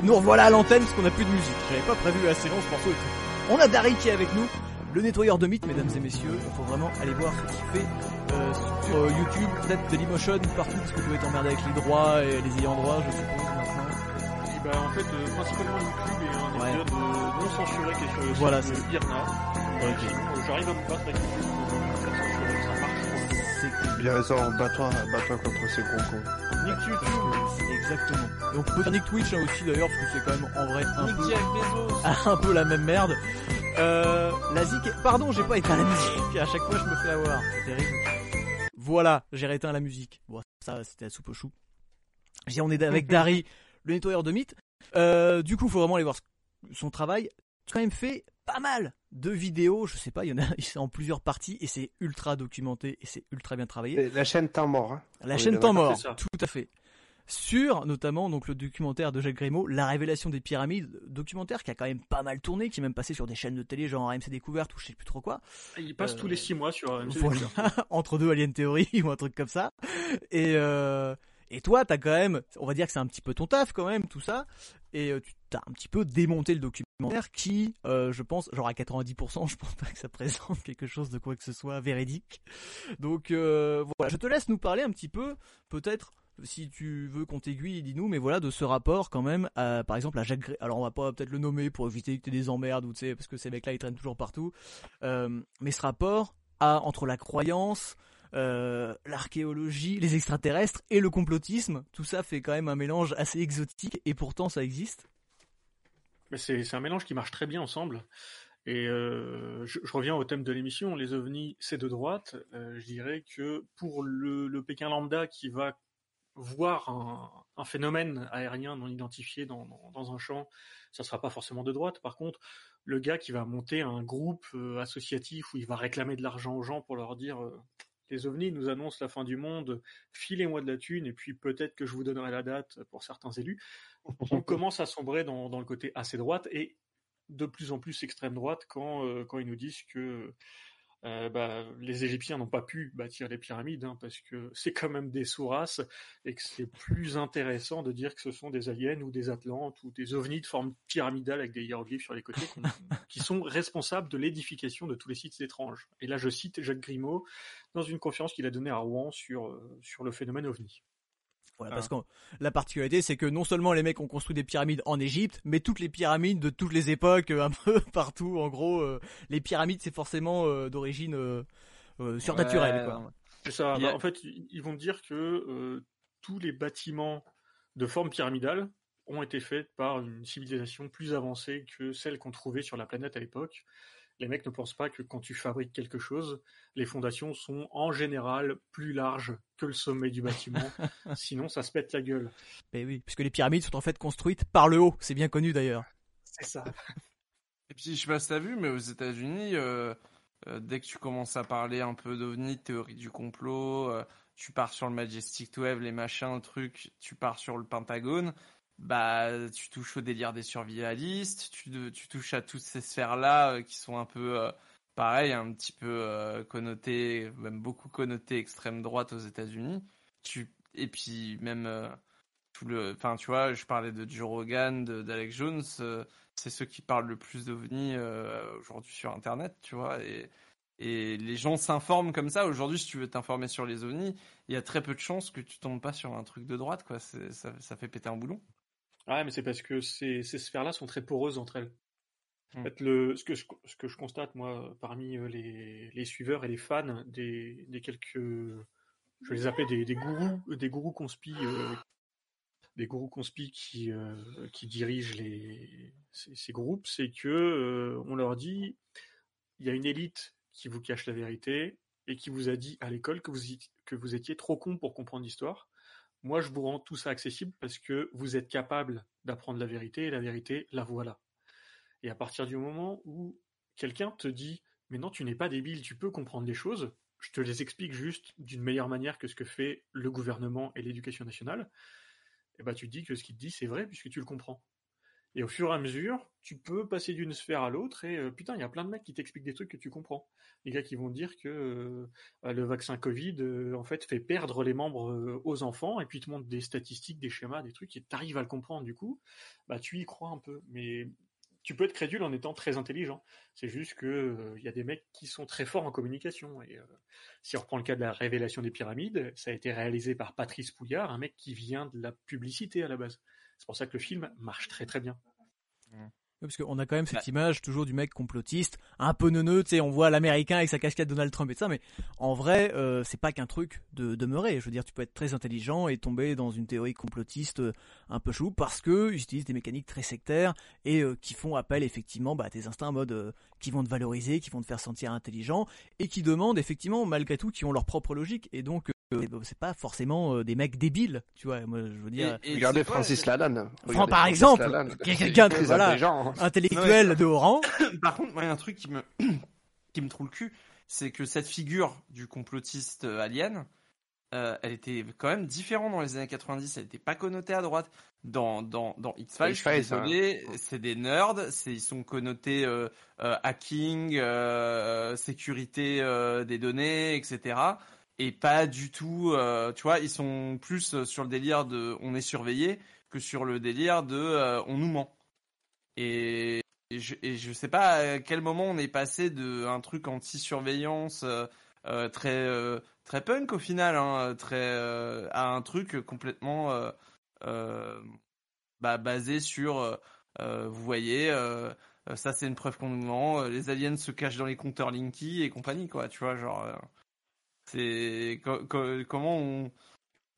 [SPEAKER 1] nous revoilà à l'antenne parce qu'on a plus de musique. J'avais pas prévu assez long ce morceau. On a Dari qui est avec nous, le nettoyeur de mythes, mesdames et messieurs. Il faut vraiment aller voir ce qu'il fait euh, sur euh, YouTube, peut-être Dailymotion, partout parce que vous êtes emmerdé avec les droits et les ayants droit, je suppose maintenant.
[SPEAKER 7] Bah, en fait, euh, principalement YouTube et un
[SPEAKER 1] Ouais.
[SPEAKER 7] épisode euh, non censuré qui est sur le
[SPEAKER 1] Voilà,
[SPEAKER 7] site de Irna. J'arrive à me battre avec YouTube,
[SPEAKER 3] Il a raison, bats-toi, bats-toi contre ces gros cons.
[SPEAKER 1] Nick YouTube, exactement. Et on peut dire Nick Twitch hein, aussi d'ailleurs parce que c'est quand même en vrai un
[SPEAKER 2] Nick
[SPEAKER 1] peu,
[SPEAKER 2] Bezos.
[SPEAKER 1] un peu la même merde. Euh, la zik, pardon, j'ai pas éteint la musique. À chaque fois, je me fais avoir. C'est terrible. Voilà, j'ai rééteint la musique. Bon, ça, c'était la soupe au chou. Dis, on est avec Dari, le nettoyeur de mythes. Euh, du coup, faut vraiment aller voir son travail. Tu as quand même fait pas mal de vidéos. Je sais pas, il y en a, c'est en plusieurs parties et c'est ultra documenté et c'est ultra bien travaillé.
[SPEAKER 3] Et La chaîne temps mort. Hein.
[SPEAKER 1] La
[SPEAKER 3] Oui,
[SPEAKER 1] chaîne Temps Mort,
[SPEAKER 7] c'est ça.
[SPEAKER 1] tout à fait. Sur notamment donc le documentaire de Jacques Grimaud, La révélation des pyramides, documentaire qui a quand même pas mal tourné, qui est même passé sur des chaînes de télé genre RMC Découverte ou je sais plus trop quoi.
[SPEAKER 7] Il passe
[SPEAKER 1] Euh,
[SPEAKER 7] tous les 6 mois sur AMC.
[SPEAKER 1] Voilà, entre deux Alien Theory ou un truc comme ça. Et euh, et toi, t'as quand même, on va dire que c'est un petit peu ton taf quand même, tout ça. Et euh, tu t'as un petit peu démonté le documentaire qui, euh, je pense, genre à 90%, je pense pas que ça présente quelque chose de quoi que ce soit véridique. Donc euh, voilà, je te laisse nous parler un petit peu, peut-être si tu veux qu'on t'aiguille, dis-nous, mais voilà, de ce rapport quand même, par exemple à Jacques Gré... Alors on va pas peut-être le nommer pour éviter que tu des emmerdes, ou tu sais, parce que ces mecs-là ils traînent toujours partout. Mais ce rapport à, entre la croyance, euh, l'archéologie, les extraterrestres et le complotisme, tout ça fait quand même un mélange assez exotique, et pourtant ça existe.
[SPEAKER 7] C'est un mélange qui marche très bien ensemble. Et euh, je, reviens au thème de l'émission, les ovnis, c'est de droite. Euh, je dirais que pour le, Pékin lambda qui va voir un, phénomène aérien non identifié dans, dans, un champ, ça sera pas forcément de droite. Par contre, le gars qui va monter un groupe associatif où il va réclamer de l'argent aux gens pour leur dire les ovnis nous annoncent la fin du monde, filez-moi de la thune et puis peut-être que je vous donnerai la date pour certains élus. On commence à sombrer dans, dans le côté assez droite et de plus en plus extrême droite quand, euh, quand ils nous disent que euh, bah, les Égyptiens n'ont pas pu bâtir les pyramides hein, parce que c'est quand même des sous-races et que c'est plus intéressant de dire que ce sont des aliens ou des atlantes ou des ovnis de forme pyramidale avec des hiéroglyphes sur les côtés qui sont responsables de l'édification de tous les sites étranges. Et là, je cite Jacques Grimaud dans une conférence qu'il a donnée à Rouen sur, euh, sur le phénomène ovni.
[SPEAKER 1] Voilà,
[SPEAKER 7] Ah.
[SPEAKER 1] parce que la particularité, c'est que non seulement les mecs ont construit des pyramides en Égypte, mais toutes les pyramides de toutes les époques, euh, un peu partout. En gros, euh, les pyramides, c'est forcément euh, d'origine euh, euh, surnaturelle.
[SPEAKER 2] Ouais,
[SPEAKER 1] quoi.
[SPEAKER 2] non.
[SPEAKER 7] C'est ça.
[SPEAKER 2] A-
[SPEAKER 7] Bah, en fait, ils vont dire que euh, tous les bâtiments de forme pyramidale ont été faits par une civilisation plus avancée que celle qu'on trouvait sur la planète à l'époque. Les mecs ne pensent pas que quand tu fabriques quelque chose, les fondations sont en général plus larges que le sommet du bâtiment. Sinon, ça se pète la gueule.
[SPEAKER 1] Mais oui, puisque les pyramides sont en fait construites par le haut. C'est bien connu d'ailleurs.
[SPEAKER 7] C'est ça.
[SPEAKER 2] Et puis, je sais pas si t'as vu, mais aux États-Unis, euh, euh, dès que tu commences à parler un peu d'ovnis, de théorie du complot, euh, tu pars sur le Majestic 12, les machins, le truc, tu pars sur le Pentagone, bah, tu touches au délire des survivalistes, tu, tu touches à toutes ces sphères-là euh, qui sont un peu, euh, pareil, un petit peu euh, connotées, même beaucoup connotées extrême droite aux États-Unis. Tu, et puis, même, euh, tout le, enfin, tu vois, je parlais de Joe Rogan, d'Alex Jones, c'est ceux qui parlent le plus d'ovnis euh, aujourd'hui sur Internet, tu vois. Et, et les gens s'informent comme ça. Aujourd'hui, si tu veux t'informer sur les ovnis, il y a très peu de chances que tu tombes pas sur un truc de droite, quoi. Ça, ça fait péter un boulon.
[SPEAKER 7] Ouais, mais c'est parce que ces, ces sphères-là sont très poreuses entre elles. En
[SPEAKER 2] Hmm.
[SPEAKER 7] fait, le, ce, que je, ce que je constate, moi, parmi euh, les, les suiveurs et les fans des, des quelques. Je vais les appeler des, des gourous, des gourous conspi, euh, des gourous conspi qui, euh, qui dirigent les, ces, ces groupes, c'est que euh, on leur dit il y a une élite qui vous cache la vérité et qui vous a dit à l'école que vous, y- que vous étiez trop con pour comprendre l'histoire. Moi, je vous rends tout ça accessible parce que vous êtes capable d'apprendre la vérité et la vérité, la voilà. Et à partir du moment où quelqu'un te dit Mais non, tu n'es pas débile, tu peux comprendre les choses, je te les explique juste d'une meilleure manière que ce que fait le gouvernement et l'éducation nationale, et bah tu dis que ce qu'il te dit c'est vrai puisque tu le comprends. Et au fur et à mesure, tu peux passer d'une sphère à l'autre et euh, putain, il y a plein de mecs qui t'expliquent des trucs que tu comprends. Les gars qui vont dire que euh, le vaccin Covid, euh, en fait, fait perdre les membres aux enfants et puis te montrent des statistiques, des schémas, des trucs et t'arrives à le comprendre. Du coup, bah tu y crois un peu. Mais tu peux être crédule en étant très intelligent. C'est juste que il y a des mecs qui sont très forts en communication. Et si on reprend le cas de la révélation des pyramides, ça a été réalisé par Patrice Pouillard, un mec qui vient de la publicité à la base. C'est pour ça que le film marche très très bien.
[SPEAKER 1] Parce qu'on a quand même cette
[SPEAKER 2] Bah.
[SPEAKER 1] image toujours du mec complotiste, un peu neuneux, tu sais, on voit l'américain avec sa casquette Donald Trump et tout ça, mais en vrai, euh, c'est pas qu'un truc de demeurer. Je veux dire, tu peux être très intelligent et tomber dans une théorie complotiste euh, un peu chou parce que ils utilisent des mécaniques très sectaires et euh, qui font appel effectivement bah, à tes instincts en mode euh, qui vont te valoriser, qui vont te faire sentir intelligent et qui demandent effectivement malgré tout qui ont leur propre logique et donc c'est pas forcément euh, des mecs débiles, tu vois. Moi, je veux dire.
[SPEAKER 2] Et- et
[SPEAKER 3] Regardez Francis Lalanne.
[SPEAKER 1] Enfin, par exemple, quelqu'un de- voilà.
[SPEAKER 3] hein.
[SPEAKER 1] intellectuel de haut rang.
[SPEAKER 2] Par contre, moi, il y a un truc qui me, qui me trouve le cul, c'est que cette figure du complotiste euh, alien, euh, elle était quand même différente dans les années 90. Elle n'était pas connotée à droite. Dans, dans, dans X-Files, je suis
[SPEAKER 3] X-Files,
[SPEAKER 2] désolé, c'est des nerds, c'est, ils sont connotés euh, euh, hacking, euh, sécurité euh, des données, etc. Et pas du tout, euh, tu vois, ils sont plus sur le délire de on est surveillé que sur le délire de euh, on nous ment. Et, je, et je sais pas à quel moment on est passé de un truc anti-surveillance euh, très très punk au final, hein, très à un truc complètement bah, basé sur vous voyez ça c'est une preuve qu'on nous ment, les aliens se cachent dans les compteurs Linky et compagnie quoi, tu vois genre c'est co- co- comment on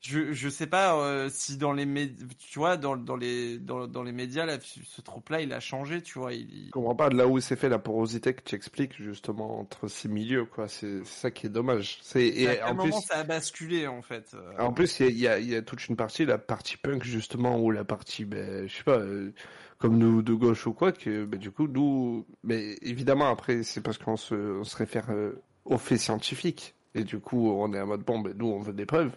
[SPEAKER 2] je je sais pas euh, si dans les médias tu vois dans dans les dans, dans les médias là ce trope là il a changé tu vois il, il-
[SPEAKER 3] Je comprends pas de là où c'est fait la porosité que tu expliques justement entre ces milieux quoi. C'est ça qui est dommage. C'est et
[SPEAKER 2] à quel
[SPEAKER 3] en plus
[SPEAKER 2] moment ça a basculé en fait euh,
[SPEAKER 3] en plus il y a, y a- y a toute une partie la partie punk justement ou la partie ben je sais pas euh, comme nous de gauche ou quoi que ben, du coup nous mais évidemment après c'est parce qu'on se on se réfère euh, aux faits scientifiques et du coup on est en mode bon ben nous on veut des preuves.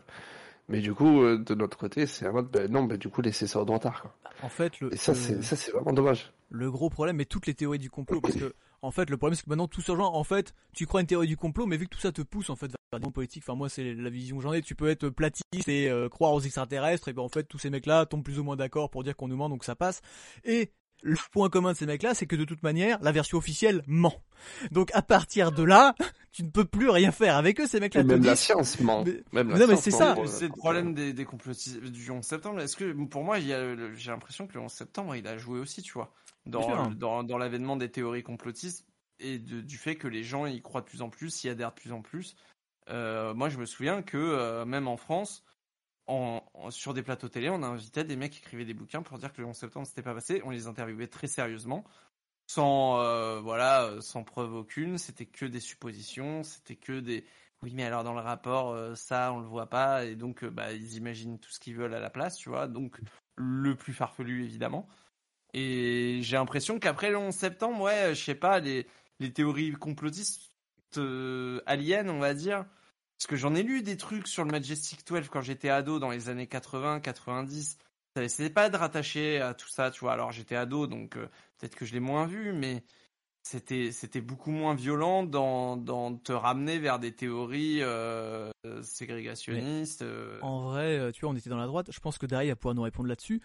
[SPEAKER 3] Mais du coup, euh, de notre côté, c'est en mode, ben non, ben du coup, laissez ça au dentard, quoi.
[SPEAKER 1] En fait, le,
[SPEAKER 3] Et ça, c'est, ça, c'est vraiment dommage.
[SPEAKER 1] le gros problème, mais toutes les théories du complot, parce que en fait, le problème c'est que maintenant tout se rejoint. En fait, tu crois une théorie du complot, mais vu que tout ça te pousse en fait vers des mondes politiques, enfin moi c'est la vision que j'en ai. Tu peux être platiste et euh, croire aux extraterrestres, et ben en fait tous ces mecs-là tombent plus ou moins d'accord pour dire qu'on nous ment, donc ça passe. Et le point commun de ces mecs-là, c'est que de toute manière, la version officielle ment. Donc à partir de là, tu ne peux plus rien faire avec eux. Ces mecs-là te
[SPEAKER 3] même la science ment. Même
[SPEAKER 1] Non, mais c'est ça.
[SPEAKER 3] pour-
[SPEAKER 2] c'est le problème des, des complotistes du 11 septembre. Est-ce que pour moi, j'ai l'impression que le 11 septembre, il a joué aussi, tu vois, dans dans, dans l'avènement des théories complotistes et de- du fait que les gens y croient de plus en plus, y adhèrent de plus en plus. Euh, moi, je me souviens que euh, même en France, sur des plateaux télé, on invitait des mecs qui écrivaient des bouquins pour dire que le 11 septembre s'était pas passé. On les interviewait très sérieusement, sans euh, voilà, euh, sans preuve aucune. C'était que des suppositions, c'était que des oui, mais alors dans le rapport, euh, ça, on le voit pas, et donc euh, bah, ils imaginent tout ce qu'ils veulent à la place, tu vois. Donc le plus farfelu évidemment. Et j'ai l'impression qu'après le 11 septembre, ouais, je sais pas, les, les théories complotistes aliens, on va dire. Parce que j'en ai lu des trucs sur le Majestic 12 quand j'étais ado dans les années 80, 90. Ça essayait pas de rattacher à tout ça, tu vois. Alors j'étais ado, donc euh, peut-être que je l'ai moins vu, mais c'était beaucoup moins violent dans, te ramener vers des théories euh, ségrégationnistes. euh.
[SPEAKER 1] En vrai, tu vois, on était dans la droite. Je pense que Dari va pouvoir nous répondre là-dessus.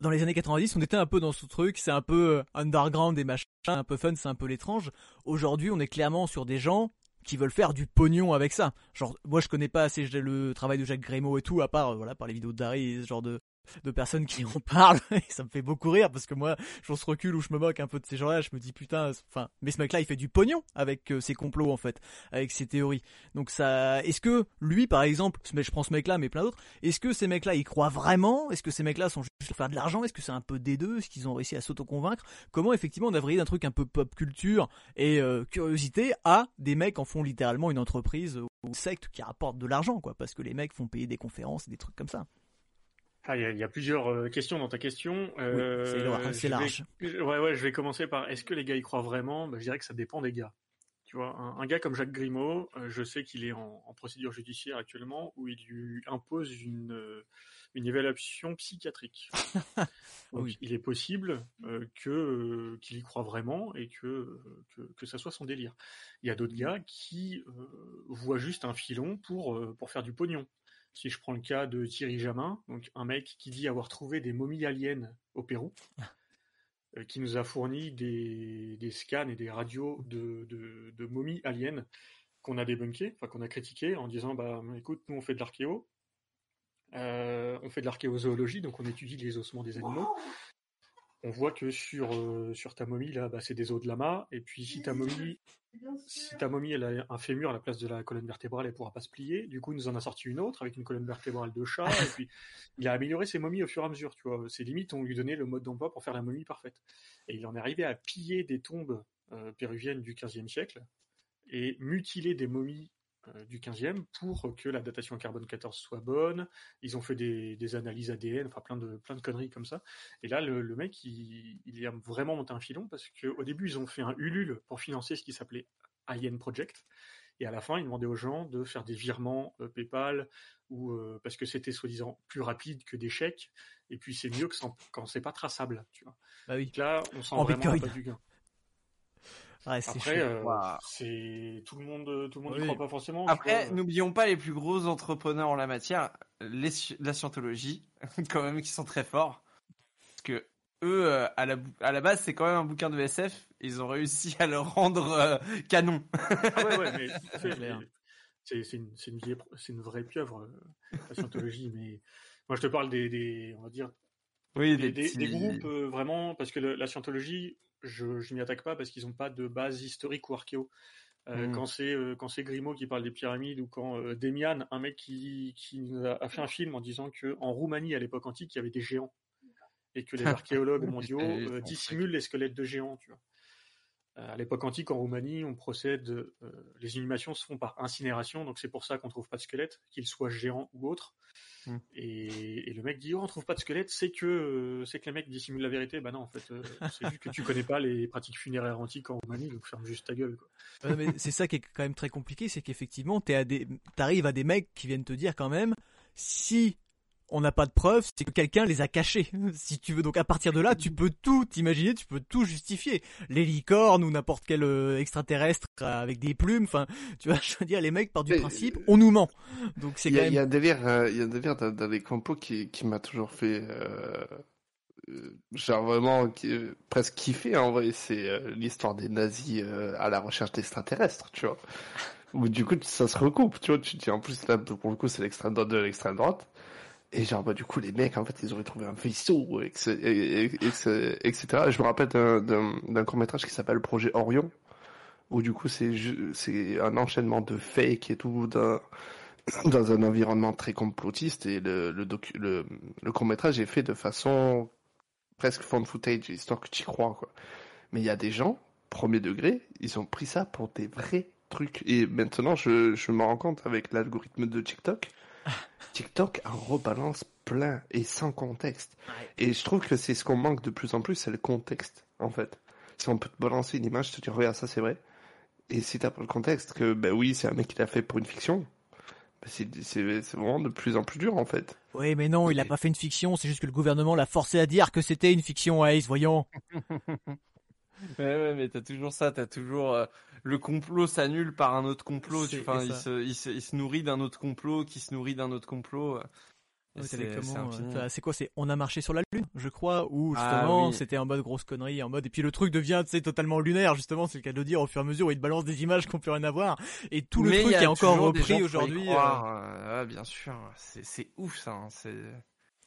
[SPEAKER 1] Dans les années 90, on était un peu dans ce truc, c'est un peu underground et machin, un peu fun, c'est un peu l'étrange. Aujourd'hui, on est clairement sur des gens qui veulent faire du pognon avec ça. Genre, moi, je connais pas assez le travail de Jacques Grémaud et tout, à part, euh, voilà, par les vidéos de ce genre de, de personnes qui en parlent. Et ça me fait beaucoup rire parce que moi, je se recule ou je me moque un peu de ces gens-là. Je me dis putain, enfin, mais ce mec-là, il fait du pognon avec euh, ses complots en fait, avec ses théories. Donc ça, est-ce que lui, par exemple, mec- je prends ce mec-là, mais plein d'autres, est-ce que ces mecs-là, ils croient vraiment? Est-ce que ces mecs-là sont juste pour faire de l'argent? Est-ce que c'est un peu des deux? Est-ce qu'ils ont réussi à s'auto-convaincre? Comment effectivement on a d'un truc un peu pop culture et euh, curiosité à des mecs en font littéralement une entreprise ou secte qui rapporte de l'argent, quoi, parce que les mecs font payer des conférences et des trucs comme ça.
[SPEAKER 7] Ah, il y, a- il y a plusieurs euh, questions dans ta question. Euh,
[SPEAKER 1] c'est
[SPEAKER 7] vais-
[SPEAKER 1] large.
[SPEAKER 7] ouais, ouais, je vais commencer par est-ce que les gars y croient vraiment? Bah, Je dirais que ça dépend des gars. Tu vois, un, un gars comme Jacques Grimaud, euh, je sais qu'il est en, en procédure judiciaire actuellement où il lui impose une, euh, une évaluation psychiatrique. Donc,
[SPEAKER 1] Oui.
[SPEAKER 7] il est possible euh, que euh, qu'il y croit vraiment et que, que que ça soit son délire. Il y a d'autres gars qui euh, voient juste un filon pour euh, pour faire du pognon. Si je prends le cas de Thierry Jamin, donc un mec qui dit avoir trouvé des momies aliens au Pérou, euh, qui nous a fourni des, des scans et des radios de, de, de momies aliens qu'on a débunkées, enfin qu'on a critiquées en disant bah écoute, nous on fait de l'archéo, euh, on fait de l'archéozoologie, donc on étudie les ossements des animaux. On voit que sur, euh, sur ta momie, là, bah, c'est des os de lama. Et puis, si ta momie, si ta momie, elle a un fémur à la place de la colonne vertébrale, elle pourra pas se plier. Du coup, il nous en a sorti une autre avec une colonne vertébrale de chat. et puis, il a amélioré ses momies au fur et à mesure, tu vois. C'est limite, on lui donnait le mode d'emploi pour faire la momie parfaite. Et il en est arrivé à piller des tombes euh, péruviennes du 15e siècle et mutiler des momies du 15e pour que la datation carbone 14 soit bonne. Ils ont fait des, des analyses ADN, enfin plein de, plein de conneries comme ça. Et là, le, le mec, il, a vraiment monté un filon parce qu'au début, ils ont fait un Ulule pour financer ce qui s'appelait Alien Project. Et à la fin, ils demandaient aux gens de faire des virements euh, PayPal ou euh, parce que c'était soi-disant plus rapide que des chèques. Et puis c'est mieux que sans- quand c'est pas traçable, tu vois.
[SPEAKER 1] Bah oui.
[SPEAKER 7] Donc là, on sent
[SPEAKER 1] En
[SPEAKER 7] vraiment
[SPEAKER 1] Bitcoin.
[SPEAKER 7] pas du gain.
[SPEAKER 1] Ouais, c'est
[SPEAKER 7] Après, euh, c'est tout le monde, tout le monde n'y
[SPEAKER 1] Oui.
[SPEAKER 7] croit pas forcément.
[SPEAKER 2] Après, n'oublions pas les plus gros entrepreneurs en la matière, les, la scientologie, quand même, qui sont très forts. Parce que eux, euh, à la, bou- à la base, c'est quand même un bouquin de SF. Ils ont réussi à le rendre euh, canon.
[SPEAKER 7] Ah ouais, ouais, mais c'est c'est une, c'est une, vieille- c'est une vraie pieuvre, euh, la scientologie. mais moi, je te parle des, des on va dire,
[SPEAKER 2] Oui,
[SPEAKER 7] des, des-
[SPEAKER 2] petits-
[SPEAKER 7] des groupes euh, vraiment, parce que le- la scientologie, je, je m'y attaque pas parce qu'ils n'ont pas de base historique ou archéo. Euh,
[SPEAKER 2] Mm.
[SPEAKER 7] Quand c'est euh, quand c'est Grimaud qui parle des pyramides ou quand euh, Demian, un mec qui, qui nous a, a fait un film en disant que en Roumanie à l'époque antique il y avait des géants et que les archéologues mondiaux dissimulent les squelettes de géants. Tu vois. Euh, à l'époque antique en Roumanie, on procède, euh, les inhumations se font par incinération, donc c'est pour ça qu'on trouve pas de squelette, qu'ils soient géants ou autres.
[SPEAKER 2] Mm.
[SPEAKER 7] Et, et le mec dit oh on trouve pas de squelette, c'est que euh, c'est que les mecs dissimulent la vérité. Bah non en fait, euh, c'est juste que tu connais pas les pratiques funéraires antiques en Roumanie, donc ferme juste ta gueule. Quoi.
[SPEAKER 1] Ouais, mais c'est ça qui est quand même très compliqué, c'est qu'effectivement, t'es à des, t'arrives à des mecs qui viennent te dire quand même, si on n'a pas de preuves, c'est que quelqu'un les a cachés. Si tu veux, donc à partir de là, tu peux tout imaginer, tu peux tout justifier. Les licornes ou n'importe quel euh, extraterrestre avec des plumes, enfin, tu vois, je veux dire, les mecs partent du
[SPEAKER 3] Mais,
[SPEAKER 1] principe,
[SPEAKER 3] euh,
[SPEAKER 1] on nous ment. Donc c'est
[SPEAKER 3] Il y,
[SPEAKER 1] quand
[SPEAKER 3] a, il y a
[SPEAKER 1] même.
[SPEAKER 3] un délire, euh, il y a un délire dans, dans les complots qui, qui m'a toujours fait, euh, genre vraiment qui- presque kiffé en vrai. C'est l'histoire des nazis à la recherche d'extraterrestres, tu vois. Du coup ça se recoupe, tu vois. Tu dis en plus là pour le coup c'est l'extrême droite de l'extrême droite. Et genre bah du coup les mecs en fait ils auraient trouvé un vaisseau, etc. Je me rappelle d'un- d'un d'un court métrage qui s'appelle Projet Orion. Où du coup c'est un enchaînement de fakes et tout d'un dans un environnement très complotiste et le, le, docu- le, le court-métrage est fait de façon presque fan footage, histoire que tu crois, quoi. Mais il y a des gens, premier degré, ils ont pris ça pour des vrais trucs. Et maintenant, je, je me rends compte avec l'algorithme de TikTok, TikTok en rebalance plein et sans contexte. Et je trouve que c'est ce qu'on manque de plus en plus, c'est le contexte, en fait. Si on peut te balancer une image, te dire, regarde, ça c'est vrai. Et si t'as pas le contexte, que, ben oui, c'est un mec qui l'a fait pour une fiction, ben c'est vraiment de plus en plus dur, en fait.
[SPEAKER 1] Oui, mais non, il a pas fait une fiction, c'est juste que le gouvernement l'a forcé à dire que c'était une fiction, Ace, voyons.
[SPEAKER 2] Ouais, ouais, mais t'as toujours ça, t'as toujours euh, le complot s'annule par un autre complot. tu-
[SPEAKER 1] C'est-
[SPEAKER 2] Enfin, il se, il, se, il se nourrit d'un autre complot qui se nourrit d'un autre complot. euh,
[SPEAKER 1] Ouais,
[SPEAKER 2] c'est c'est
[SPEAKER 1] C'est quoi C'est on a marché sur la lune, je crois, ou
[SPEAKER 2] Ah,
[SPEAKER 1] justement
[SPEAKER 2] oui.
[SPEAKER 1] c'était en mode grosse connerie, en mode et puis le truc devient sais totalement lunaire justement, c'est le cas de le dire au fur et à mesure où il te balance des images qui n'ont plus rien à voir et tout le
[SPEAKER 2] Mais
[SPEAKER 1] truc
[SPEAKER 2] y a
[SPEAKER 1] est encore repris aujourd'hui. euh,
[SPEAKER 2] ouais, bien sûr, c'est c'est ouf ça. hein, c'est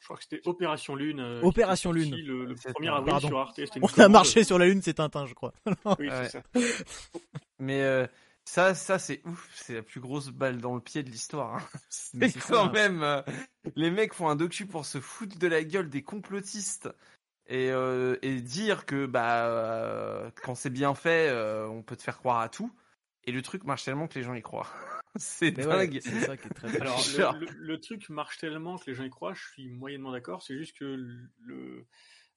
[SPEAKER 7] Je crois que c'était Opération Lune. euh,
[SPEAKER 1] Opération Lune.
[SPEAKER 7] Le, le
[SPEAKER 2] C'est
[SPEAKER 7] 1er
[SPEAKER 2] ça.
[SPEAKER 7] avril
[SPEAKER 1] Pardon.
[SPEAKER 7] sur Arte.
[SPEAKER 1] On a marché sur la lune, c'est Tintin, je crois.
[SPEAKER 7] Oui, c'est ça.
[SPEAKER 2] Mais euh, ça, ça c'est ouf. C'est la plus grosse balle dans le pied de l'histoire. hein.
[SPEAKER 1] Mais
[SPEAKER 2] quand même. euh, les mecs font un docu pour se foutre de la gueule des complotistes et, euh, et dire que bah euh, quand c'est bien fait, euh, on peut te faire croire à tout. Et le truc marche tellement que les gens y croient. c'est
[SPEAKER 1] ouais,
[SPEAKER 2] dingue.
[SPEAKER 1] c'est ça qui est très. très
[SPEAKER 7] Alors, le, le- le truc marche tellement que les gens y croient, je suis moyennement d'accord. C'est juste que le,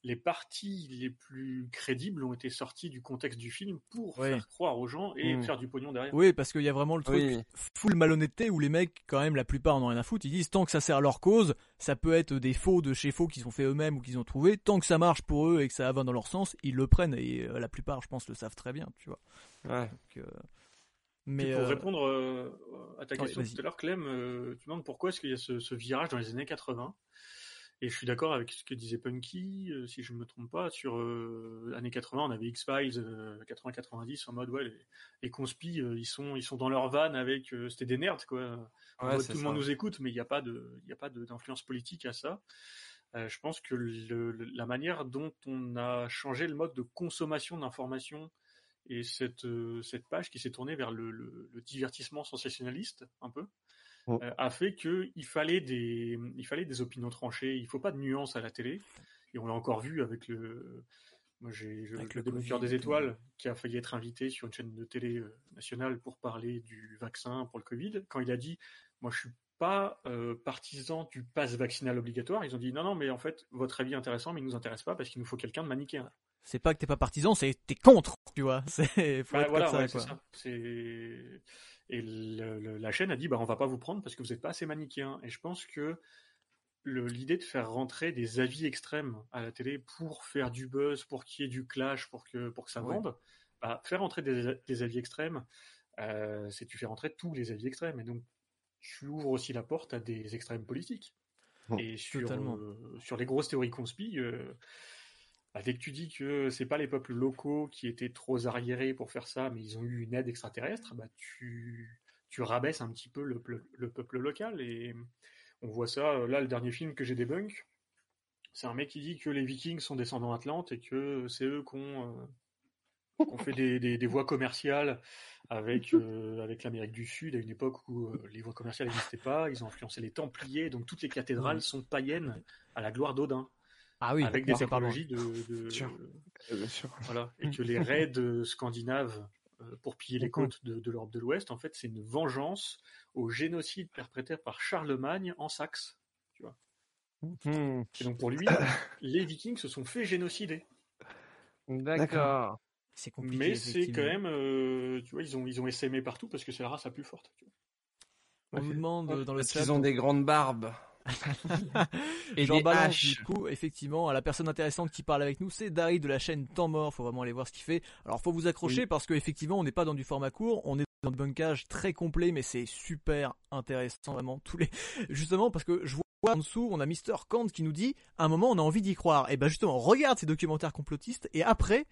[SPEAKER 7] les parties les plus crédibles ont été sorties du contexte du film pour
[SPEAKER 1] Ouais.
[SPEAKER 7] faire croire aux gens et
[SPEAKER 2] Mm.
[SPEAKER 7] faire du pognon derrière.
[SPEAKER 1] Oui, parce qu'il y a vraiment le truc
[SPEAKER 2] Oui.
[SPEAKER 1] full malhonnêteté où les mecs, quand même, la plupart en ont rien à foutre. Ils disent tant que ça sert leur cause, ça peut être des faux de chez faux qu'ils ont fait eux-mêmes ou qu'ils ont trouvé. Tant que ça marche pour eux et que ça va dans leur sens, ils le prennent. Et euh, la plupart, je pense, le savent très bien, tu vois.
[SPEAKER 2] Ouais.
[SPEAKER 1] Donc, euh, Mais
[SPEAKER 7] pour
[SPEAKER 1] euh,
[SPEAKER 7] répondre euh, à ta question tout à l'heure, Clem, euh, tu demandes pourquoi est-ce qu'il y a ce, ce virage dans les années 80. Et je suis d'accord avec ce que disait Punky, euh, si je ne me trompe pas, sur euh, années 80, on avait X-Files, euh, 80-90, en mode, ouais, les, les conspis, euh, ils, sont, ils sont dans leur van avec, c'était des nerds, quoi.
[SPEAKER 2] Ouais,
[SPEAKER 7] mode, tout le monde nous écoute, mais il n'y a pas de, il y a pas de- d'influence politique à ça. Je pense que le- le- la manière dont on a changé le mode de consommation d'informations et cette, euh, cette page qui s'est tournée vers le, le- le divertissement sensationnaliste, un peu, euh, a fait qu'il fallait des, il fallait des opinions tranchées. Il faut pas de nuances à la télé. Et on l'a encore vu avec le, moi j'ai
[SPEAKER 1] Avec
[SPEAKER 7] le,
[SPEAKER 1] le
[SPEAKER 7] des étoiles qui a failli être invité sur une chaîne de télé euh, nationale pour parler du vaccin pour le Covid. Quand il a dit, moi je suis pas euh, partisan du pass vaccinal obligatoire, ils ont dit non non mais en fait votre avis est intéressant mais il nous intéresse pas parce qu'il nous faut quelqu'un de manichéen.
[SPEAKER 1] C'est pas que t'es pas partisan, c'est que t'es contre, tu vois. C'est
[SPEAKER 7] Bah, voilà,
[SPEAKER 1] ça,
[SPEAKER 7] ouais, ça. Et le- le- la chaîne a dit bah on va pas vous prendre parce que vous n'êtes pas assez manichéen. Et je pense que l'idée de faire rentrer des avis extrêmes à la télé pour faire du buzz, pour qu'il y ait du clash, pour que pour que ça
[SPEAKER 1] Ouais.
[SPEAKER 7] vende, bah, faire rentrer des, des avis extrêmes, euh, c'est tu fais rentrer tous les avis extrêmes et donc tu ouvres aussi la porte à des extrêmes politiques.
[SPEAKER 3] Mm.
[SPEAKER 7] Et sur euh, sur les grosses théories conspi. euh, dès que tu dis que c'est pas les peuples locaux qui étaient trop arriérés pour faire ça, mais ils ont eu une aide extraterrestre, bah tu, tu rabaisses un petit peu le, le- le peuple local. Et on voit ça, euh, là, le dernier film que j'ai débunk, c'est un mec qui dit que les Vikings sont descendants Atlantes et que c'est eux qui ont, euh, fait des, des- des voies commerciales avec, euh, avec l'Amérique du Sud à une époque où euh, les voies commerciales n'existaient pas. Ils ont influencé les Templiers, donc toutes les cathédrales sont païennes à la gloire d'Odin
[SPEAKER 1] Ah oui,
[SPEAKER 7] avec des technologies de, de-
[SPEAKER 3] Sûr. Euh, bien sûr.
[SPEAKER 7] voilà et que les raids euh, scandinaves euh, pour piller les côtes de, de l'Europe de l'Ouest en fait c'est une vengeance au génocide perpétré par Charlemagne en Saxe
[SPEAKER 2] Hmm.
[SPEAKER 7] et donc pour lui les Vikings se sont fait génocider
[SPEAKER 2] D'accord.
[SPEAKER 1] C'est compliqué.
[SPEAKER 7] mais c'est quand même euh, tu vois ils ont ils ont essaimé partout parce que c'est la race la plus forte tu vois.
[SPEAKER 1] On nous demande dans le
[SPEAKER 2] Parce
[SPEAKER 1] chat.
[SPEAKER 2] qu'ils ont des grandes barbes. Et
[SPEAKER 1] J'en balance du coup, effectivement, à la personne intéressante qui parle avec nous, c'est Dari de la chaîne Temps Mort. Faut vraiment aller voir ce qu'il fait. Alors, faut vous accrocher parce que effectivement, on n'est pas dans du format court, on est dans du bunkage très complet, mais c'est super intéressant vraiment tous les. Justement parce que je vois en dessous, on a Mister Kant qui nous dit, à un moment, on a envie d'y croire. Et ben justement, regarde ces documentaires complotistes et après.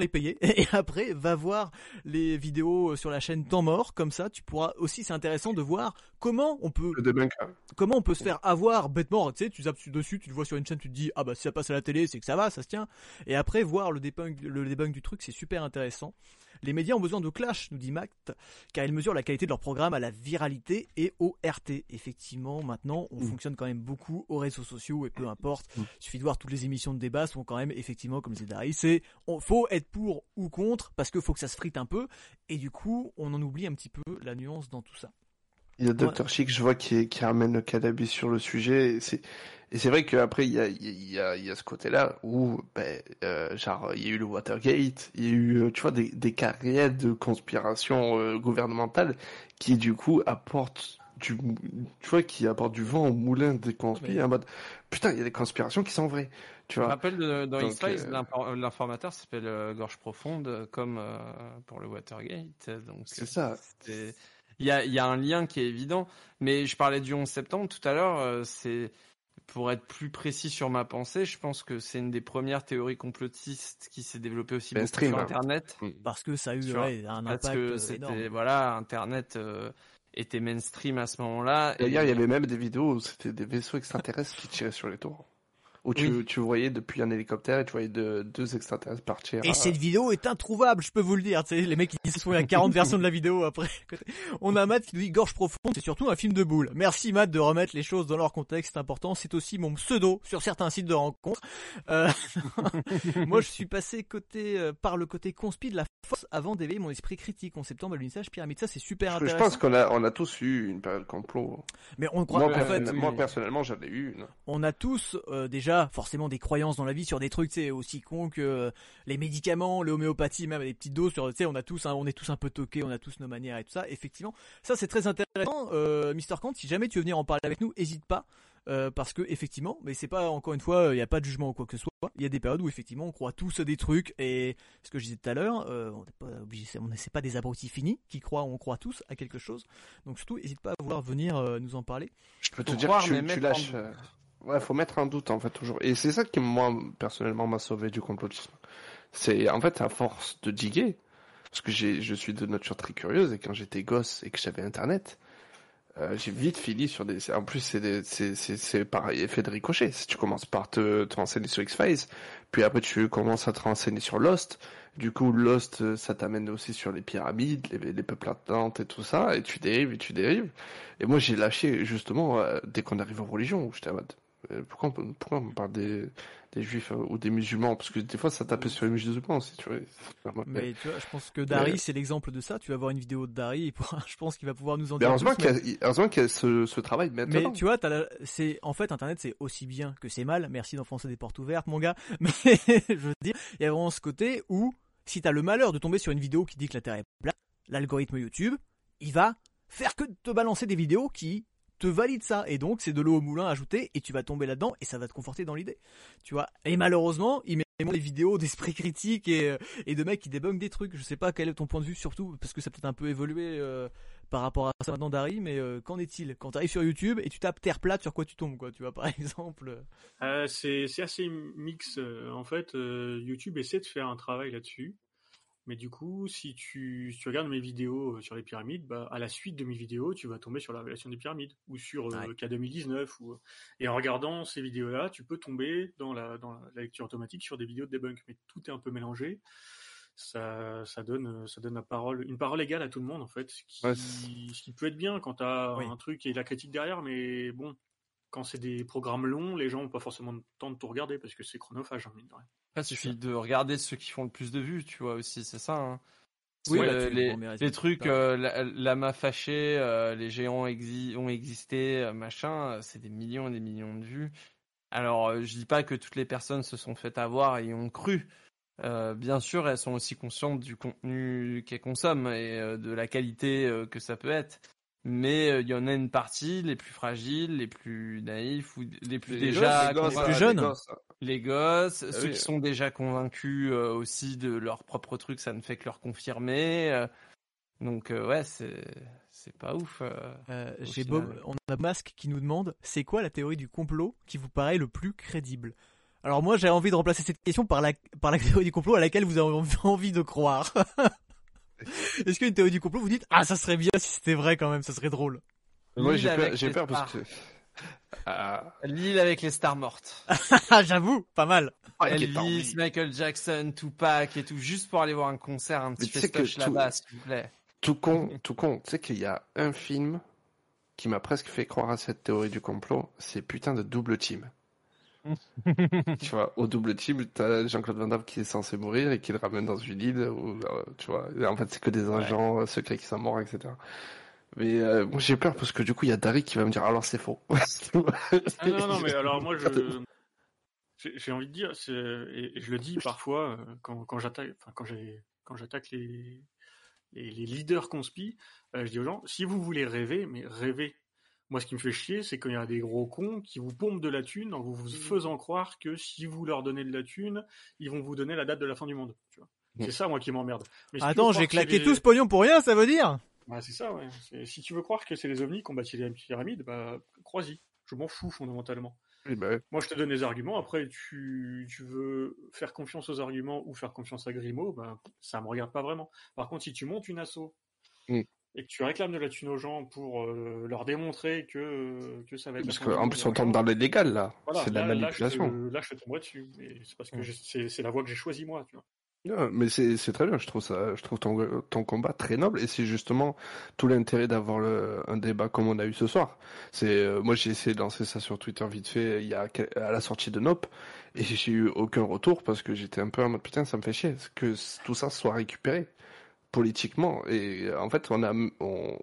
[SPEAKER 1] Les payer et après va voir les vidéos sur la chaîne Temps Mort comme ça tu pourras aussi c'est intéressant de voir comment on peut
[SPEAKER 3] Le debunker.
[SPEAKER 1] comment on peut se faire avoir bêtement, tu sais, tu zappes dessus, tu le vois sur une chaîne, tu te dis ah bah si ça passe à la télé, c'est que ça va, ça se tient. Et après voir le debunk, le debunk du truc, c'est super intéressant. Les médias ont besoin de clash, nous dit Mact, car ils mesurent la qualité de leur programme à la viralité et au RT. Effectivement, maintenant, on
[SPEAKER 3] Mm.
[SPEAKER 1] fonctionne quand même beaucoup aux réseaux sociaux et peu importe.
[SPEAKER 3] Mm.
[SPEAKER 1] Il suffit de voir toutes les émissions de débat sont quand même effectivement, comme disait Dari, c'est on faut être pour ou contre parce qu'il faut que ça se frite un peu. Et du coup, on en oublie un petit peu la nuance dans tout ça.
[SPEAKER 3] Il y a Dr. Chic, je vois, qui, qui ramène le cannabis sur le sujet. Et c'est, vrai qu'après, il y a, il y, a, il y a ce côté-là où, ben, euh, genre, il y a eu le Watergate, il y a eu, euh, tu vois, des, des réels de conspiration euh, gouvernementale qui, du coup, apportent du, tu vois, qui apportent du vent au moulin des conspirations
[SPEAKER 1] Mais-
[SPEAKER 3] en mode, putain, il y a des conspirations qui sont vraies. Tu
[SPEAKER 2] Je me
[SPEAKER 3] vois.
[SPEAKER 2] rappelle de- dans
[SPEAKER 3] Donc,
[SPEAKER 2] X-Files,
[SPEAKER 3] euh,
[SPEAKER 2] l'informateur s'appelle euh, Gorge Profonde, euh, comme euh, pour le Watergate. Donc,
[SPEAKER 3] C'est ça.
[SPEAKER 2] Il y a, il y a un lien qui est évident. Mais je parlais du 11 septembre tout à l'heure. euh, c'est pour être plus précis sur ma pensée, je pense que c'est une des premières théories complotistes qui s'est développée aussi beaucoup
[SPEAKER 3] Mainstream,
[SPEAKER 2] sur
[SPEAKER 3] hein.
[SPEAKER 2] Internet.
[SPEAKER 1] Parce que ça a eu ouais, un
[SPEAKER 2] Parce
[SPEAKER 1] impact
[SPEAKER 2] que c'était
[SPEAKER 1] énorme.
[SPEAKER 2] voilà, Internet euh, était mainstream à ce moment-là.
[SPEAKER 3] D'ailleurs, il y avait même des vidéos où c'était des vaisseaux extraterrestres qui tiraient sur les tours. Où tu,
[SPEAKER 2] Oui.
[SPEAKER 3] tu voyais depuis un hélicoptère et tu voyais de- deux extraterrestres partir.
[SPEAKER 1] Et
[SPEAKER 3] à-
[SPEAKER 1] cette vidéo est introuvable, je peux vous le dire. Tu sais, les mecs, ils se font a 40 versions de la vidéo après. On a Matt qui nous dit Gorge profonde, c'est surtout un film de boule. Merci Matt de remettre les choses dans leur contexte important. C'est aussi mon pseudo sur certains sites de rencontres. Euh, Moi, je suis passé côté, euh, par le côté conspi de la force avant d'éveiller mon esprit critique en septembre à l'unissage pyramide. Ça, c'est super
[SPEAKER 3] Je, je
[SPEAKER 1] intéressant.
[SPEAKER 3] pense qu'on a, on a tous eu une période complot.
[SPEAKER 1] Mais on croit,
[SPEAKER 3] Moi,
[SPEAKER 1] en fait,
[SPEAKER 3] moi, personnellement, j'en ai eu une.
[SPEAKER 1] on a tous euh, déjà déjà forcément des croyances dans la vie sur des trucs, sais, aussi cons que euh, les médicaments, l'homéopathie, même à des petites doses. Sur, tu sais, on a tous, un- on est tous un peu toqués, on a tous nos manières et tout ça. Effectivement, ça c'est très intéressant. Euh, Mister Kant, si jamais tu veux venir en parler avec nous, hésite pas. euh, parce que effectivement, mais c'est pas encore une fois, il n'y a pas de jugement ou quoi que ce soit. Il y a des périodes où effectivement on croit tous à des trucs et ce que je disais tout à l'heure, euh, on n'est pas obligé, on n'est c'est pas des abrutis finis qui croient, on croit tous à quelque chose. Donc surtout, n'hésite pas à vouloir venir euh, nous en parler.
[SPEAKER 3] Je peux te dire
[SPEAKER 2] croire,
[SPEAKER 3] que tu,
[SPEAKER 2] mais
[SPEAKER 3] tu
[SPEAKER 2] en
[SPEAKER 3] euh, Ouais, faut mettre en doute en fait toujours. Et c'est ça qui moi personnellement m'a sauvé du complotisme. C'est en fait à force de diguer, parce que j'ai, je suis de nature très curieuse et quand j'étais gosse et que j'avais internet, euh, j'ai vite fini sur des. En plus c'est c'est, c'est, pareil effet de ricochet. Si tu commences par te, te renseigner sur X Files, puis après tu commences à te renseigner sur Lost. Du coup, Lost, euh, ça t'amène aussi sur les pyramides, les, les peuples atlantes et tout ça, et tu dérives et tu dérives. Et moi, j'ai lâché justement euh, dès qu'on arrive aux religions, où j'étais en mode, pourquoi, on, pourquoi on parle des, des juifs euh, ou des musulmans? Parce que des fois, ça tapait sur les musulmans aussi, tu vois.
[SPEAKER 1] Mais tu vois, je pense que Dari, c'est l'exemple de ça. Tu vas voir une vidéo de Dari, et je pense qu'il va pouvoir nous en
[SPEAKER 3] Mais
[SPEAKER 1] dire
[SPEAKER 3] heureusement qu'il y a, heureusement qu'il y a ce, ce travail maintenant.
[SPEAKER 1] Mais tu vois, la- c'est en fait Internet, c'est aussi bien que c'est mal. Merci d'enfoncer des portes ouvertes, mon gars. Mais je veux dire, il y a vraiment ce côté où si t'as le malheur de tomber sur une vidéo qui dit que la Terre est plate, l'algorithme YouTube, il va faire que te balancer des vidéos qui te valident ça. Et donc, c'est de l'eau au moulin ajouté et tu vas tomber là-dedans et ça va te conforter dans l'idée. Tu vois. Et malheureusement, il met des vidéos d'esprit critique et, euh, et de mecs qui débunkent des trucs. Je sais pas quel est ton point de vue surtout parce que ça peut-être un peu évolué euh, par rapport à ça maintenant Dari, mais euh, qu'en est-il? Quand tu arrives sur YouTube et tu tapes terre plate sur quoi tu tombes quoi, tu vois par exemple.
[SPEAKER 7] Euh, c'est assez mix. En fait, YouTube essaie de faire un travail là-dessus. Mais du coup, si tu, si tu regardes mes vidéos euh, sur les pyramides, bah, à la suite de mes vidéos, tu vas tomber sur la révélation des pyramides ou sur euh,
[SPEAKER 1] Ouais.
[SPEAKER 7] K2019. Ou... Et en regardant ces vidéos-là, tu peux tomber dans la, dans la lecture automatique sur des vidéos de debunk. Mais tout est un peu mélangé. Ça, ça donne, euh, ça donne la parole, une parole égale à tout le monde en fait, ce qui,
[SPEAKER 3] Ouais,
[SPEAKER 7] ce qui peut être bien quand tu as
[SPEAKER 1] Oui.
[SPEAKER 7] un truc et de la critique derrière. Mais bon, quand c'est des programmes longs, les gens n'ont pas forcément le temps de tout regarder parce que c'est chronophage, hein, mine de rien.
[SPEAKER 2] Après, il suffit de regarder ceux qui font le plus de vues, tu vois aussi, c'est ça. Hein.
[SPEAKER 1] Oui, bah,
[SPEAKER 2] euh, les, trucs,
[SPEAKER 1] ça.
[SPEAKER 2] euh, la, lama fâché, euh, les géants exi- ont existé, machin, c'est des millions et des millions de vues. Alors, je dis pas que toutes les personnes se sont fait avoir et ont cru. Bien sûr, elles sont aussi conscientes du contenu qu'elles consomment et de la qualité que ça peut être. Mais euh, il y en a une partie, les plus fragiles, les plus naïfs ou les plus
[SPEAKER 3] Les
[SPEAKER 2] déjà
[SPEAKER 3] gosses, les gosses,
[SPEAKER 1] plus
[SPEAKER 3] les
[SPEAKER 1] jeunes.
[SPEAKER 3] gosses,
[SPEAKER 2] Les gosses,
[SPEAKER 3] Ah
[SPEAKER 2] ceux
[SPEAKER 3] oui.
[SPEAKER 2] qui sont déjà convaincus euh, aussi de leur propre truc, ça ne fait que leur confirmer. euh. donc euh, ouais, c'est c'est pas ouf. euh.
[SPEAKER 1] Euh, J'ai. Bob, on a Masque qui nous demande c'est quoi la théorie du complot qui vous paraît le plus crédible? Alors moi j'ai envie de remplacer cette question par la par la théorie du complot à laquelle vous avez envie de croire. Est-ce qu'une théorie du complot vous dites ah ça serait bien si c'était vrai quand même, ça serait drôle.
[SPEAKER 3] Moi, j'ai
[SPEAKER 2] L'île
[SPEAKER 3] peur,
[SPEAKER 2] avec
[SPEAKER 3] j'ai
[SPEAKER 2] les
[SPEAKER 3] peur parce
[SPEAKER 2] stars.
[SPEAKER 3] que. Ah,
[SPEAKER 2] L'île avec les stars mortes.
[SPEAKER 1] Ah j'avoue, pas mal.
[SPEAKER 3] est
[SPEAKER 2] Elvis. Michael Jackson, Tupac et tout, juste pour aller voir un concert, un petit festoche
[SPEAKER 3] tout-
[SPEAKER 2] là-bas, s'il vous plaît.
[SPEAKER 3] Tout con, tout con. Tu sais qu'il y a un film qui m'a presque fait croire à cette théorie du complot, c'est putain de double team. Tu vois, au double team, t'as Jean-Claude Van Damme qui est censé mourir et qui le ramène dans une île, où, euh, tu vois, en fait c'est que des agents euh, secrets qui sont morts, etc. Mais euh, moi j'ai peur parce que du coup il y a Dari qui va me dire alors c'est faux.
[SPEAKER 7] Ah non, non, mais alors moi, je, j'ai envie de dire, et, je le dis parfois quand, quand j'attaque, enfin quand j'ai, quand j'attaque les, les, les leaders conspi, euh, je dis aux gens, si vous voulez rêver, mais rêvez. Moi, ce qui me fait chier, c'est quand il y a des gros cons qui vous pompent de la thune en vous vous faisant croire que si vous leur donnez de la thune, ils vont vous donner la date de la fin du monde. tu vois.
[SPEAKER 3] Mm.
[SPEAKER 7] C'est ça, moi, qui m'emmerde. Mais
[SPEAKER 1] Attends, j'ai claqué
[SPEAKER 7] les-
[SPEAKER 1] tout ce pognon pour rien, ça veut dire?
[SPEAKER 7] Bah, c'est ça, ouais. Si tu veux croire que c'est les ovnis qui ont bâti les pyramides, bah, crois-y. Je m'en fous fondamentalement.
[SPEAKER 3] Bah ouais.
[SPEAKER 7] Moi, je te donne des arguments. Après, tu, tu veux faire confiance aux arguments ou faire confiance à Grimaud, bah, ça me regarde pas vraiment. Par contre, si tu montes une asso
[SPEAKER 3] Mm.
[SPEAKER 7] Et que tu réclames de la thune aux gens pour euh, leur démontrer que, que ça va être.
[SPEAKER 3] Parce qu'en plus on tombe dans l'illégal là,
[SPEAKER 7] voilà,
[SPEAKER 3] c'est de la
[SPEAKER 7] là- là,
[SPEAKER 3] manipulation.
[SPEAKER 7] je Là, je tomberai dessus. C'est parce que c'est la voie que j'ai choisie moi. Tu vois.
[SPEAKER 3] Non, mais c'est très bien, je trouve ça, je trouve ton, ton combat très noble et c'est justement tout l'intérêt d'avoir le- un débat comme on a eu ce soir. C'est euh, moi j'ai essayé de lancer ça sur Twitter vite fait il y a à la sortie de Nope et j'ai eu aucun retour parce que j'étais un peu en mode putain ça me fait chier que tout ça soit récupéré politiquement et en fait on a on,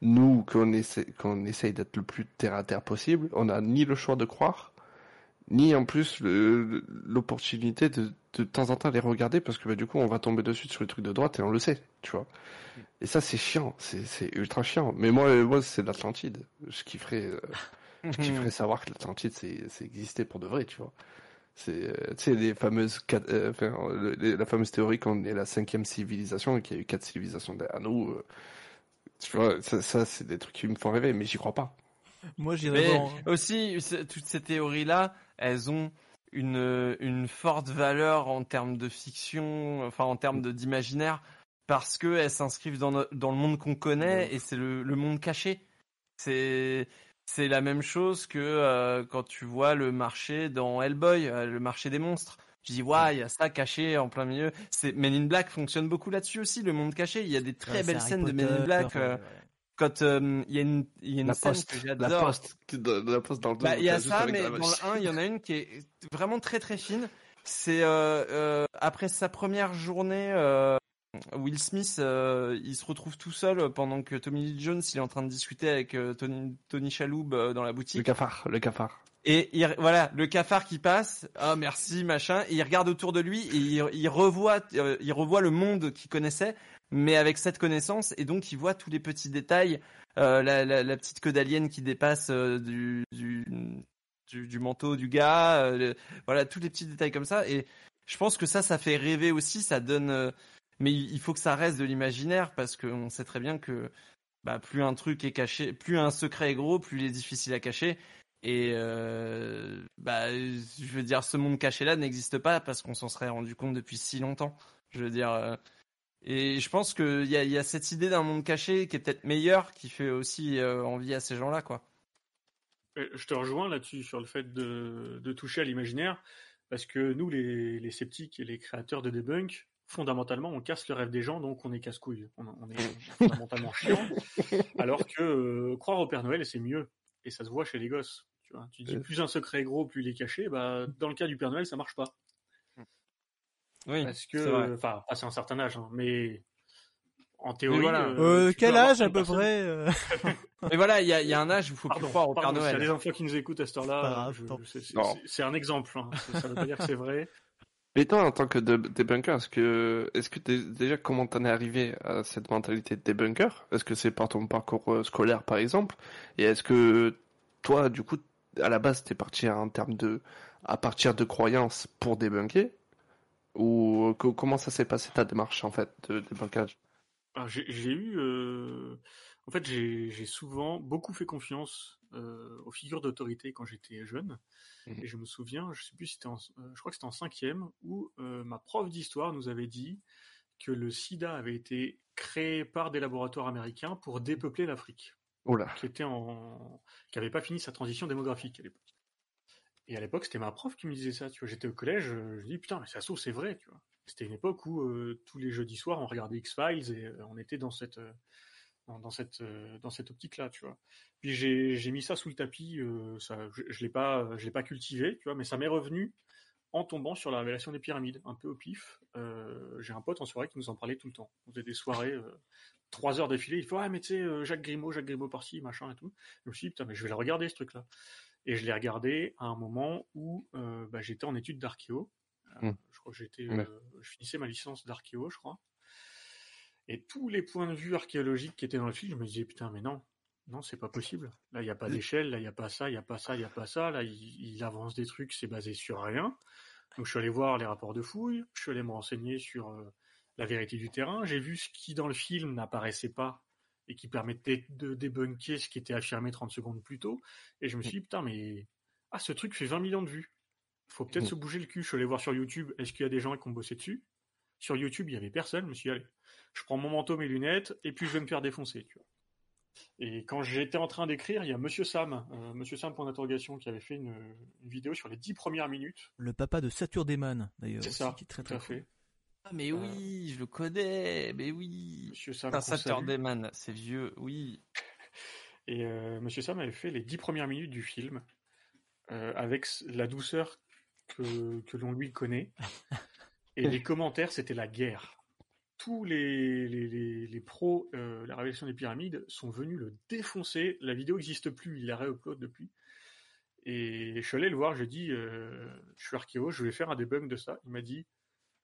[SPEAKER 3] nous qu'on essaie qu'on essaye d'être le plus terre à terre possible, on a ni le choix de croire ni en plus le- l'opportunité de, de temps en temps les regarder parce que bah, du coup on va tomber dessus sur le truc de droite et on le sait, tu vois. Et ça c'est chiant, c'est c'est ultra chiant. Mais moi, moi c'est l'Atlantide. Je kifferais, euh, je kifferais savoir que l'Atlantide c'est c'est existé pour de vrai, tu vois. C'est euh, tu sais les fameuses quatre- euh, enfin, le- les- la fameuse théorie qu'on est la cinquième civilisation et qu'il y a eu quatre civilisations derrière nous. euh, tu vois, ça, ça c'est des trucs qui me font rêver, mais j'y crois pas.
[SPEAKER 1] Moi, j'irais
[SPEAKER 2] Mais
[SPEAKER 1] voir.
[SPEAKER 2] aussi, toutes ces théories-là, elles ont une, une forte valeur en termes de fiction, enfin en termes de- d'imaginaire, parce que elles s'inscrivent dans, no- dans le monde qu'on connaît et c'est le, le monde caché. C'est c'est la même chose que euh, quand tu vois le marché dans Hellboy, euh, le marché des monstres. Tu dis, ouais, il y a ça caché en plein milieu. C'est Men in Black fonctionne beaucoup là-dessus aussi, le monde caché. Il y a des très
[SPEAKER 1] Ouais,
[SPEAKER 2] belles scènes de Men in Black. euh,
[SPEAKER 1] ouais.
[SPEAKER 2] quand euh, il y a une, il y a une
[SPEAKER 3] La
[SPEAKER 2] scène
[SPEAKER 3] poste,
[SPEAKER 2] que
[SPEAKER 3] la
[SPEAKER 2] j'adore.
[SPEAKER 3] poste, de- de la poste dans le
[SPEAKER 2] Bah, il y a ça, mais
[SPEAKER 3] la
[SPEAKER 2] dans le 1, il y en a une qui est vraiment très très fine. C'est euh, euh, après sa première journée, euh, Will Smith, euh, il se retrouve tout seul pendant que Tommy Lee Jones, il est en train de discuter avec euh, Tony, Tony Chaloub euh, dans la
[SPEAKER 3] Le
[SPEAKER 2] boutique.
[SPEAKER 3] cafard, le cafard.
[SPEAKER 2] Et il, voilà, le cafard qui passe, ah merci machin, et il regarde autour de lui et il, il revoit, il revoit le monde qu'il connaissait, mais avec cette connaissance, et donc il voit tous les petits détails, euh, la, la, la petite queue d'alien qui dépasse euh, du, du, du, du manteau du gars, euh, le- voilà tous les petits détails comme ça, et je pense que ça, ça fait rêver aussi, ça donne, mais il faut que ça reste de l'imaginaire parce qu'on sait très bien que bah, plus un truc est caché, plus un secret est gros, plus il est difficile à cacher. Et euh, bah, je veux dire, ce monde caché-là n'existe pas parce qu'on s'en serait rendu compte depuis si longtemps. Je veux dire, euh, et je pense qu'il y a, y a cette idée d'un monde caché qui est peut-être meilleur, qui fait aussi euh, envie à ces gens-là, quoi.
[SPEAKER 7] Je te rejoins là-dessus sur le fait de, de toucher à l'imaginaire, parce que nous, les, les sceptiques et les créateurs de debunk, fondamentalement, on casse le rêve des gens, donc on est casse-couille. On, on est fondamentalement chiant. Alors que euh, croire au Père Noël, c'est mieux. Et ça se voit chez les gosses. Tu, vois. tu dis
[SPEAKER 3] Euh.
[SPEAKER 7] plus un secret est gros, plus il est caché. Bah, dans le cas du Père Noël, ça marche pas.
[SPEAKER 2] Oui,
[SPEAKER 7] Parce que, enfin, passé un certain âge, hein, mais en théorie.
[SPEAKER 2] voilà.
[SPEAKER 1] Euh, quel âge à peu près
[SPEAKER 2] Mais voilà, il y a, il y a un âge où il faut plus croire au Père
[SPEAKER 7] pardon, s'il y a
[SPEAKER 2] Noël.
[SPEAKER 7] des enfants qui nous écoutent à cette heure-là, c'est- un exemple. hein. Ça ça veut pas dire que c'est vrai.
[SPEAKER 3] Mais toi, en tant que debunker, est-ce que, est-ce que t'es- déjà, comment t'en es arrivé à cette mentalité de debunker? Est-ce que c'est par ton parcours euh, scolaire, par exemple? Et est-ce que toi, du coup, à la base, t'es parti en termes de, à partir de croyances pour débunker? Ou euh, co- comment ça s'est passé ta démarche, en fait, de débunkage?
[SPEAKER 7] Alors, j'ai eu, euh, en fait, j'ai souvent beaucoup fait confiance euh, aux figures d'autorité quand j'étais jeune.
[SPEAKER 3] Mhm.
[SPEAKER 7] Et je me souviens, je sais plus, si c'était en, euh, je crois que c'était en cinquième, où euh, ma prof d'histoire nous avait dit que le SIDA avait été créé par des laboratoires américains pour dépeupler l'Afrique,
[SPEAKER 3] Oh là.
[SPEAKER 7] qui était en, qui avait pas fini sa transition démographique à l'époque. Et à l'époque, c'était ma prof qui me disait ça. Tu vois, j'étais au collège, je dis putain, mais ça se c'est vrai. Tu vois. C'était une époque où euh, tous les jeudis soirs, on regardait X Files et on était dans cette dans, dans cette euh, dans cette optique-là, tu vois. Puis j'ai j'ai mis ça sous le tapis. euh, ça, je, je l'ai pas je l'ai pas cultivé, tu vois, mais ça m'est revenu en tombant sur la révélation des pyramides, un peu au pif. Euh, j'ai un pote en soirée qui nous en parlait tout le temps. On faisait des soirées, euh, trois heures d'affilée. Il fait ouais mais tu sais Jacques Grimaud, Jacques Grimaud par-ci, machin et tout. Je me suis dit putain mais je vais le regarder ce truc-là. Et je l'ai regardé à un moment où bah, j'étais en études d'archéo. Euh,
[SPEAKER 3] Mm.
[SPEAKER 7] Je crois que j'étais,
[SPEAKER 3] Ouais.
[SPEAKER 7] je finissais ma licence d'archéo, je crois. Et tous les points de vue archéologiques qui étaient dans le film, je me disais putain mais non, non c'est pas possible. Là il y a pas d'échelle, là il y a pas ça, il y a pas ça, il y a pas ça. Là il, il avance des trucs, c'est basé sur rien. Donc je suis allé voir les rapports de fouilles, je suis allé me renseigner sur euh, la vérité du terrain. J'ai vu ce qui dans le film n'apparaissait pas et qui permettait de débunker ce qui était affirmé 30 secondes plus tôt. Et je me suis dit, putain, mais ah, ce truc fait 20 millions de vues. Faut peut-être
[SPEAKER 3] Mm.
[SPEAKER 7] se bouger le cul. Je suis allé voir sur YouTube, est-ce qu'il y a des gens qui ont bossé dessus? Sur YouTube, il y avait personne. Je me suis dit, allez, je prends mon manteau, mes lunettes, et puis je vais me faire défoncer. Tu vois. Et quand j'étais en train d'écrire, il y a Monsieur Sam, euh, Monsieur Sam point d'interrogation, qui avait fait une, une vidéo sur les 10 premières minutes.
[SPEAKER 1] Le papa de Saturdeman, d'ailleurs.
[SPEAKER 7] C'est ça,
[SPEAKER 1] qui est très
[SPEAKER 7] tout
[SPEAKER 1] très
[SPEAKER 7] à
[SPEAKER 1] cool.
[SPEAKER 7] fait.
[SPEAKER 2] Ah, mais oui, je le connais, mais oui.
[SPEAKER 7] Monsieur Sam.
[SPEAKER 2] Putain,
[SPEAKER 7] qu'on salue.
[SPEAKER 2] Saturday Man, c'est vieux, oui.
[SPEAKER 7] Et euh, Monsieur Sam avait fait les dix premières minutes du film euh, avec la douceur que, que l'on lui connaît. Et les commentaires, c'était la guerre. Tous les, les, les, les pros, euh, la révélation des pyramides, sont venus le défoncer. La vidéo n'existe plus, il la réupload depuis. Et je suis allé le voir, je dis, euh, je suis archéo, je vais faire un debug de ça. Il m'a dit,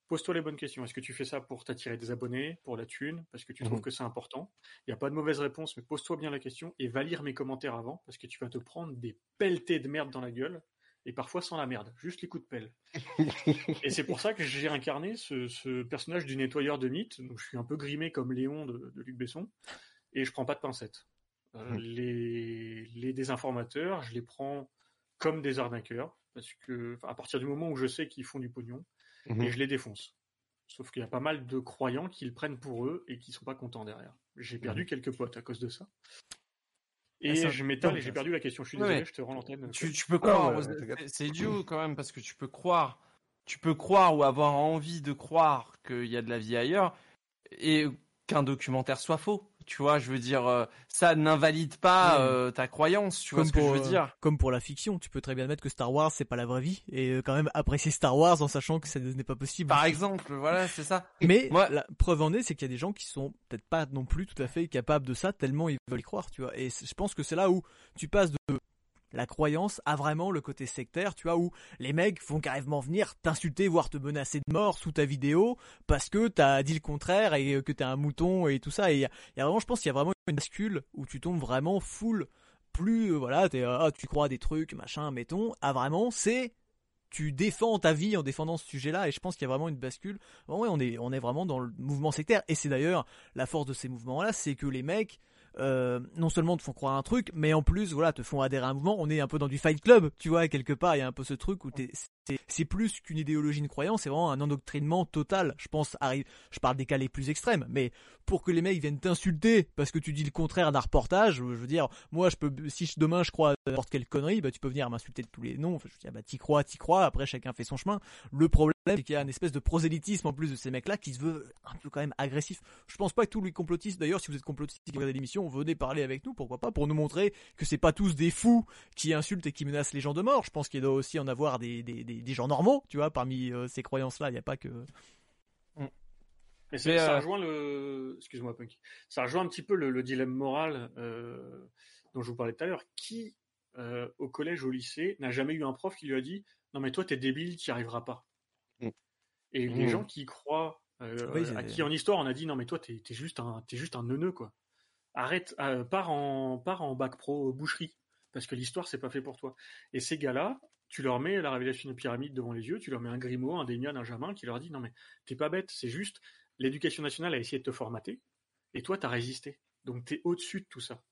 [SPEAKER 7] pose-toi les bonnes questions. Est-ce que tu fais ça pour t'attirer des abonnés, pour la thune, parce que tu trouves
[SPEAKER 3] Mhm.
[SPEAKER 7] que c'est important? Il n'y a pas de mauvaise réponse, mais pose-toi bien la question et va lire mes commentaires avant, parce que tu vas te prendre des pelletés de merde dans la gueule, et parfois sans la merde, juste les coups de pelle. et c'est pour ça que j'ai incarné ce, ce personnage du nettoyeur de mythes. Donc je suis un peu grimé comme Léon de, de Luc Besson, et je prends pas de pincettes. Euh,
[SPEAKER 3] Mhm.
[SPEAKER 7] les, les désinformateurs, je les prends comme des arnaqueurs, parce que à partir du moment où je sais qu'ils font du pognon,
[SPEAKER 3] Mhm.
[SPEAKER 7] et je les défonce. Sauf qu'il y a pas mal de croyants qui le prennent pour eux et qui sont pas contents derrière. J'ai perdu quelques potes à cause de ça. Et
[SPEAKER 1] Ah,
[SPEAKER 7] je m'étale et j'ai perdu la question. Je suis désolé, je te rends l'antenne.
[SPEAKER 2] Tu, tu peux croire,
[SPEAKER 3] ouais,
[SPEAKER 2] c'est- c'est idiot quand même parce que tu peux croire, tu peux croire ou avoir envie de croire qu'il y a de la vie ailleurs et qu'un documentaire soit faux. Tu vois, je veux dire, euh, ça n'invalide pas euh, ta croyance. Tu vois
[SPEAKER 1] Comme
[SPEAKER 2] ce que
[SPEAKER 1] pour,
[SPEAKER 2] je veux
[SPEAKER 1] euh,
[SPEAKER 2] dire
[SPEAKER 1] Comme pour la fiction, tu peux très bien admettre que Star Wars c'est pas la vraie vie et euh, quand même apprécier Star Wars en sachant que ça n'est pas possible.
[SPEAKER 2] Par exemple, voilà, c'est ça.
[SPEAKER 1] Mais
[SPEAKER 2] Moi-
[SPEAKER 1] la preuve en est, c'est qu'il y a des gens qui sont peut-être pas non plus tout à fait capables de ça tellement ils veulent y croire, tu vois. Et je pense que c'est là où tu passes de la croyance à vraiment le côté sectaire, tu vois, où les mecs vont carrément venir t'insulter, voire te menacer de mort sous ta vidéo parce que t'as dit le contraire et euh, que t'es un mouton et tout ça. Et il a- il a vraiment, je pense qu'il y a vraiment une bascule où tu tombes vraiment full, plus, euh, voilà, ah, tu crois des trucs, machin, mettons, à vraiment, c'est tu défends ta vie en défendant ce sujet-là et je pense qu'il y a vraiment une bascule. Ouais, on est on est vraiment dans le mouvement sectaire et c'est d'ailleurs la force de ces mouvements-là, c'est que les mecs euh, non seulement te font croire un truc, mais en plus voilà te font adhérer à un mouvement. On est un peu dans du Fight Club, tu vois quelque part. Il y a un peu ce truc où t'es- c'est plus qu'une idéologie, une croyance, c'est vraiment un endoctrinement total. Je pense je parle des cas les plus extrêmes, mais pour que les mecs viennent t'insulter parce que tu dis le contraire d'un reportage, je veux dire, moi je peux si demain je crois à n'importe quelle connerie, bah tu peux venir m'insulter de tous les noms. Enfin, je veux dire, bah t'y crois, t'y crois. Après chacun fait son chemin. Le problème c'est qu'il y a une espèce de prosélytisme en plus de ces mecs-là qui se veut un peu quand même agressif. Je pense pas que tous les complotistes, d'ailleurs, si vous êtes complotistes qui regardez l'émission, venez parler avec nous, pourquoi pas, pour nous montrer que c'est pas tous des fous qui insultent et qui menacent les gens de mort. Je pense qu'il doit aussi en avoir des, des, des, des gens normaux, tu vois, parmi euh, ces croyances-là. Il n'y a pas que.
[SPEAKER 7] Mais c'est-
[SPEAKER 2] Mais,
[SPEAKER 7] ça
[SPEAKER 2] euh,
[SPEAKER 7] rejoint le, excuse-moi Punk, ça rejoint un petit peu le, le dilemme moral euh, dont je vous parlais tout à l'heure. Qui euh, au collège, au lycée, n'a jamais eu un prof qui lui a dit non mais toi t'es débile, t'y arriveras pas.
[SPEAKER 3] Mm.
[SPEAKER 7] Et les
[SPEAKER 3] Mm.
[SPEAKER 7] gens qui y croient, euh,
[SPEAKER 1] Oui,
[SPEAKER 7] à qui en histoire on a dit non mais toi t'es t'es juste un t'es juste un neuneu quoi. Arrête, euh, pars en pars en bac pro boucherie parce que l'histoire c'est pas fait pour toi. Et ces gars-là, tu leur mets la révélation de pyramide devant les yeux, tu leur mets un Grimaud, un Démian, un Germain qui leur dit non mais t'es pas bête, c'est juste l'éducation nationale a essayé de te formater et toi t'as résisté. Donc t'es au-dessus de tout ça.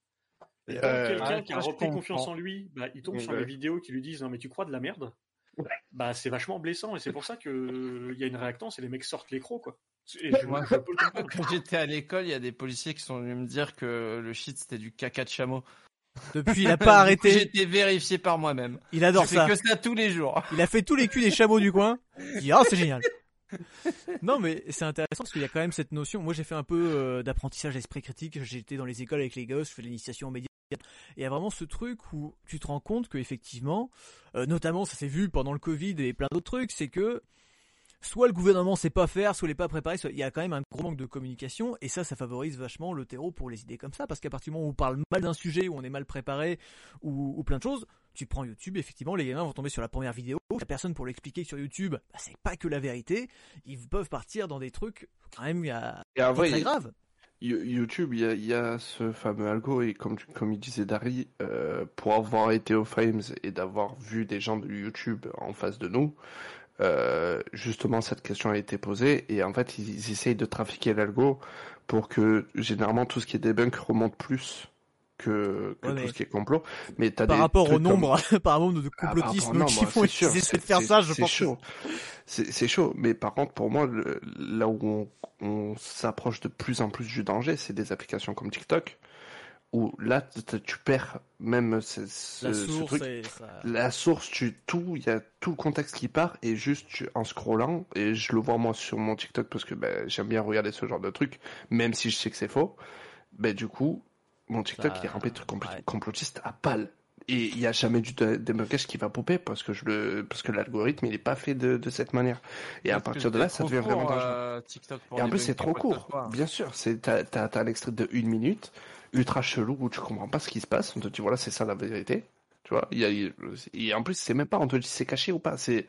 [SPEAKER 7] Et
[SPEAKER 3] Euh,
[SPEAKER 7] quelqu'un
[SPEAKER 2] ouais,
[SPEAKER 7] qui a repris confiance en lui, bah, il tombe sur
[SPEAKER 3] Ouais.
[SPEAKER 7] les vidéos qui lui disent non mais tu crois de la merde. Bah c'est vachement blessant et c'est pour ça que euh, il y a une réactance et les mecs sortent les crocs quoi. Et je,
[SPEAKER 2] Moi,
[SPEAKER 7] je peux le comprendre.
[SPEAKER 2] Quand j'étais à l'école, il y a des policiers qui sont venus me dire que le shit c'était du caca de chameau.
[SPEAKER 1] Depuis, il a pas arrêté.
[SPEAKER 2] J'ai été vérifié par moi-même.
[SPEAKER 1] Il adore
[SPEAKER 2] je fais
[SPEAKER 1] ça.
[SPEAKER 2] que ça tous les jours.
[SPEAKER 1] Il a fait tous les culs des chameaux du coin. Il dit, ah, c'est génial. Non, mais c'est intéressant parce qu'il y a quand même cette notion. Moi, j'ai fait un peu euh, d'apprentissage d'esprit critique. J'étais dans les écoles avec les gosses, je fais l'initiation aux médias. Et il y a vraiment ce truc où tu te rends compte que effectivement, euh, notamment ça s'est vu pendant le Covid et plein d'autres trucs, c'est que soit le gouvernement sait pas faire, soit il est pas préparé, soit il y a quand même un gros manque de communication et ça, ça favorise vachement le terreau pour les idées comme ça parce qu'à partir du moment où on parle mal d'un sujet, où on est mal préparé ou, ou plein de choses, tu prends YouTube, effectivement, les gamins vont tomber sur la première vidéo, la personne pour l'expliquer sur YouTube, bah, c'est pas que la vérité, ils peuvent partir dans des trucs quand même il y a
[SPEAKER 3] Et en vrai,
[SPEAKER 1] très graves.
[SPEAKER 3] You- YouTube, il y a, il y a ce fameux algo, et comme, comme il disait Dari, euh, pour avoir été au Frames et d'avoir vu des gens de YouTube en face de nous, euh, justement cette question a été posée, et en fait ils, ils essayent de trafiquer l'algo pour que généralement tout ce qui est debunk remonte plus que, que
[SPEAKER 1] Ouais,
[SPEAKER 3] tout ce qui est complot. Mais
[SPEAKER 1] Par
[SPEAKER 3] des
[SPEAKER 1] rapport
[SPEAKER 3] comme-
[SPEAKER 1] nombre, par rapport au nombre de
[SPEAKER 3] Ah, par rapport- non,
[SPEAKER 1] qui font,
[SPEAKER 3] sûr,
[SPEAKER 1] essaient de faire ça, je
[SPEAKER 3] c'est
[SPEAKER 1] pense.
[SPEAKER 3] chaud. C'est c'est chaud, mais par contre, pour moi, le- là où on, on s'approche de plus en plus du danger, c'est des applications comme TikTok, où là, t- tu perds même ce, ce-
[SPEAKER 1] La
[SPEAKER 3] ce truc.
[SPEAKER 1] et ça.
[SPEAKER 3] La source, tu tout, il y a tout le contexte qui part et juste tu, en scrollant et je le vois moi sur mon TikTok parce que ben, j'aime bien regarder ce genre de trucs, même si je sais que c'est faux. Ben du coup, mon TikTok
[SPEAKER 1] Ça-
[SPEAKER 3] il est rempli de trucs compl-
[SPEAKER 1] ouais.
[SPEAKER 3] complotistes à pal. Et il y a jamais du dé- débunkage qui va popper parce que je le parce que l'algorithme il est pas fait de, de cette manière. Et à
[SPEAKER 2] Parce
[SPEAKER 3] partir de là, ça devient vraiment dangereux.
[SPEAKER 2] euh, TikTok pour
[SPEAKER 3] Et en plus, c'est trop court. Bien sûr, c'est t'as t'as t'as un extrait de une minute, ultra chelou où tu comprends pas ce qui se passe. On te dit voilà, c'est ça la vérité. Tu vois, il y a, et en plus, c'est même pas, on te dit c'est caché ou pas. C'est,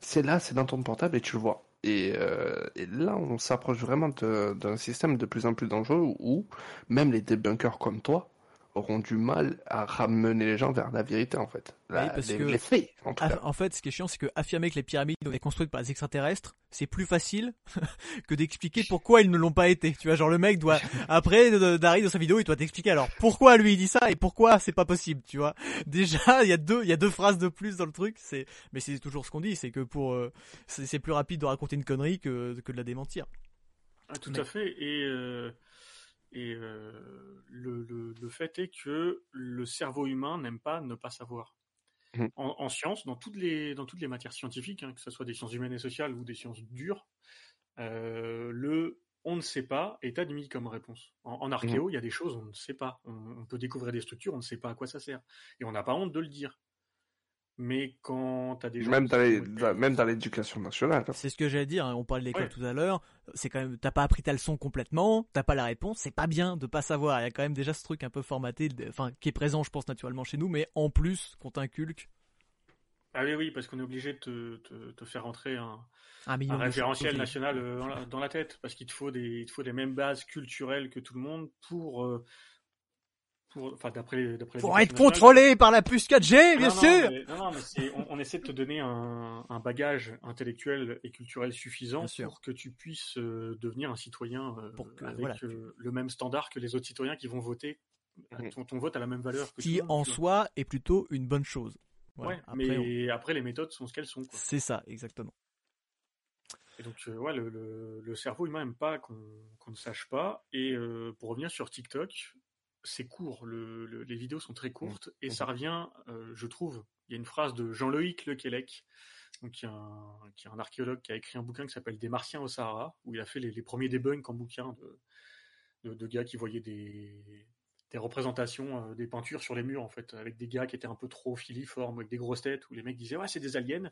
[SPEAKER 3] c'est là, c'est dans ton portable et tu le vois. Et, euh, et là, on s'approche vraiment d'un système de plus en plus dangereux où même les débunkers comme toi auront du mal à ramener les gens vers la vérité, en fait. La-
[SPEAKER 1] Oui, parce
[SPEAKER 3] les,
[SPEAKER 1] que-
[SPEAKER 3] les faits, en tout cas.
[SPEAKER 1] En fait, ce qui est chiant, c'est que affirmer que les pyramides ont été construites par les extraterrestres, c'est plus facile que d'expliquer pourquoi ils ne l'ont pas été. Tu vois, genre le mec doit après d'arriver dans sa vidéo, il doit t'expliquer alors pourquoi lui il dit ça et pourquoi c'est pas possible. Tu vois, déjà il y a deux il y a deux phrases de plus dans le truc. C'est mais c'est toujours ce qu'on dit, c'est que pour euh, c'est c'est plus rapide de raconter une connerie que que de la démentir.
[SPEAKER 7] Ah, tout
[SPEAKER 1] Mais-
[SPEAKER 7] à fait. Et, euh, et euh, le, le, le fait est que le cerveau humain n'aime pas ne pas savoir.
[SPEAKER 3] Mhm.
[SPEAKER 7] En, en sciences, dans toutes les, dans toutes les matières scientifiques, hein, que ce soit des sciences humaines et sociales ou des sciences dures, euh, le on ne sait pas est admis comme réponse. En, en archéo, il y a des choses on ne sait pas. On, on peut découvrir des structures, on ne sait pas à quoi ça sert. Et on n'a pas honte de le dire. Mais quand tu as des gens
[SPEAKER 3] Même dans les- même dans l'éducation nationale.
[SPEAKER 1] C'est ce que j'allais dire. hein, On parlait de l'école
[SPEAKER 7] Ouais.
[SPEAKER 1] tout à l'heure. C'est quand même t'as pas appris ta leçon complètement, t'as pas la réponse. C'est pas bien de pas savoir. Il y a quand même déjà ce truc un peu formaté, de- enfin qui est présent, je pense naturellement chez nous, mais en plus qu'on t'inculque
[SPEAKER 7] Ah oui, oui, parce qu'on est obligé de te, te- te faire rentrer un, référentiel national euh, dans la, dans la tête, parce qu'il te faut des, il te faut les mêmes bases culturelles que tout le monde pour, euh, pour, enfin d'après, les- d'après
[SPEAKER 1] Pour
[SPEAKER 7] l'éducation
[SPEAKER 1] être contrôlé par la puce 4G, bien
[SPEAKER 7] Non, non,
[SPEAKER 1] sûr.
[SPEAKER 7] mais- non, non, mais c'est- on, on essaie de te donner un, un bagage intellectuel et culturel suffisant
[SPEAKER 1] Bien sûr.
[SPEAKER 7] pour que tu puisses euh, devenir un citoyen euh,
[SPEAKER 1] Pour que,
[SPEAKER 7] avec
[SPEAKER 1] voilà,
[SPEAKER 7] euh, le même standard que les autres citoyens qui vont voter.
[SPEAKER 3] Mhm.
[SPEAKER 7] Ton, ton vote a la même valeur que
[SPEAKER 1] Qui en soi est plutôt une bonne chose. Voilà.
[SPEAKER 7] Ouais,
[SPEAKER 1] Après, on-
[SPEAKER 7] mais après les méthodes sont ce qu'elles sont. quoi.
[SPEAKER 1] c'est ça, exactement.
[SPEAKER 7] Et donc, euh, ouais, le, le- le cerveau humain n'aime pas qu'on qu'on ne sache pas. Et euh, pour revenir sur TikTok, c'est court. Le- le- les vidéos sont très courtes. Et ça revient, euh, je trouve, il y a une phrase de Jean-Loïc Lequelec, donc qui est, un, qui est un archéologue qui a écrit un bouquin qui s'appelle Des Martiens au Sahara, où il a fait les, les premiers debunks en bouquin de, de, de gars qui voyaient des, des représentations, euh, des peintures sur les murs, en fait, avec des gars qui étaient un peu trop filiformes, avec des grosses têtes, où les mecs disaient, ouais, c'est des aliens.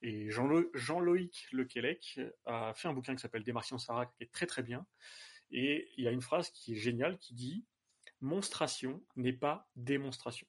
[SPEAKER 7] Et Jean-Lo- Jean-Loïc Lequelec a fait un bouquin qui s'appelle Des Martiens au Sahara, qui est très très bien. Et il y a une phrase qui est géniale qui dit Monstration n'est pas démonstration.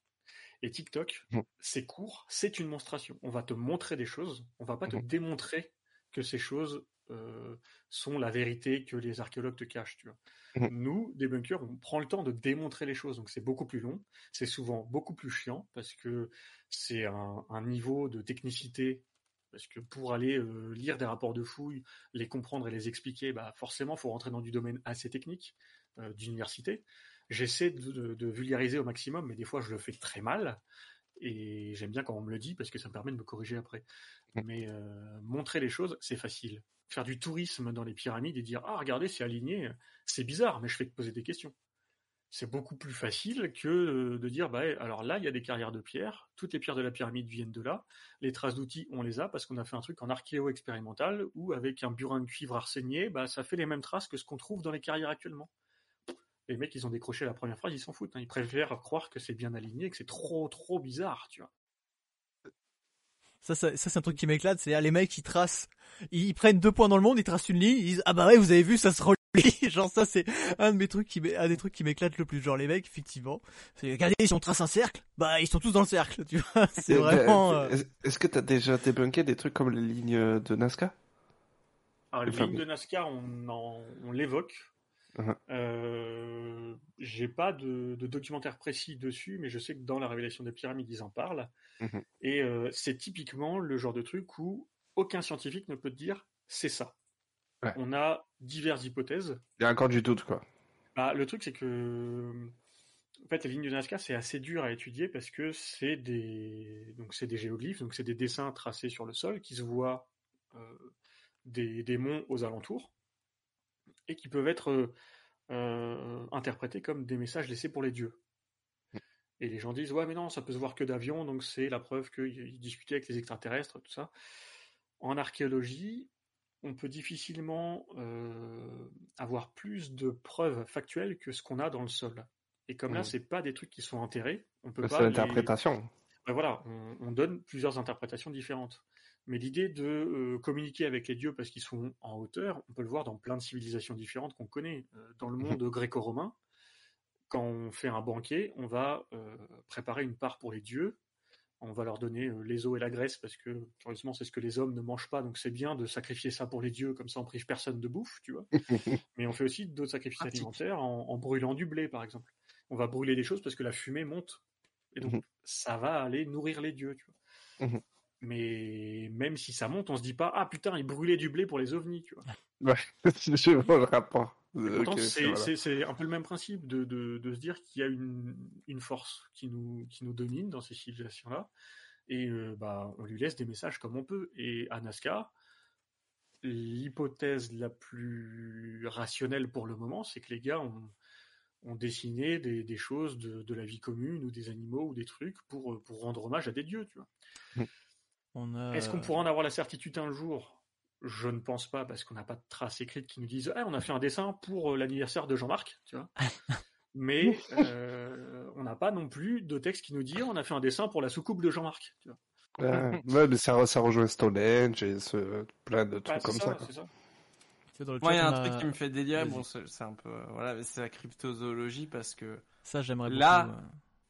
[SPEAKER 7] Et TikTok, c'est court, c'est une monstration. On va te montrer des choses, on va pas te démontrer que ces choses euh, sont la vérité que les archéologues te cachent. Tu vois. Nous, des bunkers, on prend le temps de démontrer les choses, donc c'est beaucoup plus long, c'est souvent beaucoup plus chiant parce que c'est un, un niveau de technicité. Parce que pour aller euh, lire des rapports de fouilles, les comprendre et les expliquer, bah forcément, faut rentrer dans du domaine assez technique euh, d'université. J'essaie de, de- de vulgariser au maximum, mais des fois, je le fais très mal. Et j'aime bien quand on me le dit parce que ça me permet de me corriger après.
[SPEAKER 3] Mm.
[SPEAKER 7] Mais euh, montrer les choses, c'est facile. Faire du tourisme dans les pyramides et dire ah regardez c'est aligné, c'est bizarre, mais je fais que poser des questions. C'est beaucoup plus facile que euh, de dire bah alors là il y a des carrières de pierre, toutes les pierres de la pyramide viennent de là, les traces d'outils on les a parce qu'on a fait un truc en archéo expérimental où avec un burin de cuivre arsénié, bah ça fait les mêmes traces que ce qu'on trouve dans les carrières actuellement. Les mecs, ils ont décroché la première phrase, ils s'en foutent. hein. Ils préfèrent croire que c'est bien aligné, que c'est trop, trop bizarre, tu vois.
[SPEAKER 1] Ça, ça, ça, c'est un truc qui m'éclate. C'est les mecs qui tracent, ils, ils prennent deux points dans le monde, ils tracent une ligne, ils disent ah bah ouais vous avez vu ça se relie. Genre ça c'est un de mes trucs qui un des trucs qui m'éclate le plus. Genre les mecs effectivement, c'est regardez si on trace un cercle, bah ils sont tous dans le cercle, tu vois. C'est
[SPEAKER 3] Euh,
[SPEAKER 1] vraiment.
[SPEAKER 3] euh,
[SPEAKER 1] euh,
[SPEAKER 3] Est-ce que t'as déjà débunké des trucs comme les lignes de Nazca?
[SPEAKER 7] Alors, les
[SPEAKER 3] Enfin,
[SPEAKER 7] lignes de on, en- on l'évoque.
[SPEAKER 3] Mhm.
[SPEAKER 7] Euh, J'ai pas de, de documentaire précis dessus, mais je sais que dans la révélation des pyramides, ils en parlent.
[SPEAKER 3] Mhm.
[SPEAKER 7] Et euh, c'est typiquement le genre de truc où aucun scientifique ne peut te dire c'est ça.
[SPEAKER 3] Ouais.
[SPEAKER 7] On a diverses hypothèses.
[SPEAKER 3] Il y a encore du doute, quoi.
[SPEAKER 7] Bah, le truc, c'est que en fait, les lignes de Nazca, c'est assez dur à étudier parce que c'est des donc c'est des géoglyphes, donc c'est des dessins tracés sur le sol qui se voient euh, des, des monts aux alentours et qui peuvent être euh, euh, interprétés comme des messages laissés pour les dieux. Et les gens disent ouais mais non ça peut se voir que d'avion donc c'est la preuve qu'ils discutaient avec les extraterrestres tout ça. En archéologie, on peut difficilement euh, avoir plus de preuves factuelles que ce qu'on a dans le sol. Et comme là,
[SPEAKER 3] Mhm.
[SPEAKER 7] c'est pas des trucs qui sont enterrés, on peut
[SPEAKER 3] C'est
[SPEAKER 7] pas. les-
[SPEAKER 3] l'interprétation.
[SPEAKER 7] Ben voilà, on, on donne plusieurs interprétations différentes. Mais l'idée de euh, communiquer avec les dieux parce qu'ils sont en hauteur, on peut le voir dans plein de civilisations différentes qu'on connaît. Euh, dans le monde gréco-romain, quand on fait un banquet, on va euh, préparer une part pour les dieux On va leur donner euh, les os et la graisse parce que, curieusement, c'est ce que les hommes ne mangent pas, donc c'est bien de sacrifier ça pour les dieux, comme ça on prive personne de bouffe, tu vois. Mais on fait aussi d'autres sacrifices
[SPEAKER 5] Pratique.
[SPEAKER 7] alimentaires en, en brûlant du blé, par exemple. On va brûler des choses parce que la fumée monte. Et donc,
[SPEAKER 3] Mhm.
[SPEAKER 7] ça va aller nourrir les dieux, tu vois.
[SPEAKER 3] Mhm.
[SPEAKER 7] Mais même si ça monte, on se dit pas, ah putain, ils brûlaient du blé pour les ovnis, tu vois.
[SPEAKER 3] Je vois le rapport. Euh,
[SPEAKER 7] c'est
[SPEAKER 3] voilà.
[SPEAKER 7] un peu le même principe de, de, de se dire qu'il y a une, une force qui nous, qui nous domine dans ces civilisations-là, et euh, bah, on lui laisse des messages comme on peut. Et à Nazca, l'hypothèse la plus rationnelle pour le moment, c'est que les gars ont, ont dessiné des, des choses de, de la vie commune, ou des animaux, ou des trucs, pour, pour rendre hommage à des dieux, tu vois.
[SPEAKER 1] On a,
[SPEAKER 7] Est-ce qu'on
[SPEAKER 1] euh,
[SPEAKER 7] pourra en avoir la certitude un jour? Je ne pense pas, parce qu'on n'a pas de traces écrites qui nous disent Ah, on a fait un dessin pour euh, l'anniversaire de Jean-Marc, tu vois. Mais euh, on n'a pas non plus de texte qui nous dit On a fait un dessin pour la soucoupe de Jean-Marc, tu vois.
[SPEAKER 3] Ouais, ouais, mais ça, ça rejoint Stonehenge et ce, plein de
[SPEAKER 7] Ouais,
[SPEAKER 3] trucs comme ça.
[SPEAKER 7] ça.
[SPEAKER 1] tu sais, dans le
[SPEAKER 2] Moi, il y a un
[SPEAKER 1] a-
[SPEAKER 2] truc qui me fait délirer. Bon, c'est un peu, euh, voilà, c'est la cryptozoologie parce que
[SPEAKER 1] Ça, j'aimerais
[SPEAKER 2] Là,
[SPEAKER 1] beaucoup.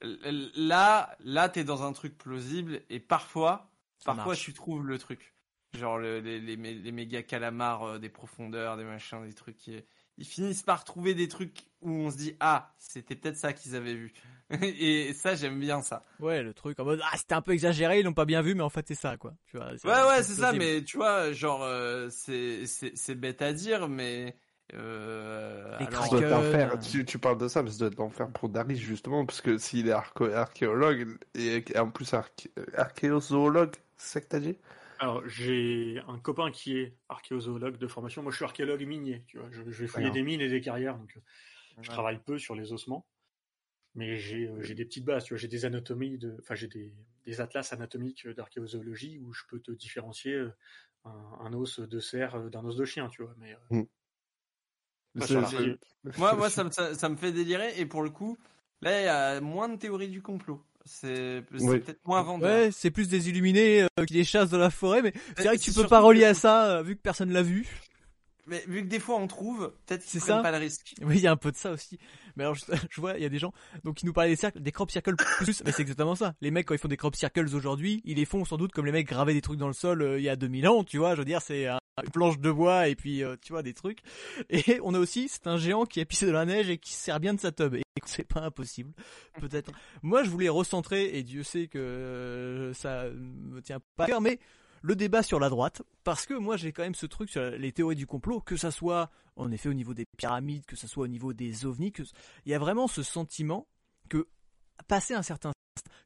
[SPEAKER 1] euh,
[SPEAKER 2] l- là, là, t'es dans un truc plausible et parfois, Parfois,
[SPEAKER 1] marche.
[SPEAKER 2] tu trouves le truc. Genre le- les, les, mé- les méga calamars euh, des profondeurs, des machins, des trucs qui, ils finissent par trouver des trucs où on se dit ah, c'était peut-être ça qu'ils avaient vu. et ça, j'aime bien ça.
[SPEAKER 1] Ouais, le truc en mode ah c'était un peu exagéré, ils l'ont pas bien vu, mais en fait c'est ça quoi. Tu vois.
[SPEAKER 2] Ouais, ouais, c'est ça, mais tu vois, genre, euh, c'est c'est bête à dire, mais. Euh, alors,
[SPEAKER 3] Ça doit être
[SPEAKER 1] Kraken,
[SPEAKER 3] l'enfer.
[SPEAKER 1] euh.
[SPEAKER 3] Tu, tu parles de ça, mais ça doit être l'enfer pour Darius, justement, parce que s'il est archéo- archéologue, et en plus arché- archéozoologue, c'est ça que t'as dit?
[SPEAKER 7] Alors, j'ai un copain qui est archéozoologue de formation. Moi, je suis archéologue minier, tu vois. Je, je vais fouiller des mines et des carrières, donc euh, je travaille peu sur les ossements. Mais j'ai euh, j'ai des petites bases, tu vois. J'ai des anatomies, de, enfin, j'ai des, des atlas anatomiques d'archéozoologie où je peux te différencier euh, un, un os de cerf euh, d'un os de chien, tu vois. Mais euh, pas
[SPEAKER 3] C'est-
[SPEAKER 7] sur
[SPEAKER 3] c'est-
[SPEAKER 7] l'arché.
[SPEAKER 2] Moi, moi ça, me, ça, ça me fait délirer et pour le coup, là, il y a moins de théories du complot. C'est
[SPEAKER 3] Oui.
[SPEAKER 2] peut-être moins vendeur.
[SPEAKER 1] Ouais, c'est plus des illuminés euh, qui les chassent dans la forêt, mais c'est vrai que tu peux
[SPEAKER 2] surtout
[SPEAKER 1] pas relier à ça euh, vu que personne l'a vu.
[SPEAKER 2] Mais vu que des fois on trouve, peut-être
[SPEAKER 1] C'est
[SPEAKER 2] qu'ils prennent
[SPEAKER 1] ça.
[SPEAKER 2] pas le risque.
[SPEAKER 1] Oui, il y a un peu de ça aussi. Mais alors, je, je vois, il y a des gens donc qui nous parlaient des cercles, des crop circles plus. Mais c'est exactement ça. Les mecs quand ils font des crop circles aujourd'hui, ils les font sans doute comme les mecs gravaient des trucs dans le sol euh, il y a 2000 ans. Tu vois, je veux dire, c'est un- une planche de bois et puis euh, tu vois des trucs. Et on a aussi, c'est un géant qui a pissé dans la neige et qui se sert bien de sa tub. Et c'est pas impossible, peut-être. Moi, je voulais recentrer et Dieu sait que euh, ça me tient pas à cœur, mais le débat sur la droite, parce que moi j'ai quand même ce truc sur les théories du complot, que ça soit en effet au niveau des pyramides, que ça soit au niveau des ovnis, que il y a vraiment ce sentiment que passer un certain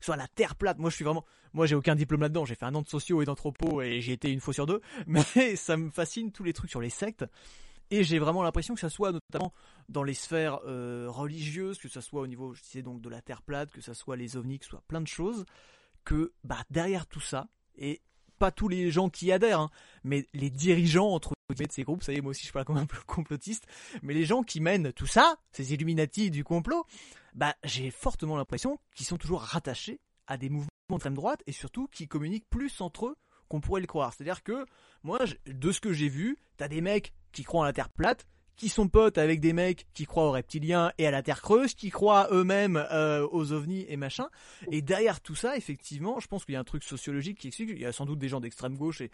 [SPEAKER 1] soit la terre plate, moi je suis vraiment, moi j'ai aucun diplôme là-dedans, j'ai fait un an de sociaux et d'anthropo et j'ai été une fois sur deux, mais ça me fascine tous les trucs sur les sectes. Et j'ai vraiment l'impression que ça soit notamment dans les sphères euh, religieuses, que ça soit au niveau, je disais donc de la terre plate, que ça soit les ovnis, que ce soit plein de choses, que bah derrière tout ça, et pas tous les gens qui y adhèrent, hein, mais les dirigeants entre guillemets de ces groupes, ça y moi aussi je parle comme un peu complotiste, mais les gens qui mènent tout ça, ces Illuminati du complot, bah j'ai fortement l'impression qu'ils sont toujours rattachés à des mouvements d'extrême droite et surtout qui communiquent plus entre eux qu'on pourrait le croire. C'est-à-dire que moi, de ce que j'ai vu, t'as des mecs qui croient à la Terre plate, qui sont potes avec des mecs qui croient aux reptiliens et à la Terre creuse, qui croient eux-mêmes euh, aux ovnis et machin. Et derrière tout ça, effectivement, je pense qu'il y a un truc sociologique qui explique. Il y a sans doute des gens d'extrême gauche et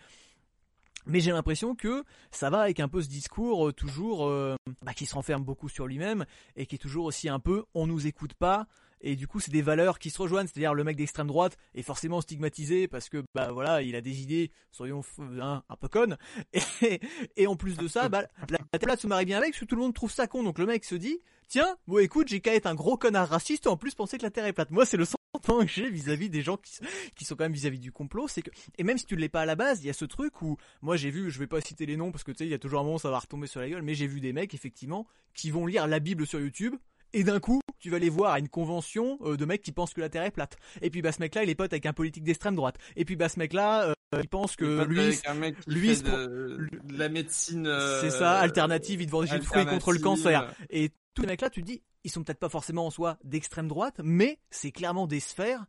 [SPEAKER 1] mais j'ai l'impression que ça va avec un peu ce discours euh, toujours euh, bah, qui se renferme beaucoup sur lui-même et qui est toujours aussi un peu on nous écoute pas et du coup c'est des valeurs qui se rejoignent. C'est-à-dire le mec d'extrême droite est forcément stigmatisé parce que bah voilà il a des idées soyons hein, un peu connes. Et, et en plus de ça bah, la, la plate se marie bien avec parce que tout le monde trouve ça con. Donc le mec se dit tiens bon écoute j'ai qu'à être un gros connard raciste en plus penser que la terre est plate. Moi c'est le sentiment que j'ai vis-à-vis des gens qui, qui sont quand même vis-à-vis du complot c'est que et même si tu ne l'es pas à la base il y a ce truc où moi j'ai vu je vais pas citer les noms parce que tu sais il y a toujours un moment ça va retomber sur la gueule mais j'ai vu des mecs effectivement qui vont lire la Bible sur YouTube et d'un coup, tu vas les voir à une convention euh, de mecs qui pensent que la Terre est plate. Et puis bah ce mec-là, il est pote avec un politique d'extrême droite. Et puis bah ce mec-là, euh, il pense que lui,
[SPEAKER 2] avec un mec qui
[SPEAKER 1] lui,
[SPEAKER 2] fait de, de la médecine. euh,
[SPEAKER 1] c'est ça, alternative, il te vend des fruits contre le cancer. Et tous les mecs-là, tu te dis, ils sont peut-être pas forcément en soi d'extrême droite, mais c'est clairement des sphères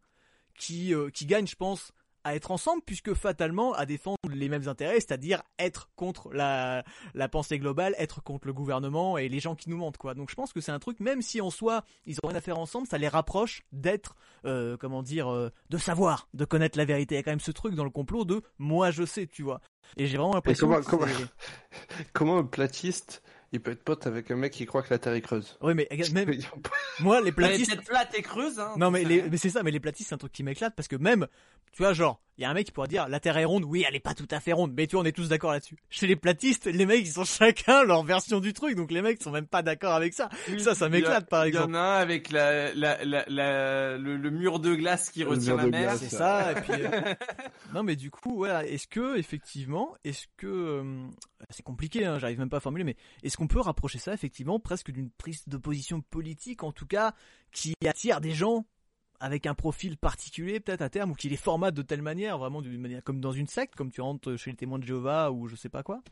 [SPEAKER 1] qui, euh, qui gagnent, je pense, à être ensemble puisque fatalement à défendre les mêmes intérêts, c'est-à-dire être contre la, la pensée globale, être contre le gouvernement et les gens qui nous mentent quoi. Donc je pense que c'est un truc, même si en soi ils ont rien à faire ensemble, ça les rapproche d'être, euh, comment dire, euh, de savoir, de connaître la vérité. Il y a quand même ce truc dans le complot de moi je sais, tu vois. Et j'ai vraiment l'impression
[SPEAKER 3] comment-
[SPEAKER 1] que
[SPEAKER 3] comment- Comment un platiste, il peut être pote avec un mec qui croit que la Terre est creuse
[SPEAKER 1] Oui mais même moi les
[SPEAKER 2] Elle est
[SPEAKER 1] platistes
[SPEAKER 2] plate et creuse, hein.
[SPEAKER 1] Non mais, les, mais c'est ça, mais les platistes c'est un truc qui m'éclate parce que même, tu vois, genre, il y a un mec qui pourrait dire la Terre est ronde, oui, elle est pas tout à fait ronde, mais tu vois, on est tous d'accord là-dessus. Chez les platistes, les mecs ils ont chacun leur version du truc, donc les mecs sont même pas d'accord avec ça. Ça, ça m'éclate par
[SPEAKER 2] Il y en
[SPEAKER 1] exemple.
[SPEAKER 2] a un avec la, la, la, la- le, le mur de glace qui
[SPEAKER 3] Le
[SPEAKER 2] retient la mer.
[SPEAKER 1] C'est ça, et puis. euh, non mais du coup, voilà, est-ce que effectivement, est-ce que euh, c'est compliqué, hein, j'arrive même pas à formuler, mais est-ce qu'on peut rapprocher ça effectivement presque d'une prise de position politique, en tout cas, qui attire des gens? Avec un profil particulier peut-être à terme ou qui les formate de telle manière, vraiment d'une manière comme dans une secte, comme tu rentres chez les témoins de Jéhovah ou je sais pas quoi?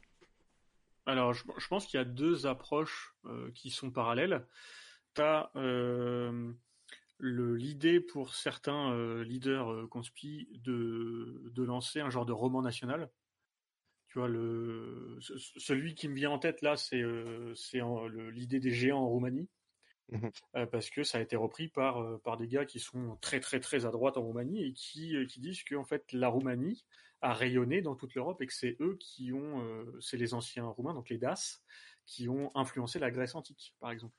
[SPEAKER 7] Alors, je, pense qu'il y a deux approches euh, qui sont parallèles. Tu as l'idée pour certains euh, leaders euh, conspi de, lancer un genre de roman national. Tu vois, le, ce- celui qui me vient en tête là, c'est euh, l'idée des géants en Roumanie.
[SPEAKER 3] Mhm.
[SPEAKER 7] Euh, parce que ça a été repris par, euh, par des gars qui sont très très très à droite en Roumanie et qui, euh, qui disent que en fait la Roumanie a rayonné dans toute l'Europe et que c'est eux qui ont, c'est les anciens Roumains, donc les DAS, qui ont influencé la Grèce antique, par exemple.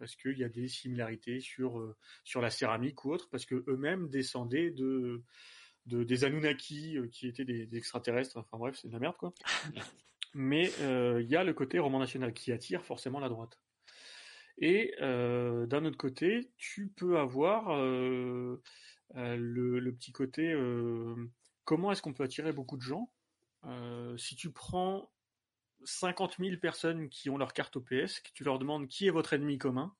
[SPEAKER 7] Parce qu'il y a des similarités sur, sur la céramique ou autre, parce que eux-mêmes descendaient de, de, des Anunnaki, qui étaient des, des extraterrestres, enfin bref, c'est de la merde, quoi. Mais il y a le côté roman national qui attire forcément la droite. Et euh, d'un autre côté, tu peux avoir euh, euh, le, petit côté comment est-ce qu'on peut attirer beaucoup de gens? Si tu prends 50 000 personnes qui ont leur carte OPS, que tu leur demandes qui est votre ennemi commun,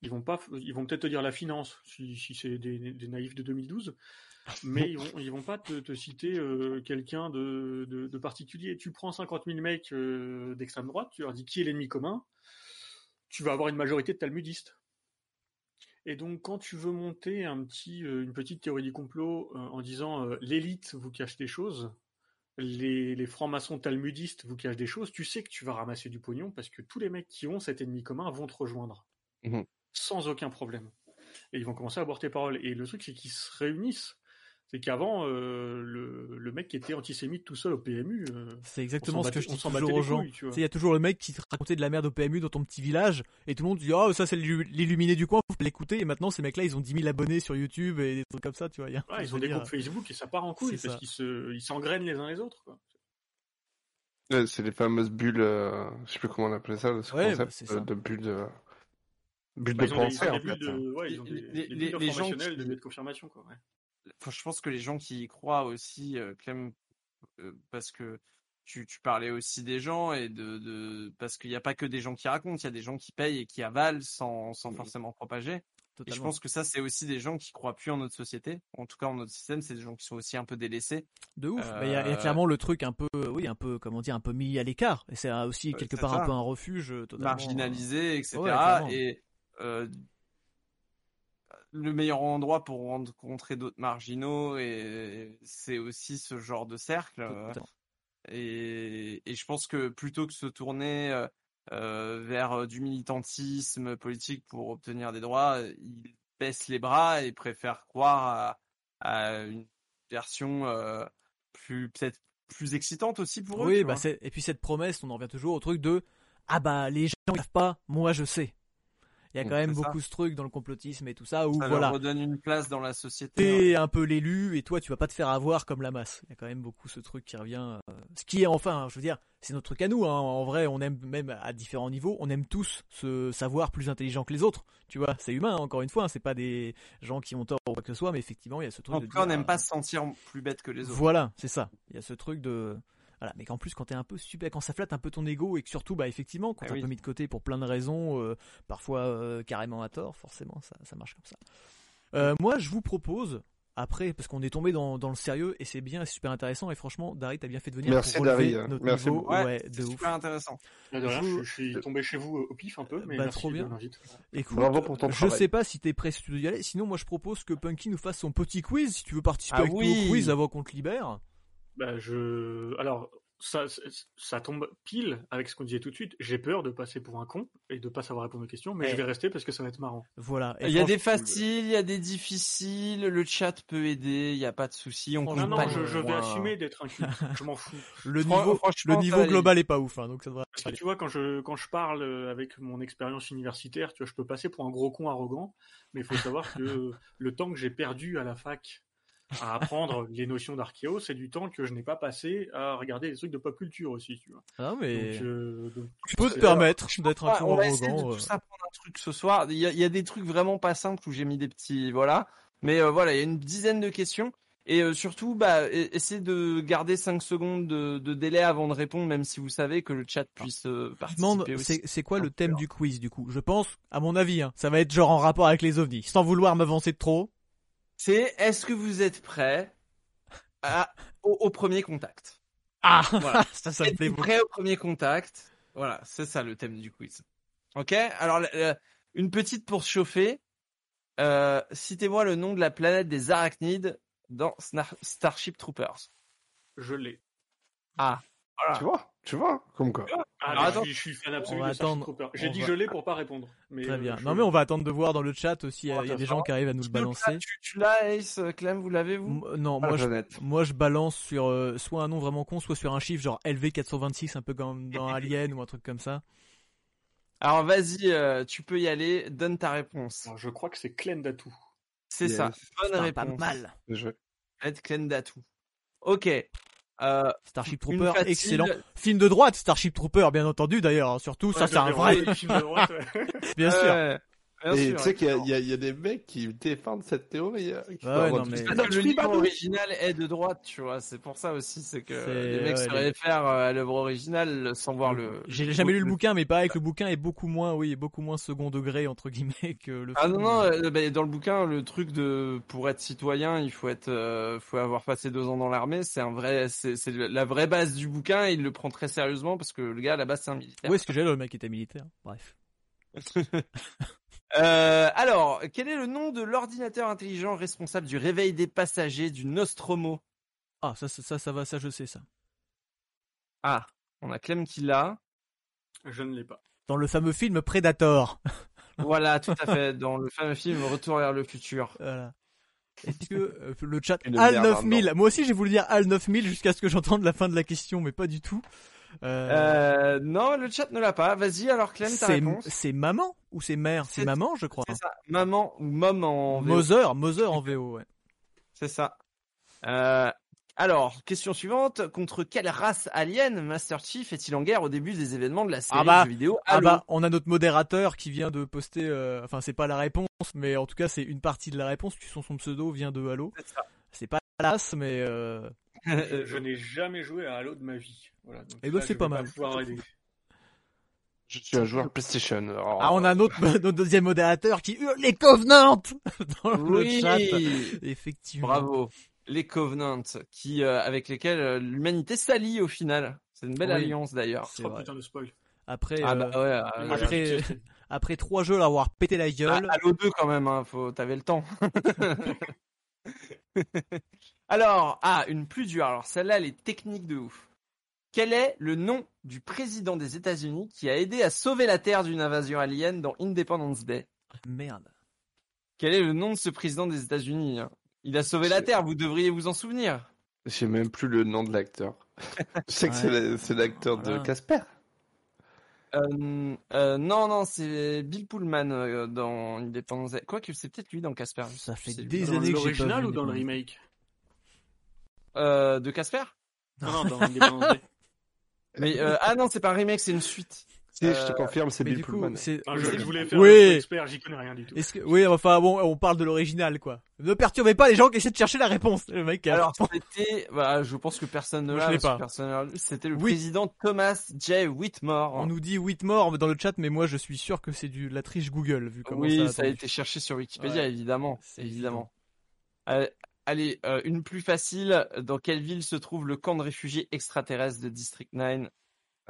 [SPEAKER 7] ils vont pas, ils vont peut-être te dire la finance si, c'est des, naïfs de 2012, mais ils vont, vont pas te, te citer quelqu'un de, particulier. Tu prends 50 000 mecs d'extrême droite, tu leur dis qui est l'ennemi commun, tu vas avoir une majorité de talmudistes. Et donc, quand tu veux monter un petit, euh, une petite théorie du complot euh, en disant euh, l'élite vous cache des choses, les, les francs-maçons talmudistes vous cachent des choses, tu sais que tu vas ramasser du pognon parce que tous les mecs qui ont cet ennemi commun vont te rejoindre.
[SPEAKER 3] Mhm.
[SPEAKER 7] Sans aucun problème. Et ils vont commencer à boire tes paroles. Et le truc, c'est qu'ils se réunissent. C'est qu'avant, euh, le, le mec qui était antisémite tout seul au PMU, euh,
[SPEAKER 1] C'est exactement ce que je dis toujours aux gens. Il y a toujours le mec qui te racontait de la merde au PMU dans ton petit village et tout le monde dit oh ça c'est l'illu- l'illuminé du coin, faut l'écouter et maintenant ces mecs-là ils ont 10 000 abonnés sur YouTube et des trucs comme ça, tu vois. a
[SPEAKER 7] ouais, ils ont des groupes Facebook et ça part en couille parce qu'ils se, ils s'engrainent les uns les autres. Quoi.
[SPEAKER 3] C'est les fameuses bulles, euh, je sais plus comment on appelait ça, ce
[SPEAKER 1] Ouais,
[SPEAKER 3] concept
[SPEAKER 1] bah, ça.
[SPEAKER 3] euh, de bulles de, bulles
[SPEAKER 7] Bah,
[SPEAKER 3] de
[SPEAKER 7] des,
[SPEAKER 3] en fait.
[SPEAKER 7] de, ouais, ils ont des,
[SPEAKER 2] Les-
[SPEAKER 7] des
[SPEAKER 2] gens qui-
[SPEAKER 7] de confirmation. Quoi, ouais.
[SPEAKER 2] Enfin, je pense que les gens qui y croient aussi, euh, Clem, euh, parce que tu, tu parlais aussi des gens et de, de parce qu'il n'y a pas que des gens qui racontent, il y a des gens qui payent et qui avalent sans, sans forcément propager. Et je pense que ça, c'est aussi des gens qui croient plus en notre société. En tout cas, en notre système, c'est des gens qui sont aussi un peu délaissés.
[SPEAKER 1] De ouf. Bah, Il y, a- il y a
[SPEAKER 2] Euh,
[SPEAKER 1] clairement le truc un peu, oui, un peu, comment dire, un peu mis à l'écart. Et c'est euh, aussi
[SPEAKER 2] Euh,
[SPEAKER 1] quelque part
[SPEAKER 2] ça.
[SPEAKER 1] un peu un refuge euh, totalement.
[SPEAKER 2] marginalisés, etc.
[SPEAKER 1] Ouais,
[SPEAKER 2] et euh, le meilleur endroit pour rencontrer d'autres marginaux, et c'est aussi ce genre de cercle.
[SPEAKER 1] euh.
[SPEAKER 2] Et, et je pense que plutôt que se tourner euh, euh, vers du militantisme politique pour obtenir des droits, ils baissent les bras et préfèrent croire à, à une version euh, plus peut-être plus excitante aussi pour eux.
[SPEAKER 1] Oui, bah et puis cette promesse, on en revient toujours au truc de ah bah les gens ne savent pas, moi je sais. Il y a quand même
[SPEAKER 2] ça.
[SPEAKER 1] beaucoup ce truc dans le complotisme et tout ça où
[SPEAKER 2] ça
[SPEAKER 1] voilà,
[SPEAKER 2] leur redonne une place dans la société.
[SPEAKER 1] t'es un peu l'élu et toi tu vas pas te faire avoir comme la masse. Il y a quand même beaucoup ce truc qui revient. euh, ce qui est enfin, je veux dire, c'est notre truc à nous. Hein. En vrai, on aime même à différents niveaux, on aime tous se savoir plus intelligent que les autres. Tu vois, c'est humain. hein, encore une fois, hein, c'est pas des gens qui ont tort ou quoi que ce soit, mais effectivement, il y a ce truc.
[SPEAKER 2] En
[SPEAKER 1] de
[SPEAKER 2] tout cas, on n'aime
[SPEAKER 1] euh,
[SPEAKER 2] pas se sentir plus bête que les autres.
[SPEAKER 1] Voilà, c'est ça. Il y a ce truc de voilà, mais qu'en plus quand t'es un peu super, quand ça flatte un peu ton ego et que surtout, bah effectivement, quand
[SPEAKER 2] Ah
[SPEAKER 1] t'es
[SPEAKER 2] oui.
[SPEAKER 1] un peu mis de côté pour plein de raisons, euh, parfois euh, carrément à tort, forcément, ça, ça marche comme ça. Euh, moi, je vous propose après, parce qu'on est tombé dans, dans le sérieux et c'est bien, c'est super intéressant. Et franchement, Dari, t'as bien fait de venir
[SPEAKER 3] Merci,
[SPEAKER 1] pour relever
[SPEAKER 3] Dari,
[SPEAKER 1] notre
[SPEAKER 3] merci
[SPEAKER 1] niveau.
[SPEAKER 3] beaucoup.
[SPEAKER 2] Ouais,
[SPEAKER 1] Ouais, de
[SPEAKER 2] c'est
[SPEAKER 1] ouf.
[SPEAKER 2] super intéressant.
[SPEAKER 7] Là, de rien,
[SPEAKER 1] Je-
[SPEAKER 7] je, suis tombé chez vous au pif un peu, mais
[SPEAKER 1] Bah,
[SPEAKER 7] merci
[SPEAKER 1] trop
[SPEAKER 7] de
[SPEAKER 1] bien.
[SPEAKER 7] l'invite.
[SPEAKER 1] Écoute,
[SPEAKER 3] Bravo pour ton
[SPEAKER 1] je
[SPEAKER 3] travail.
[SPEAKER 1] sais pas si t'es prêt si tu veux y aller. Sinon, moi, je propose que Punky nous fasse son petit quiz. Si tu veux participer
[SPEAKER 2] Ah
[SPEAKER 1] avec nous
[SPEAKER 2] oui.
[SPEAKER 1] au quiz avant qu'on te libère.
[SPEAKER 7] Bah, je... Alors, ça, ça tombe pile avec ce qu'on disait tout de suite. J'ai peur de passer pour un con et de pas savoir répondre aux questions, mais
[SPEAKER 2] Eh.
[SPEAKER 7] je vais rester parce que ça va être marrant.
[SPEAKER 1] Voilà. Et
[SPEAKER 2] Il y a des faciles, il y a des difficiles, le chat peut aider, il n'y a pas de souci. On
[SPEAKER 1] Non,
[SPEAKER 7] Non,
[SPEAKER 2] pas
[SPEAKER 7] je, je vais assumer d'être un culte. je m'en fous.
[SPEAKER 1] le
[SPEAKER 2] Fran-
[SPEAKER 1] niveau,
[SPEAKER 2] franchement,
[SPEAKER 1] le niveau global est pas ouf, hein, donc ça devrait
[SPEAKER 7] Parce que tu vois, quand je, quand je parle euh, avec mon expérience universitaire, tu vois, je peux passer pour un gros con arrogant, mais il faut savoir que le temps que j'ai perdu à la fac à apprendre les notions d'archéo, c'est du temps que je n'ai pas passé à regarder des trucs de pop culture aussi, tu vois.
[SPEAKER 1] Ah, mais
[SPEAKER 7] Donc, euh, donc,
[SPEAKER 1] tu peux te permettre d'être un
[SPEAKER 2] Ouais,
[SPEAKER 1] con
[SPEAKER 2] on va essayer de
[SPEAKER 1] arrogant.
[SPEAKER 2] tous
[SPEAKER 1] euh.
[SPEAKER 2] apprendre un truc ce soir. Il y, a, il y a des trucs vraiment pas simples où j'ai mis des petits, voilà. Mais euh, voilà, il y a une dizaine de questions. Et euh, surtout, bah, e- essayez de garder 5 secondes de, de délai avant de répondre, même si vous savez que le chat puisse euh,
[SPEAKER 1] Je demande,
[SPEAKER 2] participer
[SPEAKER 1] c'est c'est quoi le thème du quiz du coup? Je pense, à mon avis, hein, ça va être genre en rapport avec les ovnis. Sans vouloir m'avancer de trop.
[SPEAKER 2] C'est est-ce que vous êtes prêts à- au, au premier contact?
[SPEAKER 1] Ah,
[SPEAKER 2] Voilà.
[SPEAKER 1] ça, ça me plaît
[SPEAKER 2] prêts au premier contact? Voilà, c'est ça le thème du quiz. Ok? Alors, une petite pour se chauffer. Euh, Citez-moi le nom de la planète des arachnides dans Snar- Starship Troopers.
[SPEAKER 7] je l'ai.
[SPEAKER 2] Ah, voilà.
[SPEAKER 3] Tu vois? Tu vois Comme quoi.
[SPEAKER 7] Ah,
[SPEAKER 2] Alors, attends.
[SPEAKER 7] je, suis, je suis fan absolu de
[SPEAKER 1] attendre.
[SPEAKER 7] J'ai dit
[SPEAKER 1] va-
[SPEAKER 7] je l'ai pour pas répondre. Mais,
[SPEAKER 1] Très
[SPEAKER 7] euh,
[SPEAKER 1] bien.
[SPEAKER 7] je-
[SPEAKER 1] Non mais on va attendre de voir dans le chat aussi. Il y a, des gens qui arrivent à nous le balancer.
[SPEAKER 2] Tu, tu l'as, Ace, Clem, vous l'avez-vous
[SPEAKER 1] M- Non,
[SPEAKER 3] Ah,
[SPEAKER 1] moi je,
[SPEAKER 3] Jeannette.
[SPEAKER 1] moi je balance sur euh, soit un nom vraiment con, soit sur un chiffre genre LV426, un peu comme dans Alien ou un truc comme ça.
[SPEAKER 2] Alors, vas-y, euh, tu peux y aller. Donne ta réponse.
[SPEAKER 7] Alors, je crois que c'est Clem Datou.
[SPEAKER 2] C'est
[SPEAKER 3] Yes.
[SPEAKER 2] ça. Bonne
[SPEAKER 1] Putain,
[SPEAKER 2] réponse.
[SPEAKER 1] pas mal.
[SPEAKER 3] Je...
[SPEAKER 2] Clem Datou. Ok. Euh,
[SPEAKER 1] Starship Trooper,
[SPEAKER 2] facile.
[SPEAKER 1] excellent. Film de droite, Starship Trooper, bien entendu d'ailleurs. hein. Surtout, ça c'est un vrai,
[SPEAKER 7] envoyé le film de droite, ouais.
[SPEAKER 1] bien sûr.
[SPEAKER 3] Tu sais qu'il y, a- y y des mecs qui défendent cette théorie. euh, qui
[SPEAKER 1] Ouais, non, mais-
[SPEAKER 3] tu
[SPEAKER 2] le
[SPEAKER 3] lis
[SPEAKER 2] livre original est de droite, tu vois. C'est pour ça aussi, c'est que les mecs
[SPEAKER 1] ouais,
[SPEAKER 2] se
[SPEAKER 1] les-
[SPEAKER 2] réfèrent euh, à l'œuvre originale sans voir le.
[SPEAKER 1] J'ai jamais lu le bouquin, mais pareil que le bouquin est beaucoup moins, oui, beaucoup moins second degré entre guillemets que le
[SPEAKER 2] Ah
[SPEAKER 1] film.
[SPEAKER 2] non non, euh, bah, dans le bouquin, le truc de pour être citoyen, il faut être, euh, faut avoir passé deux ans dans l'armée. C'est un vrai, c'est la vraie base du bouquin. Et il le prend très sérieusement parce que le gars à la base c'est un militaire.
[SPEAKER 1] Où est-ce que j'ai le mec était militaire Bref.
[SPEAKER 2] Euh, alors, quel est le nom de l'ordinateur intelligent responsable du réveil des passagers du Nostromo?
[SPEAKER 1] Ah, ça, ça, ça, ça va, ça je sais ça.
[SPEAKER 2] Ah, on a Clem qui l'a.
[SPEAKER 7] Je ne l'ai pas.
[SPEAKER 1] Dans le fameux film Predator.
[SPEAKER 2] Voilà, tout à fait, dans le fameux film Retour vers le futur.
[SPEAKER 1] Voilà. Est-ce que euh, le chat Al
[SPEAKER 3] merde,
[SPEAKER 1] 9000
[SPEAKER 3] non.
[SPEAKER 1] Moi aussi j'ai voulu dire Al 9000 jusqu'à ce que j'entende la fin de la question, mais pas du tout. Euh,
[SPEAKER 2] Euh, non, le chat ne l'a pas. Vas-y, alors Clem, ta réponse.
[SPEAKER 1] c'est maman ou c'est mère C'est maman, je crois.
[SPEAKER 2] C'est ça, maman ou mom en VO.
[SPEAKER 1] Mother, Mother en VO, ouais.
[SPEAKER 2] C'est ça. Euh, alors, question suivante. Contre quelle race alien Master Chief est-il en guerre au début des événements de la série
[SPEAKER 1] Ah bah,
[SPEAKER 2] de jeux vidéo
[SPEAKER 1] Ah bah, on a notre modérateur qui vient de poster, euh, enfin c'est pas la réponse, mais en tout cas c'est une partie de la réponse, puisque son, son pseudo vient de Halo.
[SPEAKER 2] C'est
[SPEAKER 1] pas l'as, mais euh,
[SPEAKER 7] Je, n'ai jamais joué à Halo de ma vie. Voilà, donc
[SPEAKER 1] Eh ben,
[SPEAKER 7] là,
[SPEAKER 1] c'est
[SPEAKER 7] je
[SPEAKER 1] pas
[SPEAKER 7] vais
[SPEAKER 1] mal.
[SPEAKER 7] pouvoir aider.
[SPEAKER 3] Je suis un joueur PlayStation. alors,
[SPEAKER 1] ah on a notre, notre deuxième modérateur qui hurle les Covenants dans le
[SPEAKER 2] oui,
[SPEAKER 1] chat. Effectivement.
[SPEAKER 2] bravo. Les Covenants, qui euh, avec lesquels euh, l'humanité s'allie au final. C'est une belle
[SPEAKER 1] Oui.
[SPEAKER 2] alliance d'ailleurs.
[SPEAKER 1] C'est
[SPEAKER 7] Oh
[SPEAKER 1] vrai.
[SPEAKER 7] putain de spoil.
[SPEAKER 1] Après,
[SPEAKER 2] Ah
[SPEAKER 1] euh,
[SPEAKER 2] bah ouais. euh,
[SPEAKER 7] j'ai
[SPEAKER 1] après- trois jeux à avoir pété la
[SPEAKER 2] Ah,
[SPEAKER 1] gueule.
[SPEAKER 2] Halo 2 quand même, hein, faut, t'avais le temps. Alors, ah, une plus dure. Alors celle-là, elle est technique de ouf. Quel est le nom du président des États-Unis qui a aidé à sauver la Terre d'une invasion alien dans Independence Day?
[SPEAKER 1] Merde.
[SPEAKER 2] Quel est le nom de ce président des États-Unis hein? Il a sauvé la Terre, vous devriez vous en souvenir.
[SPEAKER 3] Je sais même plus le nom de l'acteur. Je sais que c'est
[SPEAKER 1] Ouais.
[SPEAKER 3] la- c'est l'acteur de. Casper.
[SPEAKER 2] Euh, euh, non, non, c'est Bill Pullman euh, dans Independence Day. Quoique, c'est peut-être lui dans Casper.
[SPEAKER 1] Ça fait des
[SPEAKER 7] Dans
[SPEAKER 1] années que j'ai pas
[SPEAKER 7] l'original
[SPEAKER 1] vu
[SPEAKER 7] ou dans le remake?
[SPEAKER 2] Euh, de Casper?
[SPEAKER 7] Non, non, dans Independence Day.
[SPEAKER 2] Mais euh, ah non, c'est pas un remake, c'est une suite.
[SPEAKER 3] Si, je
[SPEAKER 2] Euh,
[SPEAKER 3] te confirme, c'est Bill
[SPEAKER 1] du coup,
[SPEAKER 3] Pullman.
[SPEAKER 1] c'est.
[SPEAKER 7] Non, je,
[SPEAKER 2] Oui.
[SPEAKER 7] je voulais faire
[SPEAKER 1] Oui.
[SPEAKER 7] un expert, j'y connais rien du tout.
[SPEAKER 1] Est-ce que... Oui, enfin bon, on parle de l'original, quoi. Ne perturbez pas les gens qui essaient de chercher la réponse. Le mec.
[SPEAKER 2] Alors c'était, voilà, je pense que personne ne l'a. personne ne l'a lu. C'était le
[SPEAKER 1] Oui.
[SPEAKER 2] président Thomas J. Whitmore.
[SPEAKER 1] On nous dit Whitmore dans le chat, mais moi je suis sûr que c'est du la triche Google vu comment
[SPEAKER 2] oui,
[SPEAKER 1] ça a
[SPEAKER 2] ça a été cherché sur Wikipédia,
[SPEAKER 1] Ouais,
[SPEAKER 2] évidemment,
[SPEAKER 1] c'est
[SPEAKER 2] évidemment. Euh, allez, euh, une plus facile. Dans quelle ville se trouve le camp de réfugiés extraterrestres de District 9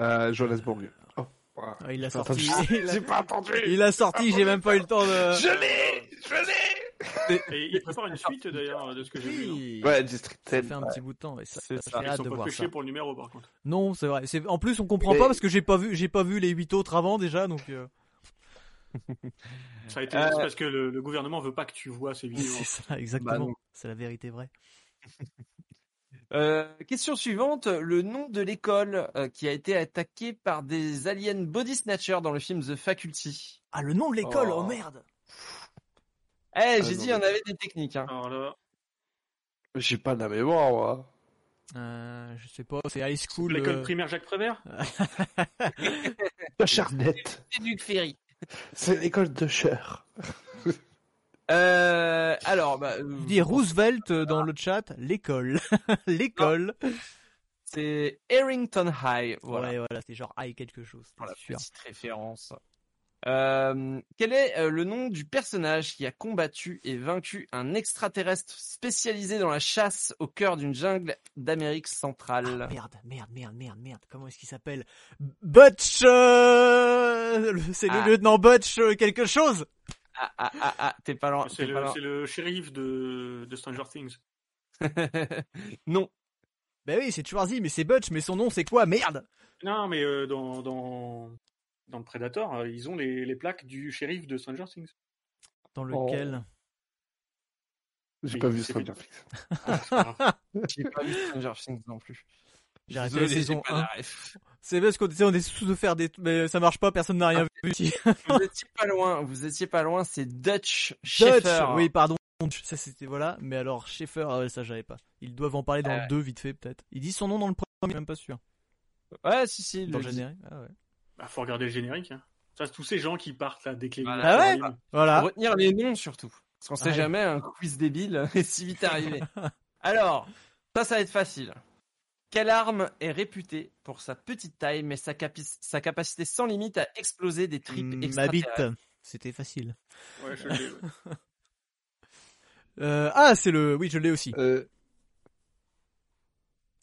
[SPEAKER 3] Euh, Johannesburg. Oh, voilà.
[SPEAKER 1] Ah, il l'a sorti.
[SPEAKER 3] J'ai pas entendu.
[SPEAKER 1] Il l'a sorti, j'ai même pas eu le temps de.
[SPEAKER 3] Je l'ai, je l'ai.
[SPEAKER 7] Et il prépare une suite d'ailleurs de ce que j'ai vu. hein.
[SPEAKER 1] Oui.
[SPEAKER 3] Ouais, District
[SPEAKER 1] Ça
[SPEAKER 3] 10.
[SPEAKER 1] fait un petit bout de temps et ça, j'ai
[SPEAKER 2] ça.
[SPEAKER 7] Ils
[SPEAKER 1] hâte
[SPEAKER 7] sont
[SPEAKER 1] de
[SPEAKER 7] pas
[SPEAKER 1] voir ça.
[SPEAKER 7] pour le numéro par contre.
[SPEAKER 1] Non, c'est vrai. C'est en plus on comprend
[SPEAKER 3] Mais-
[SPEAKER 1] pas parce que j'ai pas vu, j'ai pas vu les huit autres avant déjà, donc. euh,
[SPEAKER 7] Ça a été
[SPEAKER 2] Euh,
[SPEAKER 7] c'est parce que le, le gouvernement veut pas que tu vois ces vidéos.
[SPEAKER 1] C'est ça, exactement.
[SPEAKER 2] non.
[SPEAKER 1] c'est la vérité vraie.
[SPEAKER 2] Euh, question suivante, le nom de l'école euh, qui a été attaquée par des aliens body snatchers dans le film The Faculty.
[SPEAKER 1] Ah, le nom de l'école, oh,
[SPEAKER 3] Oh.
[SPEAKER 1] merde.
[SPEAKER 2] Eh,
[SPEAKER 3] Ah,
[SPEAKER 2] j'ai
[SPEAKER 3] non,
[SPEAKER 2] dit, il y en
[SPEAKER 3] mais-
[SPEAKER 2] avait des techniques. Hein.
[SPEAKER 7] Alors là,
[SPEAKER 3] J'ai pas de la mémoire, moi.
[SPEAKER 1] Euh, je sais pas, c'est high school.
[SPEAKER 7] l'école
[SPEAKER 1] euh,
[SPEAKER 7] primaire Jacques Prévert?
[SPEAKER 3] De Charnette.
[SPEAKER 2] C'est Luc Ferry.
[SPEAKER 3] C'est l'école de Cher.
[SPEAKER 2] Euh, alors, bah, euh,
[SPEAKER 1] Il dit Roosevelt euh, dans le chat, l'école. l'école.
[SPEAKER 2] c'est Harrington High. Voilà.
[SPEAKER 1] Ouais, voilà, c'est genre high quelque chose,
[SPEAKER 2] Pour la
[SPEAKER 1] c'est sûr.
[SPEAKER 2] petite référence. Euh, quel est euh, le nom du personnage qui a combattu et vaincu un extraterrestre spécialisé dans la chasse au cœur d'une jungle d'Amérique centrale?
[SPEAKER 1] Ah, merde, merde, merde, merde, merde. Comment est-ce qu'il s'appelle? Butch euh, le- C'est
[SPEAKER 2] Ah.
[SPEAKER 1] le lieutenant Butch quelque chose
[SPEAKER 2] Ah, ah, ah, ah, t'es pas loin.
[SPEAKER 7] C'est
[SPEAKER 2] t'es
[SPEAKER 7] le,
[SPEAKER 2] pas loin.
[SPEAKER 7] c'est le shérif de, de Stranger Things.
[SPEAKER 2] non.
[SPEAKER 1] Bah oui, c'est Schwarzy, mais c'est Butch, mais son nom c'est quoi? Merde
[SPEAKER 7] Non, mais euh, dans, dans, dans le Predator, euh, ils ont les, les plaques du shérif de Stranger Things.
[SPEAKER 1] Dans
[SPEAKER 3] Oh.
[SPEAKER 1] lequel
[SPEAKER 3] J'ai pas vu Stranger Things.
[SPEAKER 7] Ah.
[SPEAKER 2] J'ai pas vu Stranger Things non plus.
[SPEAKER 1] J'ai arrêté la saison
[SPEAKER 2] pas
[SPEAKER 1] 1.
[SPEAKER 2] la ref.
[SPEAKER 1] C'est parce qu'on on est sous de faire des... Mais ça marche pas, personne n'a rien vu ici.
[SPEAKER 2] Vous étiez pas loin, vous étiez pas loin, c'est Dutch
[SPEAKER 1] Dutch
[SPEAKER 2] Schaeffer.
[SPEAKER 1] Oui, pardon. Ça c'était voilà, mais alors Schaeffer, ah ouais, ça j'avais pas. Ils doivent en parler dans
[SPEAKER 2] Ah
[SPEAKER 1] le
[SPEAKER 2] ouais.
[SPEAKER 1] 2 vite fait peut-être. Ils disent son nom dans le premier, même pas sûr.
[SPEAKER 2] Ouais, si, si.
[SPEAKER 1] Dans
[SPEAKER 2] le
[SPEAKER 1] le générique. Ah ouais.
[SPEAKER 7] Bah, faut regarder le générique. Hein. Ça, tous ces gens qui partent là dès que les
[SPEAKER 2] Voilà.
[SPEAKER 1] Ah ouais. Voilà.
[SPEAKER 2] Retenir les noms surtout. Parce qu'on sait
[SPEAKER 1] Ouais.
[SPEAKER 2] jamais, un quiz débile est si vite arrivé. Alors, ça, ça va être facile. Quelle arme est réputée pour sa petite taille, mais sa, capi- sa capacité sans limite à exploser des tripes
[SPEAKER 1] Mm, Ma bite. C'était facile.
[SPEAKER 7] Ouais, je l'ai, ouais.
[SPEAKER 1] Euh, ah, c'est le. Oui, je l'ai aussi.
[SPEAKER 3] Euh,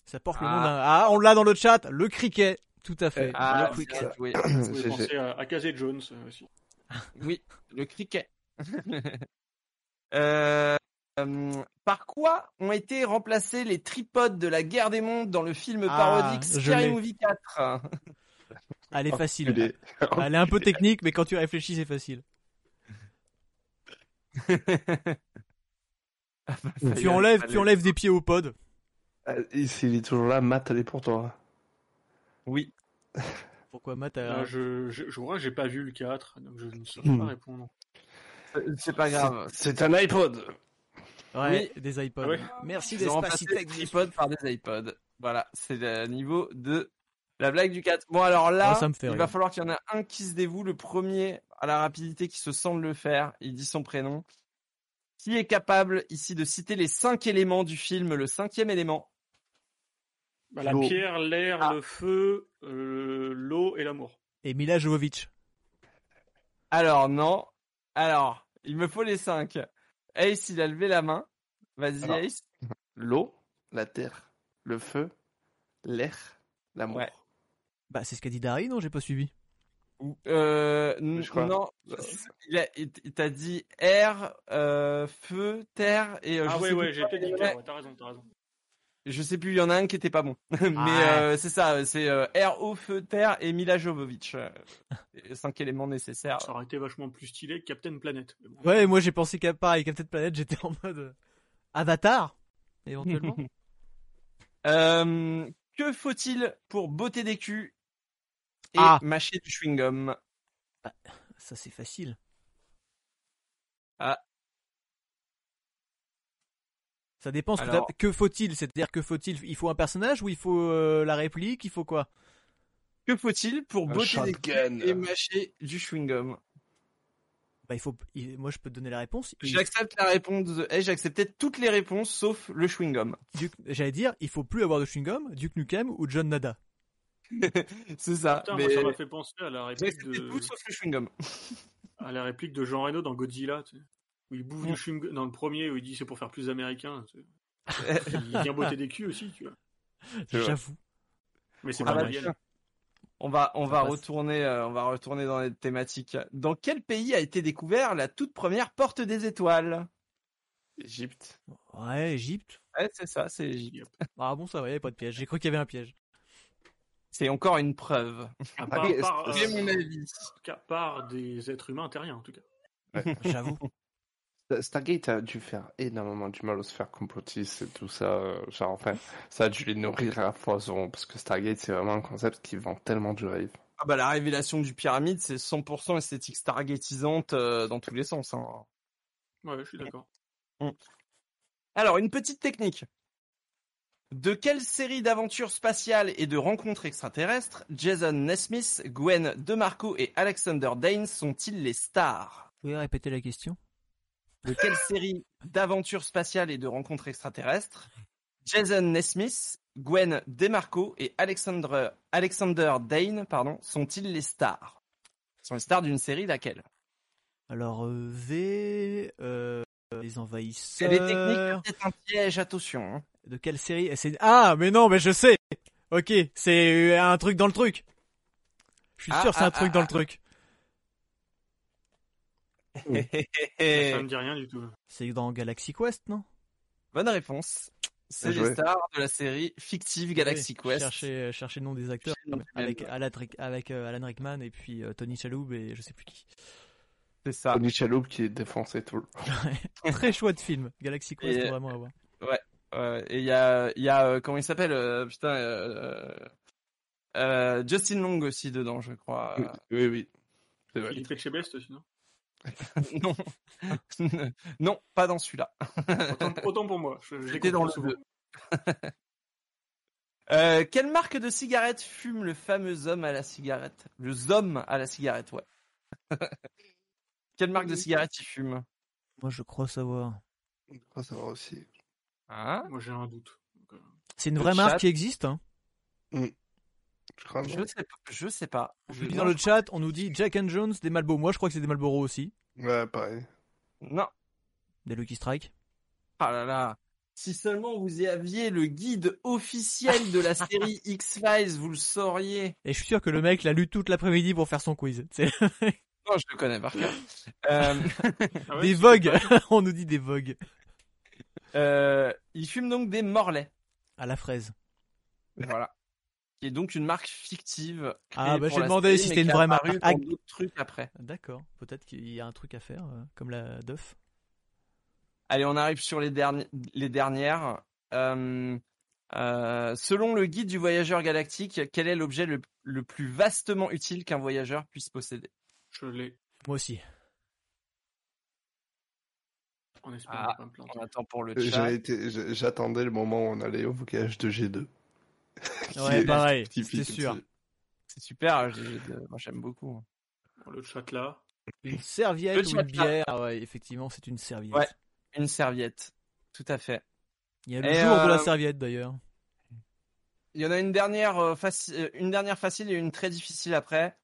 [SPEAKER 1] Ça porte le
[SPEAKER 2] Ah.
[SPEAKER 1] nom d'un. Ah, on l'a dans le chat. Le cricket. Tout à fait.
[SPEAKER 3] Eh,
[SPEAKER 2] Ah,
[SPEAKER 1] le cricket.
[SPEAKER 2] joué.
[SPEAKER 7] Vous penser à, à Casey Jones euh, aussi.
[SPEAKER 2] Oui, le cricket. Euh, euh, par quoi ont été remplacés les tripodes de la guerre des mondes dans le film
[SPEAKER 1] Ah,
[SPEAKER 2] parodique Scary. Movie 4
[SPEAKER 1] Elle est facile.
[SPEAKER 3] enculé.
[SPEAKER 1] Elle est un peu technique, mais quand tu réfléchis, c'est facile. Tu enlèves, tu enlèves des pieds au pod.
[SPEAKER 3] Euh, S'il est toujours là, Matt, elle est pour toi.
[SPEAKER 2] Oui.
[SPEAKER 1] Pourquoi Matt a...
[SPEAKER 7] Euh, je, je, je crois que j'ai pas vu le 4, donc je ne saurais
[SPEAKER 3] Hmm.
[SPEAKER 7] pas répondre.
[SPEAKER 2] Euh, C'est pas grave.
[SPEAKER 3] C'est un iPod.
[SPEAKER 1] Ouais, des iPods.
[SPEAKER 7] Ah ouais.
[SPEAKER 1] Merci
[SPEAKER 2] Ils ont remplacé les
[SPEAKER 1] d'Espacitech.
[SPEAKER 2] tripodes par des iPods. Voilà, c'est le niveau de la blague du 4. Bon, alors là,
[SPEAKER 1] Oh, ça me fait
[SPEAKER 2] il
[SPEAKER 1] rire.
[SPEAKER 2] va falloir qu'il y en ait un qui se dévoue. Le premier, à la rapidité, qui se sent de le faire. Il dit son prénom. Qui est capable ici de citer les cinq éléments du film, le cinquième élément?
[SPEAKER 7] Bah, la pierre, l'air,
[SPEAKER 2] Ah.
[SPEAKER 7] le feu, euh, l'eau et l'amour.
[SPEAKER 1] Et Mila Jovovich.
[SPEAKER 2] Alors, non. Alors, il me faut les cinq. Ace, il a levé la main. Vas-y,
[SPEAKER 3] Alors.
[SPEAKER 2] Ace.
[SPEAKER 3] L'eau, la terre, le feu, l'air, l'amour.
[SPEAKER 2] Ouais.
[SPEAKER 1] Bah, c'est ce qu'a dit Dari, non? J'ai pas suivi.
[SPEAKER 2] Ou- Euh, n-
[SPEAKER 3] Je crois.
[SPEAKER 2] non, il a- il t'a dit air, euh, feu, terre et euh,
[SPEAKER 7] ah
[SPEAKER 2] je
[SPEAKER 7] ouais,
[SPEAKER 2] sais
[SPEAKER 7] ouais, j'ai peut-être dit terre, ouais, t'as raison, t'as raison.
[SPEAKER 2] Je sais plus, il y en a un qui était pas bon. mais
[SPEAKER 1] Ouais.
[SPEAKER 2] euh, c'est ça, c'est euh, feu, terre et Mila Jovovich. euh, cinq éléments nécessaires.
[SPEAKER 7] Ça aurait été vachement plus stylé que Captain Planet.
[SPEAKER 1] Ouais, moi j'ai pensé qu'à pareil, Captain Planet, j'étais en mode Avatar, éventuellement.
[SPEAKER 2] Euh, que faut-il pour botter des culs et
[SPEAKER 1] Ah.
[SPEAKER 2] mâcher du chewing-gum?
[SPEAKER 1] Ça c'est facile.
[SPEAKER 2] Ah.
[SPEAKER 1] Ça dépend ce que
[SPEAKER 2] Alors-
[SPEAKER 1] t'as- Que faut-il? C'est-à-dire que faut-il Il faut un personnage ou il faut euh, la réplique? Il faut quoi?
[SPEAKER 2] Que faut-il pour
[SPEAKER 3] Un
[SPEAKER 2] botter des culs et mâcher du chewing-gum?
[SPEAKER 1] Bah il faut. il- Moi je peux te donner la réponse.
[SPEAKER 2] J'accepte la réponse. De... Eh, j'acceptais toutes les réponses sauf le chewing-gum.
[SPEAKER 1] J'allais dire, il faut plus avoir de chewing-gum, Duke Nukem ou John Nada?
[SPEAKER 2] C'est ça.
[SPEAKER 7] Putain,
[SPEAKER 2] mais
[SPEAKER 7] moi, ça m'a fait penser à la réplique de,
[SPEAKER 2] tout sauf le chewing-gum.
[SPEAKER 7] à la réplique de Jean Reno dans Godzilla. tu sais. Où il bouffe du chewing dans le premier, où il dit c'est pour faire plus américain. Il vient botter des culs aussi, tu vois.
[SPEAKER 1] J'avoue.
[SPEAKER 7] Mais c'est
[SPEAKER 2] Ah
[SPEAKER 7] pas
[SPEAKER 2] bah. On va, on
[SPEAKER 1] Ça
[SPEAKER 2] va
[SPEAKER 1] passe.
[SPEAKER 2] retourner, euh, on va retourner dans les thématiques. Dans quel pays a été découvert la toute première porte des étoiles?
[SPEAKER 3] Égypte.
[SPEAKER 1] Ouais, Égypte.
[SPEAKER 2] Ouais, c'est ça, c'est l'Égypte.
[SPEAKER 1] Ah bon, ça va, y avait pas de piège. J'ai cru qu'il y avait un piège.
[SPEAKER 2] C'est encore une preuve.
[SPEAKER 7] À
[SPEAKER 3] Ah
[SPEAKER 7] part, euh,
[SPEAKER 2] mon avis.
[SPEAKER 7] qu'à part des êtres humains terriens, en tout cas.
[SPEAKER 1] J'avoue.
[SPEAKER 3] Star- Stargate a dû faire énormément du mal aux sphères complotistes et tout ça. euh, Genre, enfin, ça a dû les nourrir à foison. Parce que Stargate, c'est vraiment un concept qui vend tellement du rêve.
[SPEAKER 2] Ah bah, la révélation du pyramide, c'est 100% esthétique stargatisante euh, dans tous les sens. hein.
[SPEAKER 7] Ouais, je suis d'accord.
[SPEAKER 2] Alors, une petite technique. De quelle série d'aventures spatiales et de rencontres extraterrestres Jason Nesmith, Gwen DeMarco et Alexander Dane sont-ils les stars?
[SPEAKER 1] Vous pouvez répéter la question?
[SPEAKER 2] De quelle série d'aventures spatiales et de rencontres extraterrestres Jason Nesmith, Gwen DeMarco et Alexander, Alexander Dane pardon, sont-ils les stars? Sont les stars d'une série laquelle?
[SPEAKER 1] Alors, euh, V, euh, les envahisseurs.
[SPEAKER 2] C'est des techniques, c'est un piège, attention. hein.
[SPEAKER 1] De quelle série? C'est Ah, mais non, mais je sais. Ok, c'est euh, un truc dans le truc. Je suis
[SPEAKER 2] Ah,
[SPEAKER 1] sûr, c'est
[SPEAKER 2] ah,
[SPEAKER 1] un truc
[SPEAKER 2] ah,
[SPEAKER 1] dans le truc.
[SPEAKER 7] Ça me dit rien du tout.
[SPEAKER 1] C'est dans Galaxy Quest, non?
[SPEAKER 2] Bonne réponse. C'est les stars de la série fictive Galaxy
[SPEAKER 1] Oui,
[SPEAKER 2] Quest.
[SPEAKER 1] Cherchez, cherchez le nom des acteurs avec avec euh, Alan Rickman et puis euh, Tony Shalhoub et je sais plus qui.
[SPEAKER 2] C'est ça.
[SPEAKER 3] Tony Shalhoub qui est défoncé tout. le-
[SPEAKER 1] Très chouette film. Galaxy Quest,
[SPEAKER 2] Et-
[SPEAKER 1] vraiment à voir.
[SPEAKER 2] Ouais, et il y a, il y a euh, comment il s'appelle euh, Putain, euh, euh, Justin Long aussi dedans, je crois.
[SPEAKER 3] Oui, oui. C'est vrai.
[SPEAKER 7] Philippe Etchebest, sinon.
[SPEAKER 2] non, non, pas dans celui-là.
[SPEAKER 7] Autant, autant pour moi. Je, je
[SPEAKER 2] J'étais dans le
[SPEAKER 7] souvent.
[SPEAKER 2] Euh, quelle marque de cigarette fume le fameux homme à la cigarette? Le zombie à la cigarette, ouais. quelle marque de cigarette il fume?
[SPEAKER 1] Moi, je crois savoir.
[SPEAKER 3] On va savoir aussi.
[SPEAKER 2] Hein?
[SPEAKER 7] Moi, j'ai un doute. Euh,
[SPEAKER 1] C'est une
[SPEAKER 2] Le
[SPEAKER 1] vraie
[SPEAKER 2] chat.
[SPEAKER 1] marque qui existe. Hein.
[SPEAKER 3] Je crois
[SPEAKER 2] Je sais pas. Je sais pas. Je-
[SPEAKER 1] dans le chat, on nous dit Jack and Jones, des Malboro. Moi, je crois que c'est des Malboro aussi.
[SPEAKER 3] Ouais, pareil.
[SPEAKER 2] Non.
[SPEAKER 1] Des Lucky Strike.
[SPEAKER 2] Ah là là. Si seulement vous y aviez le guide officiel de la série X-Files, vous le sauriez.
[SPEAKER 1] Et je suis sûr que le mec l'a lu toute l'après-midi pour faire son quiz.
[SPEAKER 2] Non, je le connais par cœur. Euh,
[SPEAKER 7] ah ouais,
[SPEAKER 1] des
[SPEAKER 7] c'est-
[SPEAKER 1] Vogue. on nous dit des Vogue.
[SPEAKER 2] euh, il fume donc des Morlaix.
[SPEAKER 1] À la fraise.
[SPEAKER 2] Voilà. Qui est donc une marque fictive. créée
[SPEAKER 1] Ah, bah, j'ai demandé
[SPEAKER 2] série,
[SPEAKER 1] si c'était une vraie marque.
[SPEAKER 2] dans
[SPEAKER 1] Ah.
[SPEAKER 2] d'autres trucs après.
[SPEAKER 1] D'accord. Peut-être qu'il y a un truc à faire, euh, comme la Duff.
[SPEAKER 2] Allez, on arrive sur les, derni- les dernières. Euh, euh, selon le guide du voyageur galactique, quel est l'objet le, le plus vastement utile qu'un voyageur puisse posséder?
[SPEAKER 7] Je l'ai.
[SPEAKER 1] Moi aussi.
[SPEAKER 2] Ah,
[SPEAKER 7] pas me planter.
[SPEAKER 2] On attend pour le chat.
[SPEAKER 3] J'attendais le moment où on allait au voyage de G2. Qui
[SPEAKER 1] Ouais,
[SPEAKER 3] est
[SPEAKER 1] pareil. C'est sûr.
[SPEAKER 2] C'est super, moi j'aime beaucoup.
[SPEAKER 7] Bon, le chat là.
[SPEAKER 1] Une serviette ou une bière. Ah ouais, effectivement, c'est une serviette.
[SPEAKER 2] Ouais. Une serviette, tout à fait.
[SPEAKER 1] Il y a le
[SPEAKER 2] Et,
[SPEAKER 1] jour de la
[SPEAKER 2] euh,
[SPEAKER 1] serviette d'ailleurs.
[SPEAKER 2] Il y en a une dernière, euh, faci- euh, une dernière facile et une très difficile après.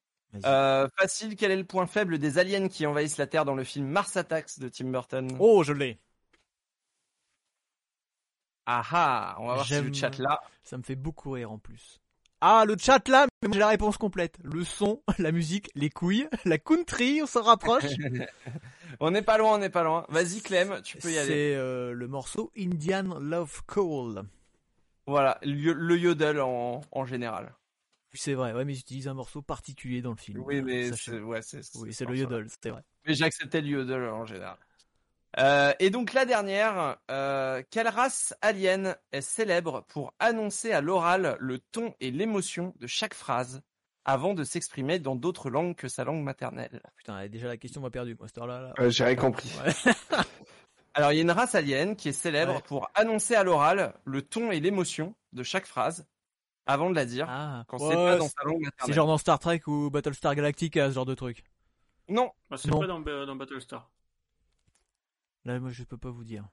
[SPEAKER 2] Euh, facile, quel est le point faible des aliens qui envahissent la Terre dans le film Mars Attacks de Tim Burton?
[SPEAKER 1] Oh, je l'ai.
[SPEAKER 2] Ah ah, on va voir si le chat là.
[SPEAKER 1] Ça me fait beaucoup rire en plus. Ah, le chat là, mais j'ai la réponse complète. Le son, la musique, les couilles, la country, on s'en rapproche.
[SPEAKER 2] On n'est pas loin, on n'est pas loin. Vas-y Clem, tu peux y aller.
[SPEAKER 1] C'est euh, le morceau Indian Love Call.
[SPEAKER 2] Voilà, le, le yodel en, en général.
[SPEAKER 1] C'est vrai, ouais, mais ils utilisent un morceau particulier dans le film.
[SPEAKER 2] Oui, mais c'est ouais,
[SPEAKER 1] Oui, le yodel, c'est vrai.
[SPEAKER 2] Mais j'acceptais le yodel en général. Euh, et donc la dernière, euh, quelle race alien est célèbre pour annoncer à l'oral le ton et l'émotion de chaque phrase avant de s'exprimer dans d'autres langues que sa langue maternelle?
[SPEAKER 1] Putain, déjà la question m'a perdu, moi, cette heure-là. là.
[SPEAKER 3] Ouais, J'ai rien compris.
[SPEAKER 1] Ouais.
[SPEAKER 2] Alors il y a une race alien qui est célèbre
[SPEAKER 1] Ouais.
[SPEAKER 2] pour annoncer à l'oral le ton et l'émotion de chaque phrase avant de la dire
[SPEAKER 1] Ah,
[SPEAKER 2] quand
[SPEAKER 1] ouais,
[SPEAKER 2] c'est pas dans
[SPEAKER 1] c'est-
[SPEAKER 2] sa langue
[SPEAKER 1] c'est
[SPEAKER 2] maternelle.
[SPEAKER 1] genre dans Star Trek ou Battlestar Galactica, ce genre de truc.
[SPEAKER 2] Non,
[SPEAKER 7] Ah, c'est pas dans, dans Battlestar.
[SPEAKER 1] Là, moi, je peux pas vous dire.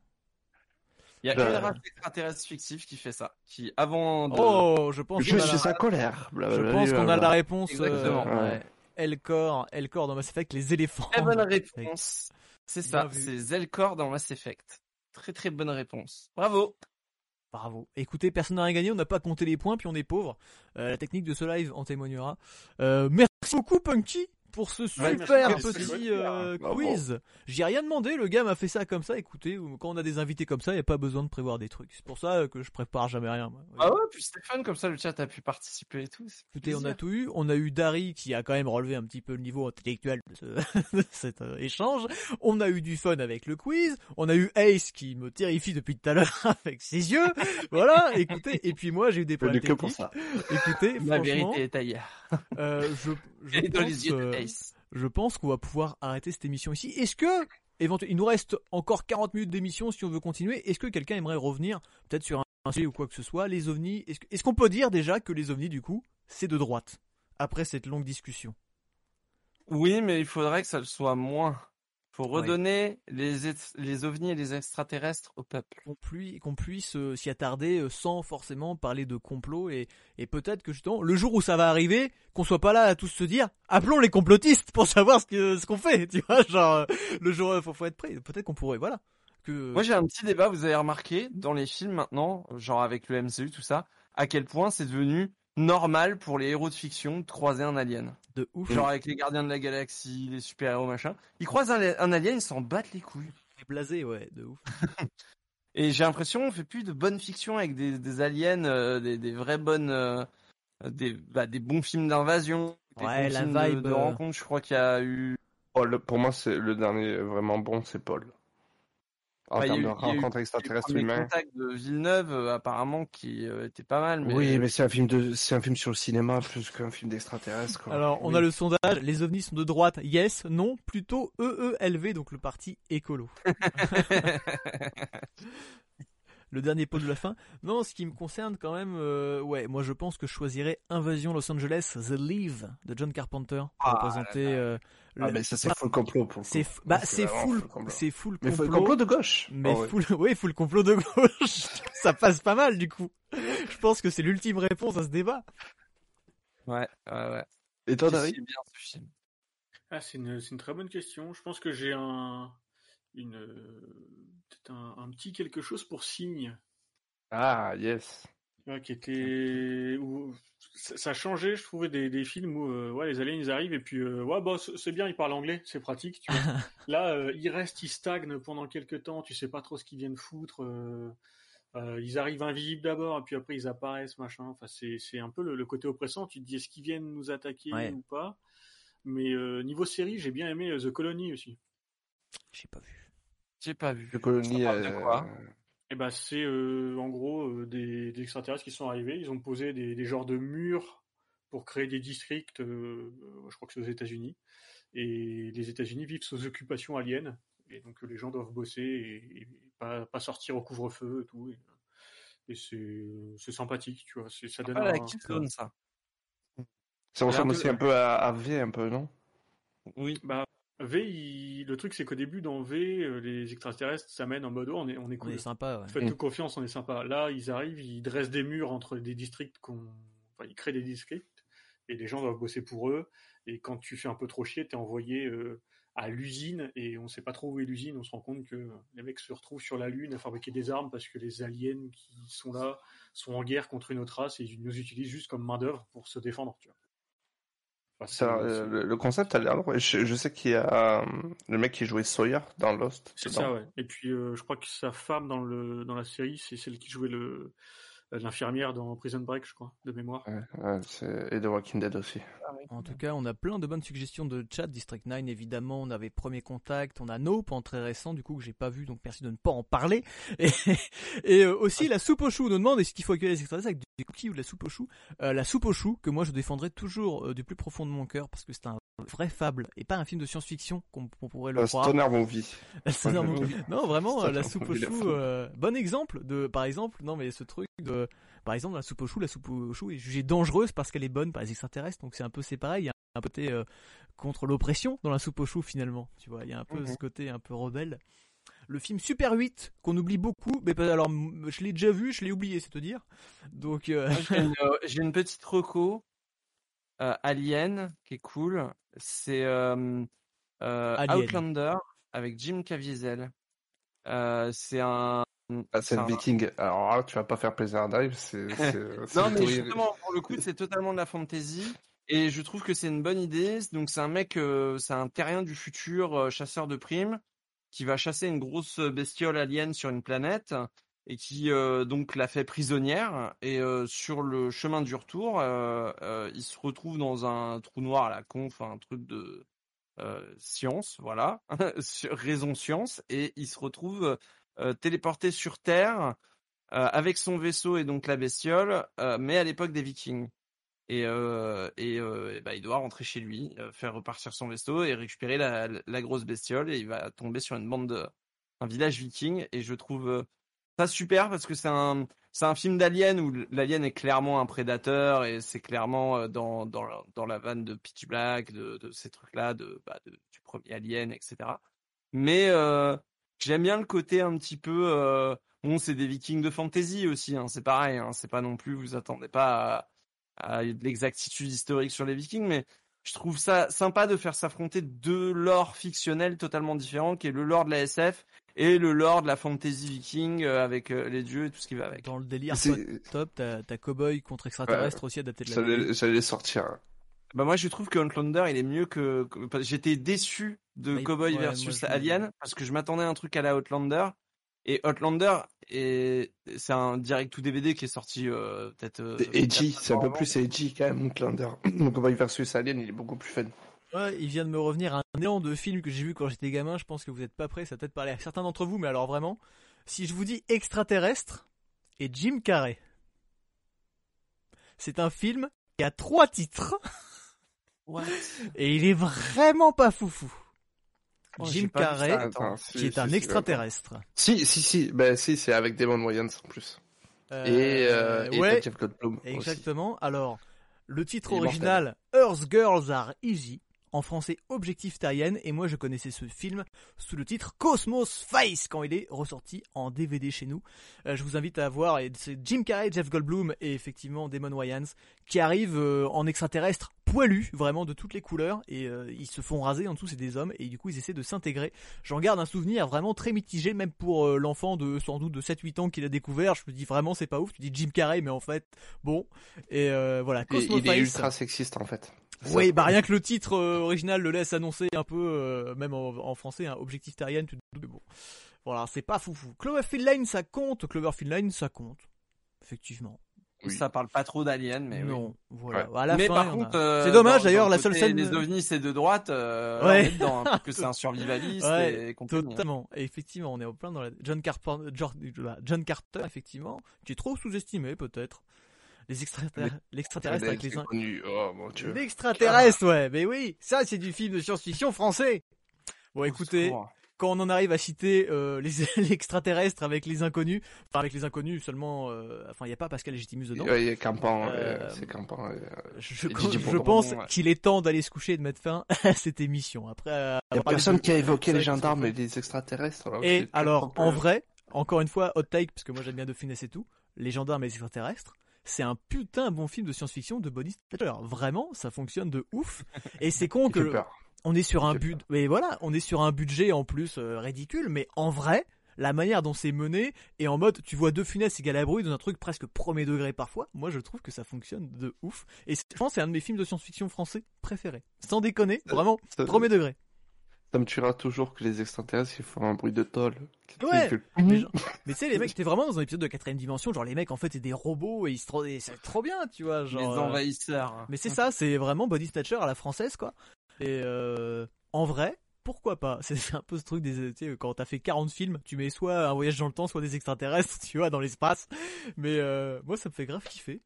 [SPEAKER 2] il y a
[SPEAKER 3] Bah.
[SPEAKER 2] une race extraterrestre fictive qui fait ça, qui avant de
[SPEAKER 1] Oh, je pense
[SPEAKER 3] Je suis
[SPEAKER 1] la...
[SPEAKER 3] sa colère.
[SPEAKER 1] je pense qu'on a la réponse.
[SPEAKER 2] Exactement.
[SPEAKER 1] euh, ouais. Elcor, Elcor dans Mass Effect, les éléphants.
[SPEAKER 2] Très bonne réponse. C'est ça, c'est Zelkor dans Mass Effect. Très très bonne réponse. Bravo.
[SPEAKER 1] Bravo. Écoutez, personne n'a rien gagné, on n'a pas compté les points, puis on est pauvre. Euh, la technique de ce live en témoignera. Euh, merci beaucoup, Punky, pour ce super petit euh, quiz. J'ai rien demandé, le gars m'a fait ça comme ça. Écoutez, quand on a des invités comme ça, il n'y a pas besoin de prévoir des trucs. C'est pour ça que je prépare jamais rien. moi.
[SPEAKER 2] Ah ouais, puis Stéphane, comme ça le chat a pu participer et tout.
[SPEAKER 1] Écoutez, on a tout eu. On a eu Dari qui a quand même relevé un petit peu le niveau intellectuel de, ce- de cet euh, échange. On a eu du fun avec le quiz. On a eu Ace qui me terrifie depuis tout à l'heure avec ses yeux. Voilà, écoutez. Et puis moi, j'ai eu des problèmes
[SPEAKER 3] que pour
[SPEAKER 1] techniques.
[SPEAKER 3] ça.
[SPEAKER 1] Écoutez,
[SPEAKER 2] La
[SPEAKER 1] franchement,
[SPEAKER 2] vérité est ailleurs.
[SPEAKER 1] euh, je, je pense, je pense qu'on va pouvoir arrêter cette émission ici. Est-ce que, éventuellement, il nous reste encore 40 minutes d'émission si on veut continuer. Est-ce que quelqu'un aimerait revenir peut-être sur un un sujet ou quoi que ce soit? Les ovnis, est-ce que- est-ce qu'on peut dire déjà que les ovnis, du coup, c'est de droite après cette longue discussion?
[SPEAKER 2] Oui, mais il faudrait que ça le soit moins. Faut
[SPEAKER 1] Ouais.
[SPEAKER 2] redonner les, les ovnis et les extraterrestres au peuple.
[SPEAKER 1] qu'on puisse, qu'on puisse euh, s'y attarder euh, sans forcément parler de complot et, et peut-être que justement le jour où ça va arriver qu'on soit pas là à tous se dire appelons les complotistes pour savoir ce que ce qu'on fait tu vois genre euh, le jour faut, faut être prêt peut-être qu'on pourrait voilà que
[SPEAKER 2] Moi, j'ai un petit débat. Vous avez remarqué dans les films maintenant, genre avec le MCU, tout ça, à quel point c'est devenu normal pour les héros de fiction de croiser un alien.
[SPEAKER 1] de ouf
[SPEAKER 2] Genre avec les Gardiens de la Galaxie, les super-héros, machin. Ils croisent un, un alien, ils s'en battent les couilles.
[SPEAKER 1] blasé ouais de ouf
[SPEAKER 2] Et j'ai l'impression on fait plus de bonne fiction avec des, des aliens, euh, des, des vraies bonnes, euh, des, bah, des bons films d'invasion, des
[SPEAKER 1] Ouais,
[SPEAKER 2] bons
[SPEAKER 1] la
[SPEAKER 2] films de-
[SPEAKER 1] vibe,
[SPEAKER 2] de,
[SPEAKER 1] euh,
[SPEAKER 2] rencontre. Je crois qu'il y a eu.
[SPEAKER 3] Paul, pour moi, c'est le dernier vraiment bon, c'est Paul. En
[SPEAKER 2] Bah, il y a
[SPEAKER 3] termes de
[SPEAKER 2] il y a eu-
[SPEAKER 3] rencontre extraterrestre humain.
[SPEAKER 2] contact de Villeneuve, euh, apparemment, qui euh, était pas mal. Mais...
[SPEAKER 3] Oui, mais c'est un film de, c'est un film sur le cinéma plus qu'un film d'extraterrestre.
[SPEAKER 1] alors on
[SPEAKER 3] Oui.
[SPEAKER 1] a le sondage les ovnis sont de droite yes non plutôt EELV donc le parti écolo le dernier pot de la fin. Non, ce qui me concerne quand même, euh, ouais, moi je pense que je choisirais Invasion Los Angeles, The Leave de John Carpenter pour
[SPEAKER 2] Ah
[SPEAKER 1] représenter.
[SPEAKER 3] Ah, mais ça, c'est full complot pour
[SPEAKER 1] c'est bah c'est full,
[SPEAKER 3] full complot.
[SPEAKER 1] c'est full
[SPEAKER 3] Mais
[SPEAKER 1] complot,
[SPEAKER 3] full complot de gauche.
[SPEAKER 1] mais
[SPEAKER 3] Oh,
[SPEAKER 1] full, ouais, full complot de gauche. ça passe pas mal du coup. Je pense que c'est l'ultime réponse à ce débat.
[SPEAKER 2] Ouais, ouais, ouais.
[SPEAKER 3] Et toi, Dari
[SPEAKER 2] bien ce film
[SPEAKER 7] Ah, c'est une, c'est une très bonne question. Je pense que j'ai un, une, peut-être un, un petit quelque chose pour signe,
[SPEAKER 3] Ah, yes.
[SPEAKER 7] ouais, qui était, où ça, a changé, je trouvais des, des films où, euh, ouais, les aliens ils arrivent et puis, euh, ouais, bah c'est bien, ils parlent anglais, c'est pratique, tu vois. Là, euh, ils restent, ils stagnent pendant quelques temps, tu sais pas trop ce qu'ils viennent foutre. euh, euh, ils arrivent invisibles d'abord et puis après ils apparaissent, machin. Enfin, c'est c'est un peu le, le côté oppressant. Tu te dis est-ce qu'ils viennent nous attaquer
[SPEAKER 1] Ouais.
[SPEAKER 7] ou pas? Mais euh, niveau série, j'ai bien aimé The Colony aussi.
[SPEAKER 1] J'ai pas vu.
[SPEAKER 2] J'ai pas vu. Ça parle de quoi?
[SPEAKER 7] Et ben c'est euh, en gros euh, des, des extraterrestres qui sont arrivés. Ils ont posé des, des genres de murs pour créer des districts. euh, je crois que c'est aux États-Unis. Et les États-Unis vivent sous occupation alien. Et donc les gens doivent bosser et, et pas, pas sortir au couvre-feu et tout. Et, et c'est c'est sympathique, tu vois. Ça donne
[SPEAKER 2] Ah, la
[SPEAKER 7] un-
[SPEAKER 2] ça.
[SPEAKER 3] Ça ressemble aussi un peu à, à V, un peu, non?
[SPEAKER 2] Oui.
[SPEAKER 7] Bah, V, il- le truc c'est qu'au début dans V, euh, les extraterrestres s'amènent en mode oh, on est, on est
[SPEAKER 1] On
[SPEAKER 7] cool.
[SPEAKER 1] est sympa. Ouais.
[SPEAKER 7] Faites-nous
[SPEAKER 3] Mm.
[SPEAKER 7] confiance, on est sympa. Là, ils arrivent, ils dressent des murs entre des districts qu'on. Enfin, ils créent des districts et les gens doivent bosser pour eux. Et quand tu fais un peu trop chier, t'es envoyé euh, à l'usine et on sait pas trop où est l'usine. On se rend compte que les mecs se retrouvent sur la Lune à fabriquer des armes parce que les aliens qui sont là sont en guerre contre une autre race et ils nous utilisent juste comme main-d'œuvre pour se défendre. Tu vois.
[SPEAKER 3] Ça, euh, le, le concept a l'air drôle. Je, je sais qu'il y a euh, le mec qui jouait Sawyer dans Lost.
[SPEAKER 7] C'est ça, ouais. Et puis, euh, je crois que sa femme dans, le, dans la série, c'est celle qui jouait le l'infirmière dans Prison Break, je crois, de mémoire.
[SPEAKER 3] Ouais, ouais, c'est- et The Walking Dead aussi.
[SPEAKER 1] En tout cas, on a plein de bonnes suggestions de chat. District 9, évidemment, on avait Premier Contact, on a Nope en très récent, du coup, que j'ai pas vu, donc merci de ne pas en parler. Et, et euh, aussi, la soupe aux choux, on nous demande est-ce qu'il faut accueillir les extraterrestres avec des cookies ou de la soupe aux choux Euh, La soupe aux choux, que moi je défendrai toujours euh, du plus profond de mon cœur, parce que c'est un vrai fable, et pas un film de science-fiction, comme on pourrait le
[SPEAKER 3] Euh,
[SPEAKER 1] croire.
[SPEAKER 3] Stoner
[SPEAKER 1] énorme.
[SPEAKER 3] je-
[SPEAKER 1] Non, vraiment, euh, la soupe choux,
[SPEAKER 3] foule.
[SPEAKER 1] euh, bon exemple de, par exemple, non mais ce truc de, par exemple, la soupe aux choux, la soupe aux choux est jugée dangereuse parce qu'elle est bonne par les extraterrestres, donc c'est un peu c'est pareil, il y a un côté euh, contre l'oppression dans la soupe aux choux finalement, tu vois, il y a un peu
[SPEAKER 3] Mhm.
[SPEAKER 1] ce côté un peu rebelle. Le film Super 8 qu'on oublie beaucoup, mais pas- alors je l'ai déjà vu, je l'ai oublié, c'est te dire. Donc euh,
[SPEAKER 2] Moi, J'ai une, j'ai une petite reco. Euh, Alien, qui est cool. C'est euh, euh,
[SPEAKER 1] Alien.
[SPEAKER 2] Outlander. avec Jim Caviezel. Euh, c'est un.
[SPEAKER 3] Ah, c'est le
[SPEAKER 2] un-
[SPEAKER 3] viking. Alors là, tu vas pas faire plaisir à Dave, c'est. c'est- c'est
[SPEAKER 2] Non, mais justement, pour le coup, c'est totalement de la fantasy. Et je trouve que c'est une bonne idée. Donc, c'est un mec, euh, c'est un terrien du futur, euh, chasseur de primes, qui va chasser une grosse bestiole alien sur une planète et qui euh, donc la fait prisonnière. Et euh, sur le chemin du retour, euh, euh, il se retrouve dans un trou noir à la con, enfin un truc de euh, science, voilà, raison science, et il se retrouve euh, téléporté sur Terre avec son vaisseau et donc la bestiole, mais à l'époque des Vikings. Et, et, et bah, il doit rentrer chez lui, faire repartir son vaisseau et récupérer la, la grosse bestiole. Et il va tomber sur une bande de, un village viking. Et je trouve ça super parce que c'est un, c'est un film d'alien où l'alien est clairement un prédateur et c'est clairement euh, dans, dans, dans la vanne de Pitch Black, de, de ces trucs-là, de, bah, du premier Alien, etc. Mais euh, j'aime bien le côté un petit peu. euh, bon, c'est des Vikings de fantasy aussi, hein, c'est pareil. Hein, c'est pas non plus, vous attendez pas à, à de l'exactitude historique sur les Vikings, mais je trouve ça sympa de faire s'affronter deux lores fictionnels totalement différents, qui est le lore de la SF et le lore de la fantasy viking euh, avec euh, les dieux et tout ce qui va avec.
[SPEAKER 1] Dans le délire
[SPEAKER 3] C'est-
[SPEAKER 1] top, t'as Cowboy contre extraterrestre aussi adapté de la.
[SPEAKER 3] J'allais j'allais sortir.
[SPEAKER 2] Bah moi je trouve que Outlander il est mieux que, j'étais déçu de
[SPEAKER 1] Bah,
[SPEAKER 2] Cowboy
[SPEAKER 1] ouais,
[SPEAKER 2] versus
[SPEAKER 1] moi,
[SPEAKER 2] Alien parce que je m'attendais à un truc à la Outlander et Outlander et c'est un direct to DVD qui est sorti euh, peut-être euh,
[SPEAKER 3] C'est edgy, c'est un peu plus edgy quand même, Outlander. Donc, Cowboy versus Alien, il est beaucoup plus fun.
[SPEAKER 1] Ouais, il vient de me revenir un néant de films que j'ai vu quand j'étais gamin. Je pense que vous n'êtes pas prêts. Ça va peut-être parler à certains d'entre vous, mais alors vraiment, si je vous dis extraterrestre et Jim Carrey, c'est un film qui a trois titres
[SPEAKER 2] What?
[SPEAKER 1] Et il est vraiment pas foufou.
[SPEAKER 2] Oh,
[SPEAKER 1] Jim Carrey,
[SPEAKER 2] ça, attends.
[SPEAKER 3] si,
[SPEAKER 1] qui est
[SPEAKER 3] si,
[SPEAKER 1] un
[SPEAKER 3] si,
[SPEAKER 1] extraterrestre.
[SPEAKER 3] Si, si, si, ben si, c'est avec Damon Wayans en plus.
[SPEAKER 1] Euh,
[SPEAKER 3] et euh, et
[SPEAKER 1] ouais,
[SPEAKER 3] t'as Jeff Goldblum aussi.
[SPEAKER 1] Exactement. Alors, le titre original, Earth Girls Are Easy, en français Objectif Terrienne, et moi je connaissais ce film sous le titre Cosmos Face quand il est ressorti en DVD chez nous. Euh, je vous invite à voir, et c'est Jim Carrey, Jeff Goldblum et effectivement Damon Wayans qui arrivent euh, en extraterrestre poilu, vraiment de toutes les couleurs, et euh, ils se font raser en dessous, c'est des hommes, et du coup ils essaient de s'intégrer. J'en garde un souvenir vraiment très mitigé, même pour euh, l'enfant de sans doute de 7-8 ans qui l'a découvert. Je me dis vraiment c'est pas ouf, tu dis Jim Carrey, mais en fait, bon, et euh, voilà,
[SPEAKER 3] Et
[SPEAKER 1] Cosmos
[SPEAKER 3] il est ultra sexiste en fait.
[SPEAKER 1] Oui, bah rien que le titre euh, original le laisse annoncer un peu, euh, même en, en français, un objectif terrien, tu te doutes, mais bon. Voilà, c'est pas foufou. Cloverfield Lane, ça compte. Cloverfield Lane, ça compte. Effectivement.
[SPEAKER 3] Oui.
[SPEAKER 2] Ça parle pas trop d'Alien, mais oui.
[SPEAKER 1] non, voilà. À la
[SPEAKER 2] mais
[SPEAKER 1] fin,
[SPEAKER 2] par
[SPEAKER 1] a-
[SPEAKER 2] contre, euh,
[SPEAKER 1] c'est dommage d'ailleurs, la
[SPEAKER 2] le
[SPEAKER 1] seule scène.
[SPEAKER 2] des ovnis c'est de droite, euh,
[SPEAKER 1] Ouais.
[SPEAKER 2] dedans, hein, parce que c'est un survivaliste
[SPEAKER 1] Ouais,
[SPEAKER 2] et compagnie.
[SPEAKER 1] Totalement. Et effectivement, on est au plein dans la John Carpenter, George- John Carter, effectivement, qui est trop sous-estimé peut-être. Les extraterrestres, l'extraterrestre avec les in-
[SPEAKER 3] connu. Oh mon dieu.
[SPEAKER 1] L'extraterrestre, ouais, mais oui, ça c'est du film de science-fiction français. Bon, écoutez, quand on en arrive à citer euh, les l'extraterrestre avec les inconnus, enfin avec les inconnus seulement, euh, enfin il y a pas Pascal Légitimus dedans.
[SPEAKER 3] Il est campant,
[SPEAKER 1] Euh,
[SPEAKER 3] euh, c'est campant. euh,
[SPEAKER 1] Je, pense
[SPEAKER 2] ouais.
[SPEAKER 1] qu'il est temps d'aller se coucher et de mettre fin à cette émission. Après,
[SPEAKER 3] Il y a personne
[SPEAKER 1] de-
[SPEAKER 3] qui a évoqué les gendarmes et les extraterrestres. alors
[SPEAKER 1] Et alors, en vrai, encore une fois, hot take, parce que moi j'aime bien Dauphine et tout, Les gendarmes et les extraterrestres, c'est un putain bon film de science-fiction de Bonnie Tyler. Vraiment, ça fonctionne de ouf. Et c'est con que
[SPEAKER 3] peur.
[SPEAKER 1] on est sur un but, mais voilà, on est sur un budget en plus euh, ridicule, mais en vrai, la manière dont c'est mené et en mode, tu vois deux funestes égale à bruit dans un truc presque premier degré parfois. Moi, je trouve que ça fonctionne de ouf. Et je pense c'est un de mes films de science-fiction français préférés. Sans déconner,
[SPEAKER 3] Euh,
[SPEAKER 1] vraiment premier degré.
[SPEAKER 3] Ça me tuera toujours que les extraterrestres ils font un bruit de tôle.
[SPEAKER 1] Ouais,
[SPEAKER 3] font-
[SPEAKER 1] Mais, genre- mais tu sais, les mecs, t'es vraiment dans un épisode de quatrième dimension, genre les mecs en fait c'est des robots et ils se c'est trop bien, tu vois.
[SPEAKER 2] les
[SPEAKER 1] Genre, euh,
[SPEAKER 2] envahisseurs.
[SPEAKER 1] Mais c'est ça, c'est vraiment body snatcher à la française, quoi. Et euh, en vrai, pourquoi pas? C'est un peu ce truc des, tu sais, quand t'as fait 40 films, tu mets soit un voyage dans le temps, soit des extraterrestres, tu vois, dans l'espace. Mais euh, moi, ça me fait grave kiffer.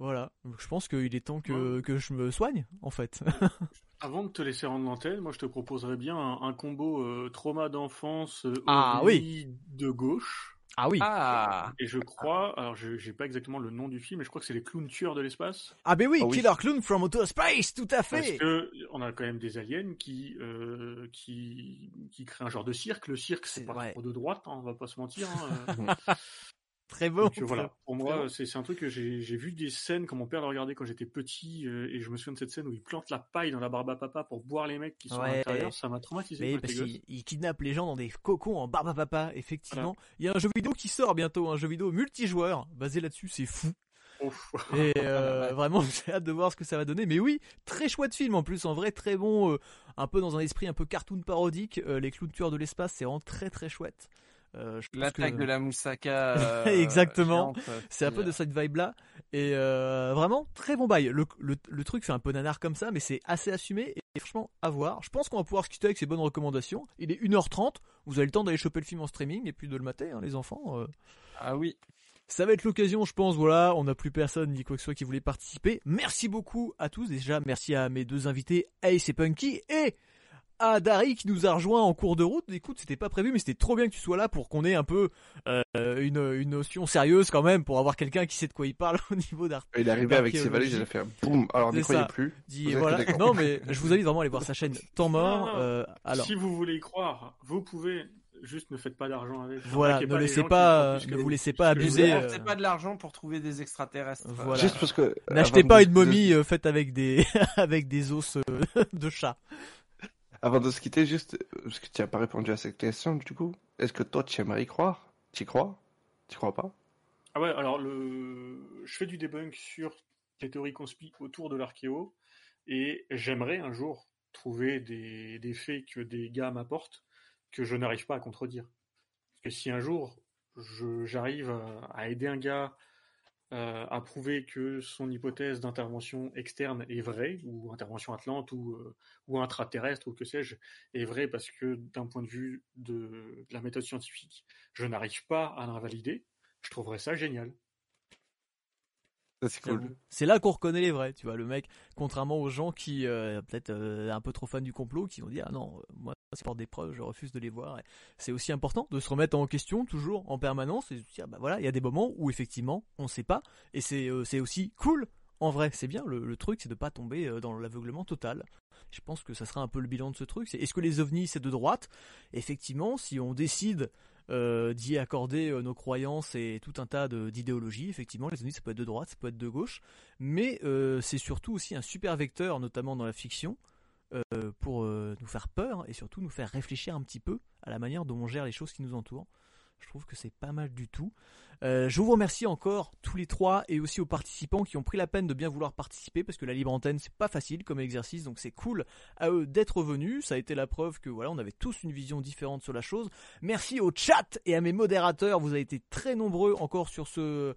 [SPEAKER 1] Voilà. Je pense qu'il est temps que, que je me soigne, en fait.
[SPEAKER 7] Avant de te laisser rendre l'antenne, moi je te proposerais bien un, un combo euh, trauma d'enfance euh,
[SPEAKER 1] Ah,
[SPEAKER 7] ovni de gauche.
[SPEAKER 1] ah oui.
[SPEAKER 2] Ah,
[SPEAKER 7] Et je crois, alors je j'ai pas exactement le nom du film, mais je crois que c'est les clowns tueurs de l'espace.
[SPEAKER 1] Ah ben oui,
[SPEAKER 3] Ah oui.
[SPEAKER 1] Killer Clown from Outer Space, tout à
[SPEAKER 7] Parce
[SPEAKER 1] fait.
[SPEAKER 7] que on a quand même des aliens qui euh, qui qui créent un genre de cirque. Le cirque c'est pas trop de droite, hein, on va pas se mentir. hein, euh.
[SPEAKER 1] Très bon.
[SPEAKER 7] Donc, euh, voilà, pour moi, c'est un truc que j'ai vu des scènes quand mon père le regardait quand j'étais petit, euh, et je me souviens de cette scène où il plante la paille dans la barbe à papa pour boire les mecs qui sont à l'intérieur. Ça m'a traumatisé
[SPEAKER 1] Mais parce qu'il il kidnappe les gens dans des cocons en barbe à papa, effectivement. Il y a un jeu vidéo qui sort bientôt, un jeu vidéo multijoueur basé là-dessus, c'est fou.
[SPEAKER 7] Ouf.
[SPEAKER 1] Et euh, vraiment, j'ai hâte de voir ce que ça va donner. Mais oui, très chouette film en plus, en vrai très bon, euh, un peu dans un esprit un peu cartoon parodique. Euh, les clowns tueurs de l'espace, c'est vraiment très très chouette. Euh,
[SPEAKER 2] L'attaque
[SPEAKER 1] que-
[SPEAKER 2] de la moussaka. euh,
[SPEAKER 1] Exactement. C'est un peu de cette vibe là. Et euh, vraiment, très bon bail. Le, le, le truc fait un peu nanar comme ça, mais c'est assez assumé et franchement à voir. Je pense qu'on va pouvoir se quitter avec ces bonnes recommandations. Il est 1h30, vous avez le temps d'aller choper le film en streaming et puis de le mater, hein, les enfants.
[SPEAKER 2] Ah oui.
[SPEAKER 1] Ça va être l'occasion, je pense. Voilà, on n'a plus personne ni quoi que ce soit qui voulait participer. Merci beaucoup à tous. Déjà, merci à mes deux invités, Ace et Punky, et à Dari qui nous a rejoint en cours de route. Écoute, c'était pas prévu, mais c'était trop bien que tu sois là pour qu'on ait un peu euh, une, une notion sérieuse quand même, pour avoir quelqu'un qui sait de quoi il parle au niveau d'art.
[SPEAKER 3] Il est arrivé avec ses valises, il a fait un boum. Alors, n'y croyez plus. Êtes
[SPEAKER 1] voilà. Non, mais je vous invite vraiment à aller voir sa chaîne Temps mort.
[SPEAKER 7] Non, non.
[SPEAKER 1] euh, alors,
[SPEAKER 7] Si vous voulez y croire, vous pouvez. Juste ne faites pas d'argent avec.
[SPEAKER 1] voilà, ne
[SPEAKER 7] pas
[SPEAKER 1] laissez pas, euh, ne vous laissez pas abuser. euh,
[SPEAKER 2] Dépensez pas de l'argent pour trouver des extraterrestres.
[SPEAKER 1] Voilà.
[SPEAKER 3] Juste parce que.
[SPEAKER 1] N'achetez pas une momie faite avec des avec des os de chat.
[SPEAKER 3] Avant de se quitter, juste, parce que tu n'as pas répondu à cette question, du coup, est-ce que toi, tu aimerais y croire? Tu y crois? Tu crois pas?
[SPEAKER 7] Ah ouais, alors je fais du debunk sur les théories conspi autour de l'archéo et j'aimerais un jour trouver des, des faits que des gars m'apportent que je n'arrive pas à contredire. Parce que si un jour j'arrive à aider un gars euh, à prouver que son hypothèse d'intervention externe est vraie, ou intervention atlante, ou, euh, ou intraterrestre, ou que sais-je, est vraie parce que d'un point de vue de, de la méthode scientifique, je n'arrive pas à l'invalider, je trouverais ça génial.
[SPEAKER 3] C'est cool.
[SPEAKER 1] C'est là qu'on reconnaît les vrais, tu vois, le mec, contrairement aux gens qui, euh, peut-être euh, un peu trop fans du complot, qui vont dire ah non, euh, moi c'est pour des preuves, je refuse de les voir. C'est aussi important de se remettre en question toujours en permanence et de se dire bah voilà, il y a des moments où effectivement on sait pas et c'est euh, c'est aussi cool. En vrai, c'est bien. Le, truc, c'est de pas tomber euh, dans l'aveuglement total. Je pense que ça sera un peu le bilan de ce truc. Est-ce que les ovnis c'est de droite? Effectivement, si on décide euh, d'y accorder nos croyances et tout un tas d'idéologies. Effectivement, les ovnis, ça peut être de droite, ça peut être de gauche, mais c'est surtout aussi un super vecteur, notamment dans la fiction, pour euh, nous faire peur et surtout nous faire réfléchir un petit peu à la manière dont on gère les choses qui nous entourent. Je trouve que c'est pas mal du tout. Euh, je vous remercie encore tous les trois et aussi aux participants qui ont pris la peine de bien vouloir participer parce que la libre antenne c'est pas facile comme exercice donc c'est cool à eux d'être venus. Ça a été la preuve que voilà on avait tous une vision différente sur la chose. Merci au chat et à mes modérateurs. Vous avez été très nombreux encore sur ce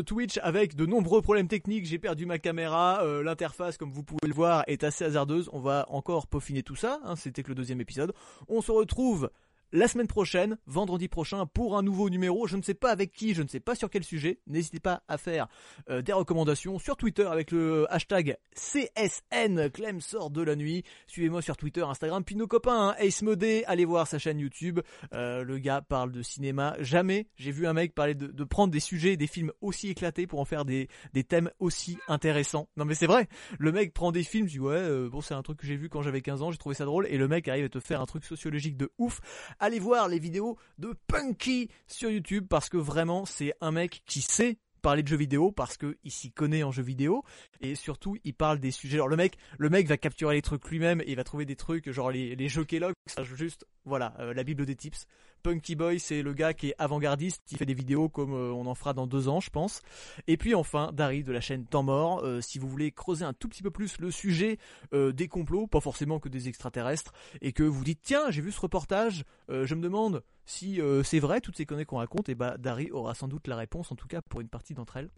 [SPEAKER 1] Twitch avec de nombreux problèmes techniques. J'ai perdu ma caméra. euh, L'interface, comme vous pouvez le voir, est assez hasardeuse. On va encore peaufiner tout ça. hein. C'était que le deuxième épisode. On se retrouve la semaine prochaine, vendredi prochain, pour un nouveau numéro. Je ne sais pas avec qui, je ne sais pas sur quel sujet. N'hésitez pas à faire euh, des recommandations sur Twitter avec le hashtag CSN Clem sort de la nuit. Suivez-moi sur Twitter, Instagram, puis nos copains, hein, Ace Modé, allez voir sa chaîne YouTube. Euh, le gars parle de cinéma. Jamais j'ai vu un mec parler de, de prendre des sujets, des films aussi éclatés pour en faire des, des thèmes aussi intéressants. Non mais c'est vrai, le mec prend des films, tu dis ouais, euh, bon c'est un truc que j'ai vu quand j'avais 15 ans, j'ai trouvé ça drôle, et le mec arrive à te faire un truc sociologique de ouf. Allez voir les vidéos de Punky sur YouTube parce que vraiment c'est un mec qui sait parler de jeux vidéo parce que il s'y connaît en jeux vidéo et surtout il parle des sujets. Alors le mec le mec va capturer les trucs lui-même et il va trouver des trucs genre les, les jeux Kellogg ça juste voilà euh, la bible des tips Punky Boy c'est le gars qui est avant-gardiste qui fait des vidéos comme euh, on en fera dans deux ans je pense et puis enfin Dari de la chaîne Temps Mort Euh, si vous voulez creuser un tout petit peu plus le sujet euh, des complots pas forcément que des extraterrestres et que vous dites tiens j'ai vu ce reportage je me demande si c'est vrai toutes ces conneries qu'on raconte et bah Dari aura sans doute la réponse en tout cas pour une partie d'entre elles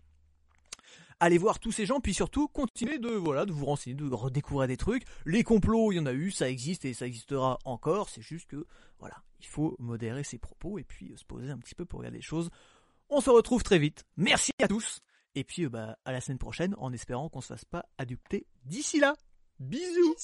[SPEAKER 1] allez voir tous ces gens, puis surtout continuez de voilà de vous renseigner, de redécouvrir des trucs. Les complots, il y en a eu, ça existe et ça existera encore. C'est juste que voilà, il faut modérer ses propos et puis euh, se poser un petit peu pour regarder les choses. On se retrouve très vite. Merci à tous et puis euh, bah à la semaine prochaine en espérant qu'on se fasse pas adopter d'ici là. Bisous.